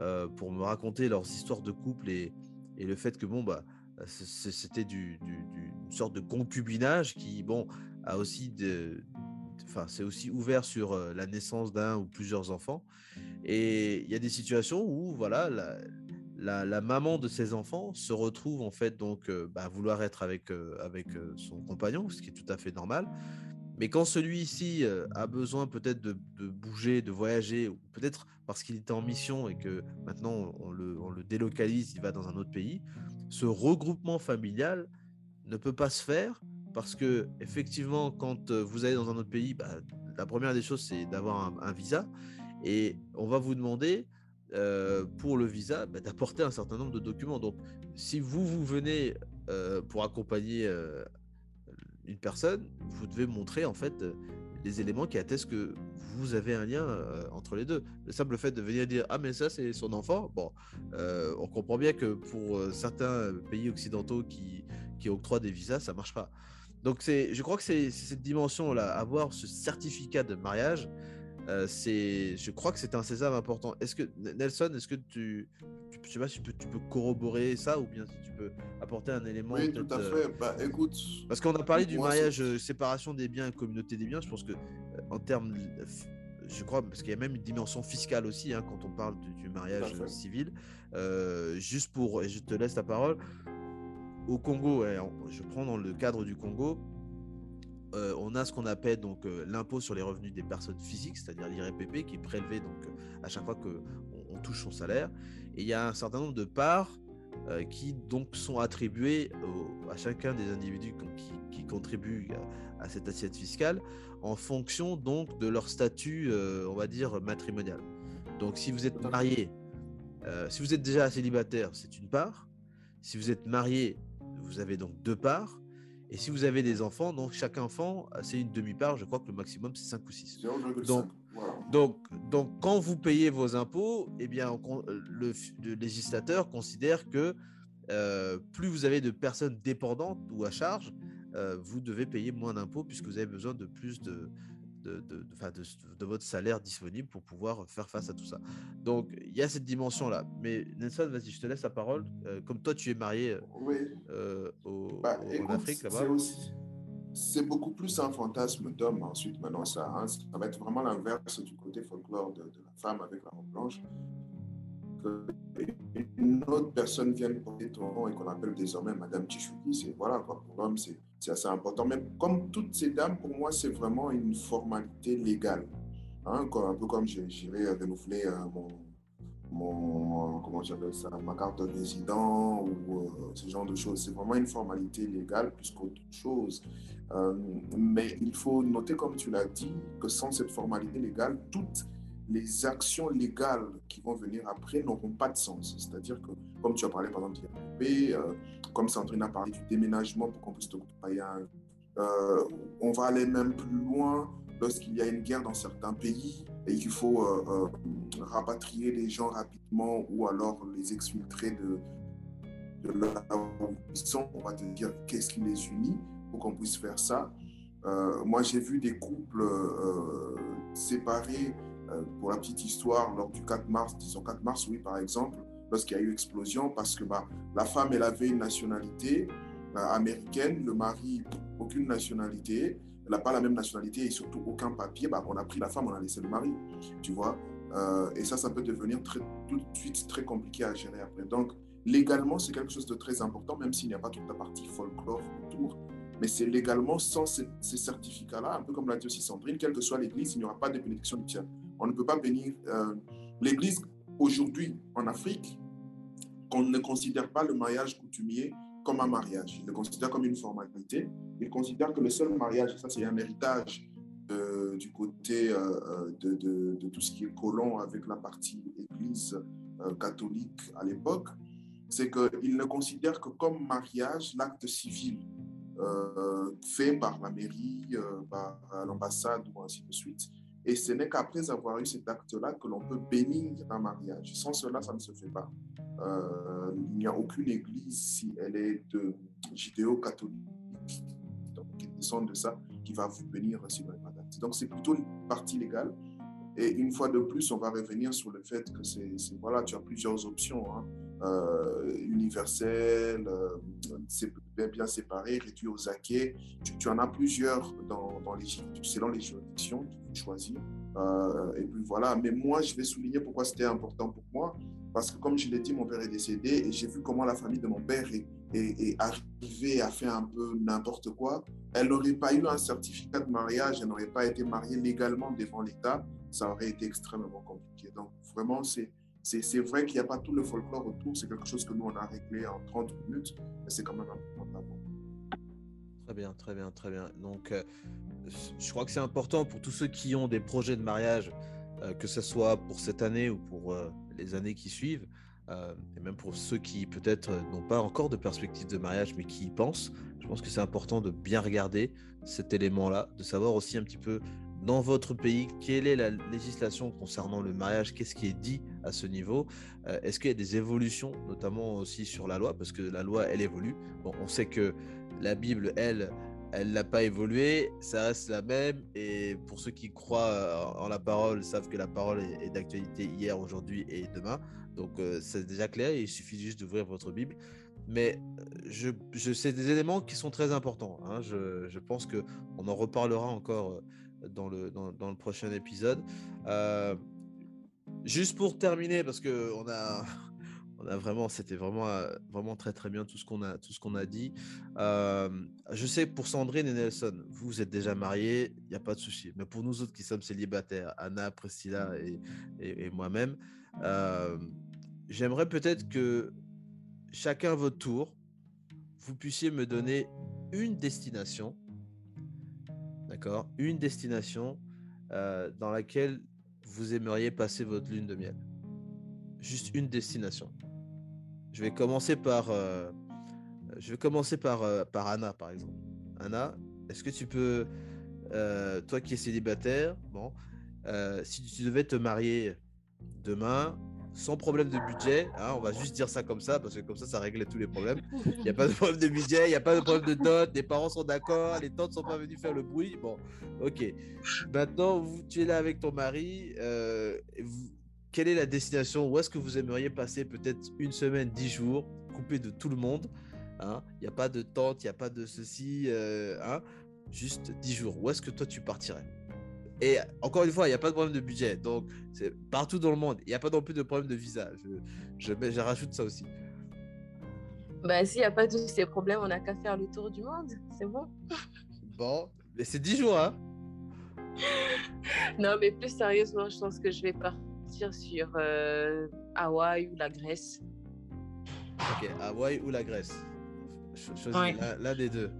B: euh, pour me raconter leurs histoires de couple et, le fait que bon bah c'était du, une sorte de concubinage qui bon a aussi de, enfin c'est aussi ouvert sur euh, la naissance d'un ou plusieurs enfants et il y a des situations où voilà la, la, maman de ses enfants se retrouve en fait donc euh, bah, vouloir être avec, euh, avec son compagnon, ce qui est tout à fait normal. Mais quand celui-ci a besoin peut-être de, bouger, de voyager, peut-être parce qu'il était en mission et que maintenant on le, délocalise, il va dans un autre pays, ce regroupement familial ne peut pas se faire parce que effectivement, quand vous allez dans un autre pays, bah, la première des choses c'est d'avoir un, visa et on va vous demander pour le visa bah, d'apporter un certain nombre de documents. Donc, si vous, vous venez pour accompagner euh, une personne, vous devez montrer en fait les éléments qui attestent que vous avez un lien entre les deux. Le simple fait de venir dire ah mais ça c'est son enfant, bon, on comprend bien que pour certains pays occidentaux qui, qui octroient des visas, ça marche pas. Donc c'est, je crois que c'est cette dimension là, avoir ce certificat de mariage, euh, c'est, je crois que c'est un sésame important. Est-ce que Nelson, est-ce que tu, tu, sais pas si tu peux, tu peux, corroborer ça ou bien si tu peux apporter un élément
C: Oui, tout à fait. Euh, bah, écoute.
B: Parce qu'on a parlé du mariage, euh, séparation des biens et communauté des biens. Je pense que en termes, je crois, parce qu'il y a même une dimension fiscale aussi hein, quand on parle du, mariage civil. juste pour, et je te laisse la parole. Au Congo, je prends dans le cadre du Congo, euh, on a ce qu'on appelle donc euh, l'impôt sur les revenus des personnes physiques, c'est-à-dire l'IRPP, qui est prélevé donc euh, à chaque fois qu'on on touche son salaire. Et il y a un certain nombre de parts qui donc sont attribuées à chacun des individus qui, contribuent à, cette assiette fiscale en fonction donc de leur statut, on va dire matrimonial. Donc si vous êtes marié, si vous êtes déjà célibataire, c'est une part. Si vous êtes marié, vous avez donc deux parts. Et si vous avez des enfants, donc chaque enfant, euh, c'est une demi-part, je crois que le maximum, c'est 5 ou 6. Donc, donc, donc, quand vous payez vos impôts, eh bien, le, législateur considère que euh, plus vous avez de personnes dépendantes ou à charge, euh, vous devez payer moins d'impôts puisque vous avez besoin de plus de, de, de, de, votre salaire disponible pour pouvoir faire face à tout ça. Donc, il y a cette dimension-là. Mais Nelson, vas-y, je te laisse la parole. Euh, comme toi, tu es marié euh, au, bah, en Afrique, là-bas.
C: C'est beaucoup plus un fantasme d'homme ensuite. Maintenant, ça, hein, ça va être vraiment l'inverse du côté folklore de, la femme avec la robe blanche qu'une autre personne vienne porter ton nom et qu'on appelle désormais Madame Chichouki, c'est voilà, pour l'homme, c'est assez important. Mais comme toutes ces dames, pour moi, c'est vraiment une formalité légale. Hein, un peu comme j'irai renouveler euh, mon, mon, comment j'appelle ça, ma carte de résident ou euh, ce genre de choses. C'est vraiment une formalité légale plus qu'autre chose. Euh, mais il faut noter, comme tu l'as dit, que sans cette formalité légale, toute les actions légales qui vont venir après n'auront pas de sens. C'est-à-dire que, comme tu as parlé par exemple du euh, comme Sandrine a parlé du déménagement pour qu'on puisse occuper un, euh, on va aller même plus loin lorsqu'il y a une guerre dans certains pays et qu'il faut euh, euh, rapatrier les gens rapidement ou alors les exfiltrer de, de là où ils sont. On va te dire qu'est-ce qui les unit pour qu'on puisse faire ça. moi, j'ai vu des couples séparés euh, pour la petite histoire, lors du 4 mars, disons 4 mars, oui, par exemple, lorsqu'il y a eu explosion, parce que bah, la femme, elle avait une nationalité euh, américaine, le mari, aucune nationalité, elle n'a pas la même nationalité et surtout aucun papier, bah, on a pris la femme, on a laissé le mari, tu vois. Euh, et ça, ça peut devenir tout de suite très compliqué à gérer après. Donc, légalement, c'est quelque chose de très important, même s'il n'y a pas toute la partie folklore autour. Mais c'est légalement, sans ces, certificats-là, un peu comme l'a dit aussi Sandrine, quelle que soit l'église, il n'y aura pas de bénédiction nuptiale. On ne peut pas bénir euh, l'église aujourd'hui en Afrique, qu'on ne considère pas le mariage coutumier comme un mariage. Il le considère comme une formalité. Il considère que le seul mariage, ça c'est un héritage euh, du côté euh, de, tout ce qui est colon avec la partie église catholique à l'époque, c'est qu'il ne considère que comme mariage l'acte civil fait par la mairie, par l'ambassade ou ainsi de suite Et ce n'est qu'après avoir eu cet acte-là que l'on peut bénir un mariage. Sans cela, ça ne se fait pas. Euh, il n'y a aucune église, si elle est de judéo-catholique, qui descend de ça, qui va vous bénir si vous pas Donc c'est plutôt une partie légale. Et une fois de plus, on va revenir sur le fait que c'est, voilà, tu as plusieurs options. Hein. Euh, bien, bien séparé, réduit aux acquets. Tu, en as plusieurs dans, dans les, selon les juridictions, tu peux choisir. Euh, et puis voilà, mais moi, je vais souligner pourquoi c'était important pour moi. Parce que comme je l'ai dit, mon père est décédé et j'ai vu comment la famille de mon père est, est, arrivée à faire un peu n'importe quoi. Elle n'aurait pas eu un certificat de mariage, elle n'aurait pas été mariée légalement devant l'État. Ça aurait été extrêmement compliqué. Donc vraiment, c'est c'est vrai qu'il n'y a pas tout le folklore autour, c'est quelque chose que nous, on a réglé en 30 minutes, mais c'est quand même important
B: Très bien, très bien, très bien. Donc, euh, je crois que c'est important pour tous ceux qui ont des projets de mariage, euh, que ce soit pour cette année ou pour euh, les années qui suivent, et même pour ceux qui peut-être n'ont pas encore de perspective de mariage, mais qui y pensent. Je pense que c'est important de bien regarder cet élément-là, de savoir aussi un petit peu dans votre pays, quelle est la législation concernant le mariage? Qu'est-ce qui est dit à ce niveau? Euh, Est-ce qu'il y a des évolutions, notamment aussi sur la loi? Parce que la loi, elle évolue. Bon, on sait que la Bible, elle, elle n'a pas évolué, ça reste la même. Et pour ceux qui croient euh, en la parole, savent que la parole est, d'actualité hier, aujourd'hui et demain. Donc euh, c'est déjà clair, il suffit juste d'ouvrir votre Bible. Mais je, je c'est des éléments qui sont très importants. Hein. Je, je, pense qu'on en reparlera encore dans le, dans, le prochain épisode. Euh, juste pour terminer, parce que on a, on a vraiment, c'était vraiment, vraiment très très bien tout ce qu'on a, tout ce qu'on a dit. Euh, je sais pour Sandrine et Nelson, vous êtes déjà mariés, il n'y a pas de souci. Mais pour nous autres qui sommes célibataires, Anna, Priscilla et, et, moi-même, euh, j'aimerais peut-être que chacun à votre tour, vous puissiez me donner une destination D'accord? Une destination euh, dans laquelle vous aimeriez passer votre lune de miel. Juste une destination. Je vais commencer par, euh, euh, Anna, par exemple. Anna, est-ce que tu peux, toi qui es célibataire, si tu devais te marier demain, sans problème de budget. Hein, on va juste dire ça comme ça, parce que comme ça, ça réglait tous les problèmes. Il n'y a pas de problème de budget, il n'y a pas de problème de dot, les parents sont d'accord, les tantes ne sont pas venus faire le bruit. Bon, ok. Maintenant, vous, tu es là avec ton mari. Euh, quelle est la destination Où est-ce que vous aimeriez passer peut-être une semaine, dix jours, coupé de tout le monde hein? Il n'y a pas de tante, il n'y a pas de ceci. Euh, hein? Juste dix jours. Où est-ce que toi, tu partirais? Et encore une fois, il n'y a pas de problème de budget. Donc, c'est partout dans le monde. Il n'y a pas non plus de problème de visa. Je, je, rajoute ça aussi.
F: Bah, s'il n'y a pas tous ces problèmes, on n'a qu'à faire le tour du monde. C'est bon.
B: Bon, mais c'est 10 jours, hein
F: Non, mais plus sérieusement, je pense que je vais partir sur euh, Hawaï ou la Grèce.
B: Ok, Hawaï ou la Grèce. Choisis l'un des deux.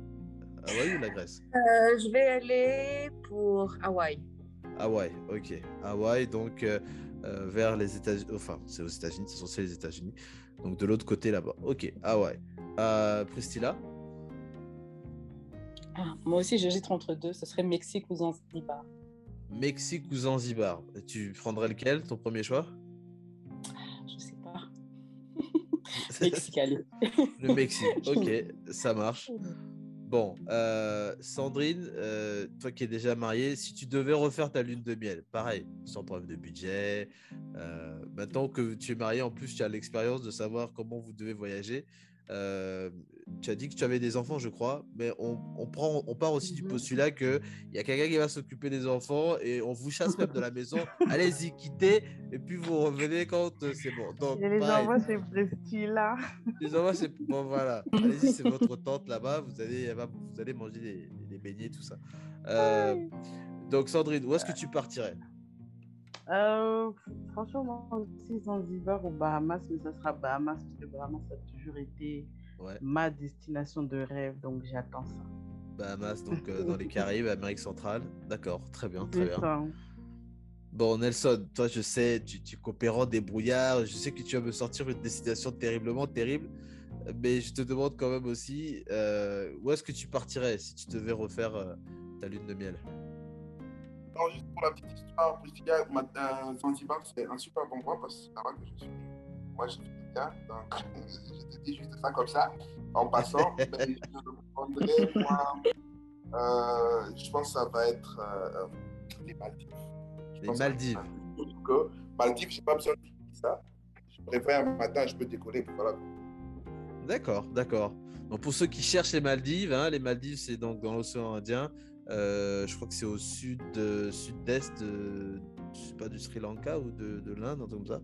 B: Hawaï ou la Grèce?
F: Euh, Je vais aller pour Hawaï.
B: Hawaï, ok. Hawaï, donc euh, euh, vers les États-Unis. Enfin, c'est aux États-Unis, c'est censé les États-Unis. Donc de l'autre côté là-bas. Ok, Hawaï. Priscilla?
E: Ah, Moi aussi, j'hésite entre deux. Ce serait Mexique ou Zanzibar.
B: Mexique ou Zanzibar Tu prendrais lequel, ton premier choix?
E: Je sais pas. Mexique, allez.
B: Le Mexique, ok, ça marche. Bon, euh, Sandrine, euh, toi qui es déjà mariée, si tu devais refaire ta lune de miel, pareil, sans problème de budget, euh, maintenant que tu es mariée, en plus tu as l'expérience de savoir comment vous devez voyager, tu as dit que tu avais des enfants, je crois, mais on, on prend, on part aussi du mhm. postulat qu'il y a quelqu'un qui va s'occuper des enfants et on vous chasse même de la maison. Allez-y, quittez, et puis vous revenez quand euh, c'est bon.
D: Donc, les enfants, c'est Presti là.
B: Les enfants, c'est bon, voilà. Allez-y, c'est votre tante là-bas. Vous allez, vous allez manger des, des beignets, tout ça. Euh, donc, Sandrine, où est-ce que tu partirais?
D: Euh, franchement, moi aussi, Zanzibar ou Bahamas, mais ça sera Bahamas, parce que Bahamas a toujours été ma destination de rêve, donc j'attends ça.
B: Bahamas, donc euh, dans les Caraïbes, Amérique centrale. D'accord, très bien, très bien. Bon, Nelson, toi, je sais, tu, tu coopérant des brouillards, je sais que tu vas me sortir une destination terriblement terrible, mais je te demande quand même aussi, euh, où est-ce que tu partirais si tu devais refaire ta lune de miel?
C: Alors, juste pour la petite histoire, Priscilla, Zanzibar, c'est un super bon endroit parce que c'est là-bas que je suis. Moi, je bien, donc je te dis juste ça comme ça, en passant. mais je prendrai, moi, euh, je pense que ça va être euh, les Maldives. Je
B: Les Maldives.
C: que Maldives, j'ai pas besoin de dire ça. Je préfère un matin, je peux décoller. Voilà.
B: D'accord, d'accord. Donc pour ceux qui cherchent les Maldives, hein, les Maldives c'est donc dans l'océan Indien. Euh, je crois que c'est au sud, euh, sud-est, de, je sais pas du Sri Lanka ou de, de l'Inde, un truc comme ça.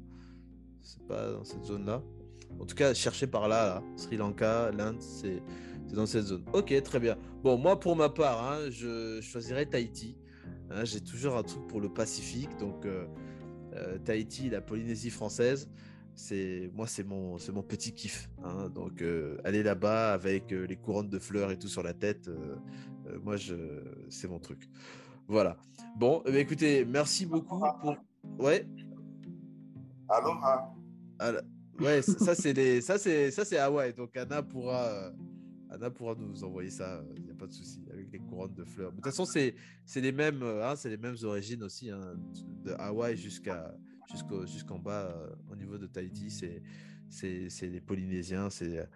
B: C'est pas dans cette zone-là. En tout cas, cherchez par là. Sri Lanka, l'Inde, c'est dans cette zone. Ok, très bien. Bon, moi pour ma part, hein, je choisirais Tahiti. Hein, J'ai toujours un truc pour le Pacifique, donc euh, euh, Tahiti, la Polynésie française c'est moi c'est mon c'est mon petit kiff hein. donc euh, aller là-bas avec les couronnes de fleurs et tout sur la tête moi je c'est mon truc voilà bon eh écoutez merci beaucoup pour ouais
C: Aloha.
B: alors- ouais ça c'est les ça c'est ça c'est Hawaï. Donc Anna pourra euh, Anna pourra nous envoyer ça il n'y a pas de souci avec les couronnes de fleurs. De toute façon c'est c'est les mêmes euh, hein, c'est les mêmes origines aussi hein, de Hawaï jusqu'à jusqu'au jusqu'en bas euh, au niveau de Tahiti. C'est c'est c'est les Polynésiens c'est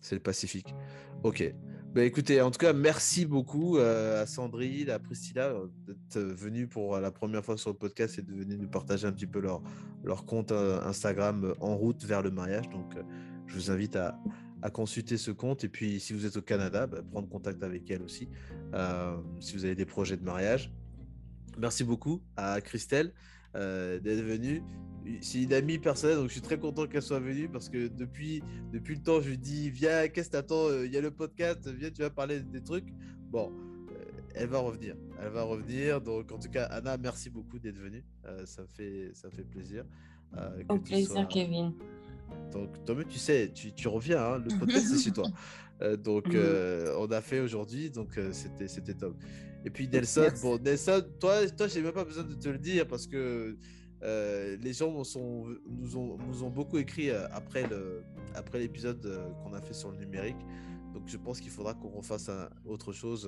B: c'est le Pacifique. Ok ben écoutez en tout cas merci beaucoup euh, à Sandrine à Priscilla euh, d'être venue pour la première fois sur le podcast et de venir nous partager un petit peu leur leur compte euh, Instagram euh, en route vers le mariage. Donc euh, je vous invite à consulter ce compte. Et puis si vous êtes au Canada bah, prendre contact avec elle aussi euh, si vous avez des projets de mariage. Merci beaucoup à Christelle euh, d'être venue. C'est une amie personnelle, donc je suis très content qu'elle soit venue parce que depuis, depuis le temps, je lui dis Viens, qu'est-ce que t'attends euh, Il y a le podcast, viens, tu vas parler des trucs. Bon, euh, elle va revenir. Elle va revenir. Donc, en tout cas, Anna, merci beaucoup d'être venue. Euh, ça, me fait, ça me fait plaisir. euh,
G: Au plaisir,
B: sois-
G: Kevin.
B: donc, toi-même, tu sais, tu, tu reviens, hein, le podcast, c'est chez toi. Euh, donc, euh, on a fait aujourd'hui, donc c'était c'était top. Et puis, Nelson,
G: Merci.
B: bon, Nelson, toi, toi j'ai même pas besoin de te le dire parce que euh, les gens nous, sont, nous, ont, nous ont beaucoup écrit euh, après le après l'épisode euh, qu'on a fait sur le numérique. Donc, je pense qu'il faudra qu'on refasse un- autre chose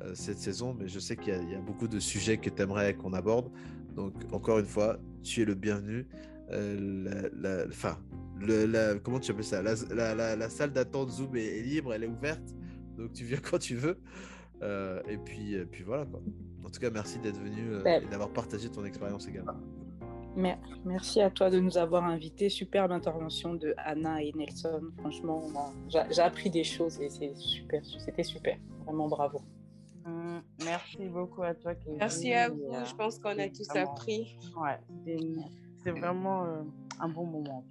B: euh, cette saison, mais je sais qu'il y, a- il y a beaucoup de sujets que tu aimerais qu'on aborde. Donc, encore une fois, tu es le bienvenu. Euh, la, la- enfin, le, la, comment tu appelles ça? La, salle d'attente Zoom est, est libre, elle est ouverte, donc tu viens quand tu veux. Et puis, voilà quoi. En tout cas, merci d'être venu
E: Ouais.
B: et d'avoir partagé ton expérience également.
E: Mer- Merci à toi de nous avoir invités. Superbe intervention de Anna et Nelson. Franchement, j'ai appris des choses et c'est super. C'était super. Vraiment bravo.
D: Hum, merci beaucoup à toi, Kevin.
F: Merci à vous.
D: euh,
F: Je pense qu'on a tous
D: vraiment-
F: appris.
D: Ouais, c'est vraiment euh, un bon moment.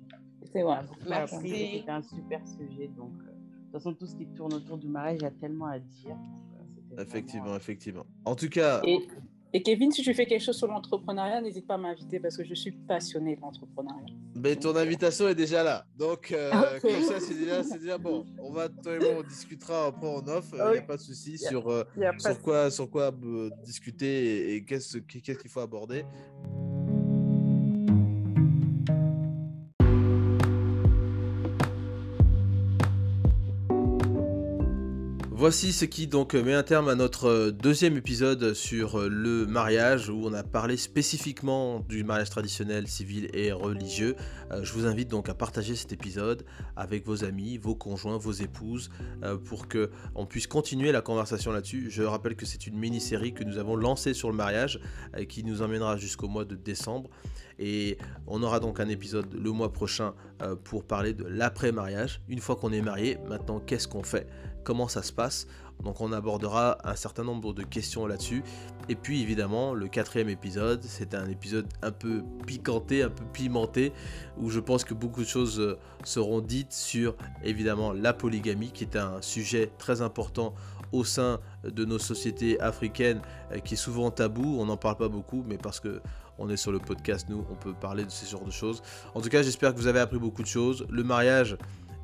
E: C'est
D: beaucoup
F: Merci.
D: C'était un super sujet. Donc, euh, de toute façon, tout ce qui tourne autour du mariage, il y a tellement à dire. donc, c'était vraiment,
B: Effectivement, effectivement. En tout cas,
E: Et, et Kevin, si tu fais quelque chose sur l'entrepreneuriat, n'hésite pas à m'inviter parce que je suis passionnée de l'entrepreneuriat.
B: ben, ton invitation est déjà là. Donc, euh,
E: Ok.
B: comme ça, c'est déjà, déjà bon. On va, toi et moi, on discutera après en off. Il n'y a pas de souci sur, euh, sur quoi, sur quoi euh, discuter et, et qu'est-ce qu'est-ce qu'il faut aborder. Voici ce qui donc met un terme à notre euh, deuxième épisode sur euh, le mariage où on a parlé spécifiquement du mariage traditionnel, civil et religieux. Euh, je vous invite donc à partager cet épisode avec vos amis, vos conjoints, vos épouses pour que on puisse continuer la conversation là-dessus. Je rappelle que c'est une mini-série que nous avons lancée sur le mariage qui nous emmènera jusqu'au mois de décembre et on aura donc un épisode le mois prochain pour parler de l'après-mariage. Une fois qu'on est marié, maintenant qu'est-ce qu'on fait? Comment ça se passe Donc on abordera un certain nombre de questions là-dessus. Et puis évidemment, le quatrième épisode, c'est un épisode un peu piquanté, un peu pimenté, où je pense que beaucoup de choses euh, seront dites sur évidemment la polygamie, qui est un sujet très important au sein de nos sociétés africaines, euh, qui est souvent tabou. On n'en parle pas beaucoup, mais parce que on est sur le podcast, nous, on peut parler de ce genre de choses. En tout cas, j'espère que vous avez appris beaucoup de choses. Le mariage,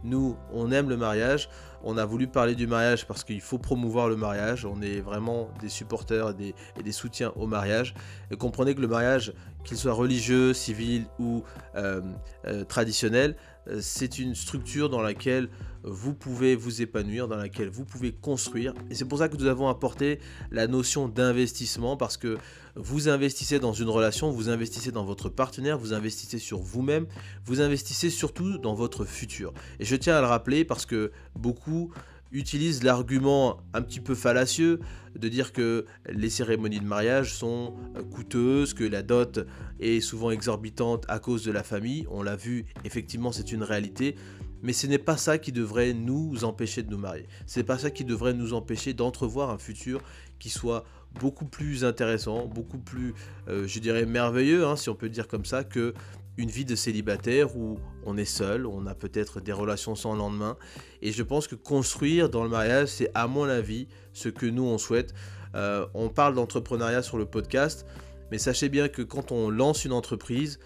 B: nous, on aime le mariage. on a voulu parler du mariage parce qu'il faut promouvoir le mariage. On est vraiment des supporters et des, soutiens au mariage. Et comprenez que le mariage, qu'il soit religieux, civil ou euh, euh, traditionnel, c'est une structure dans laquelle vous pouvez vous épanouir, dans laquelle vous pouvez construire. Et c'est pour ça que nous avons apporté la notion d'investissement, parce que vous investissez dans une relation, vous investissez dans votre partenaire, vous investissez sur vous-même, vous investissez surtout dans votre futur. Et je tiens à le rappeler parce que beaucoup utilisent l'argument un petit peu fallacieux de dire que les cérémonies de mariage sont coûteuses, que la dot est souvent exorbitante à cause de la famille. On l'a vu, effectivement, c'est une réalité. Mais ce n'est pas ça qui devrait nous empêcher de nous marier. Ce n'est pas ça qui devrait nous empêcher d'entrevoir un futur qui soit beaucoup plus intéressant, beaucoup plus, euh, je dirais, merveilleux, hein, si on peut dire comme ça, que une vie de célibataire où on est seul, on a peut-être des relations sans lendemain. Et je pense que construire dans le mariage, c'est à mon avis ce que nous on souhaite. Euh, on parle d'entrepreneuriat sur le podcast, mais sachez bien que quand on lance une entreprise,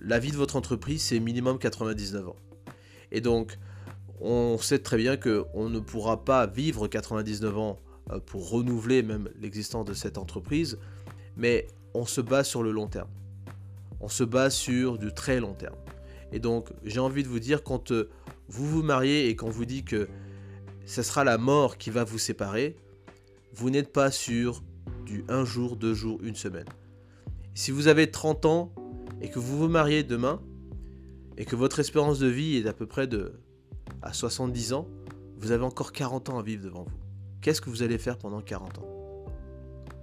B: la vie de votre entreprise, c'est minimum 99 ans. Et donc, on sait très bien qu'on ne pourra pas vivre 99 ans euh, pour renouveler même l'existence de cette entreprise, mais on se base sur le long terme. On se base sur du très long terme. Et donc, j'ai envie de vous dire, quand euh, vous vous mariez et qu'on vous dit que ce sera la mort qui va vous séparer, vous n'êtes pas sur du un jour, deux jours, une semaine. Si vous avez 30 ans et que vous vous mariez demain, et que votre espérance de vie est à peu près de à 70 ans, vous avez encore 40 ans à vivre devant vous. Qu'est-ce que vous allez faire pendant 40 ans?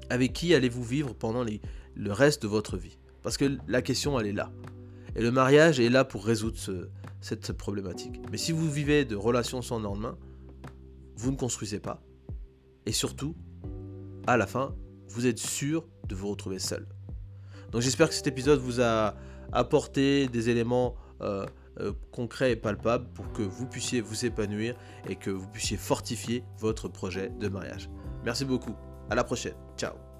B: Avec qui allez-vous vivre pendant le reste de votre vie? Parce que la question, elle est là. Et le mariage est là pour résoudre cette problématique. Mais si vous vivez de relations sans lendemain, vous ne construisez pas. Et surtout, à la fin, vous êtes sûr de vous retrouver seul. Donc j'espère que cet épisode vous a apporté des éléments euh, euh, concret et palpable pour que vous puissiez vous épanouir et que vous puissiez fortifier votre projet de mariage. Merci beaucoup. À la prochaine. Ciao.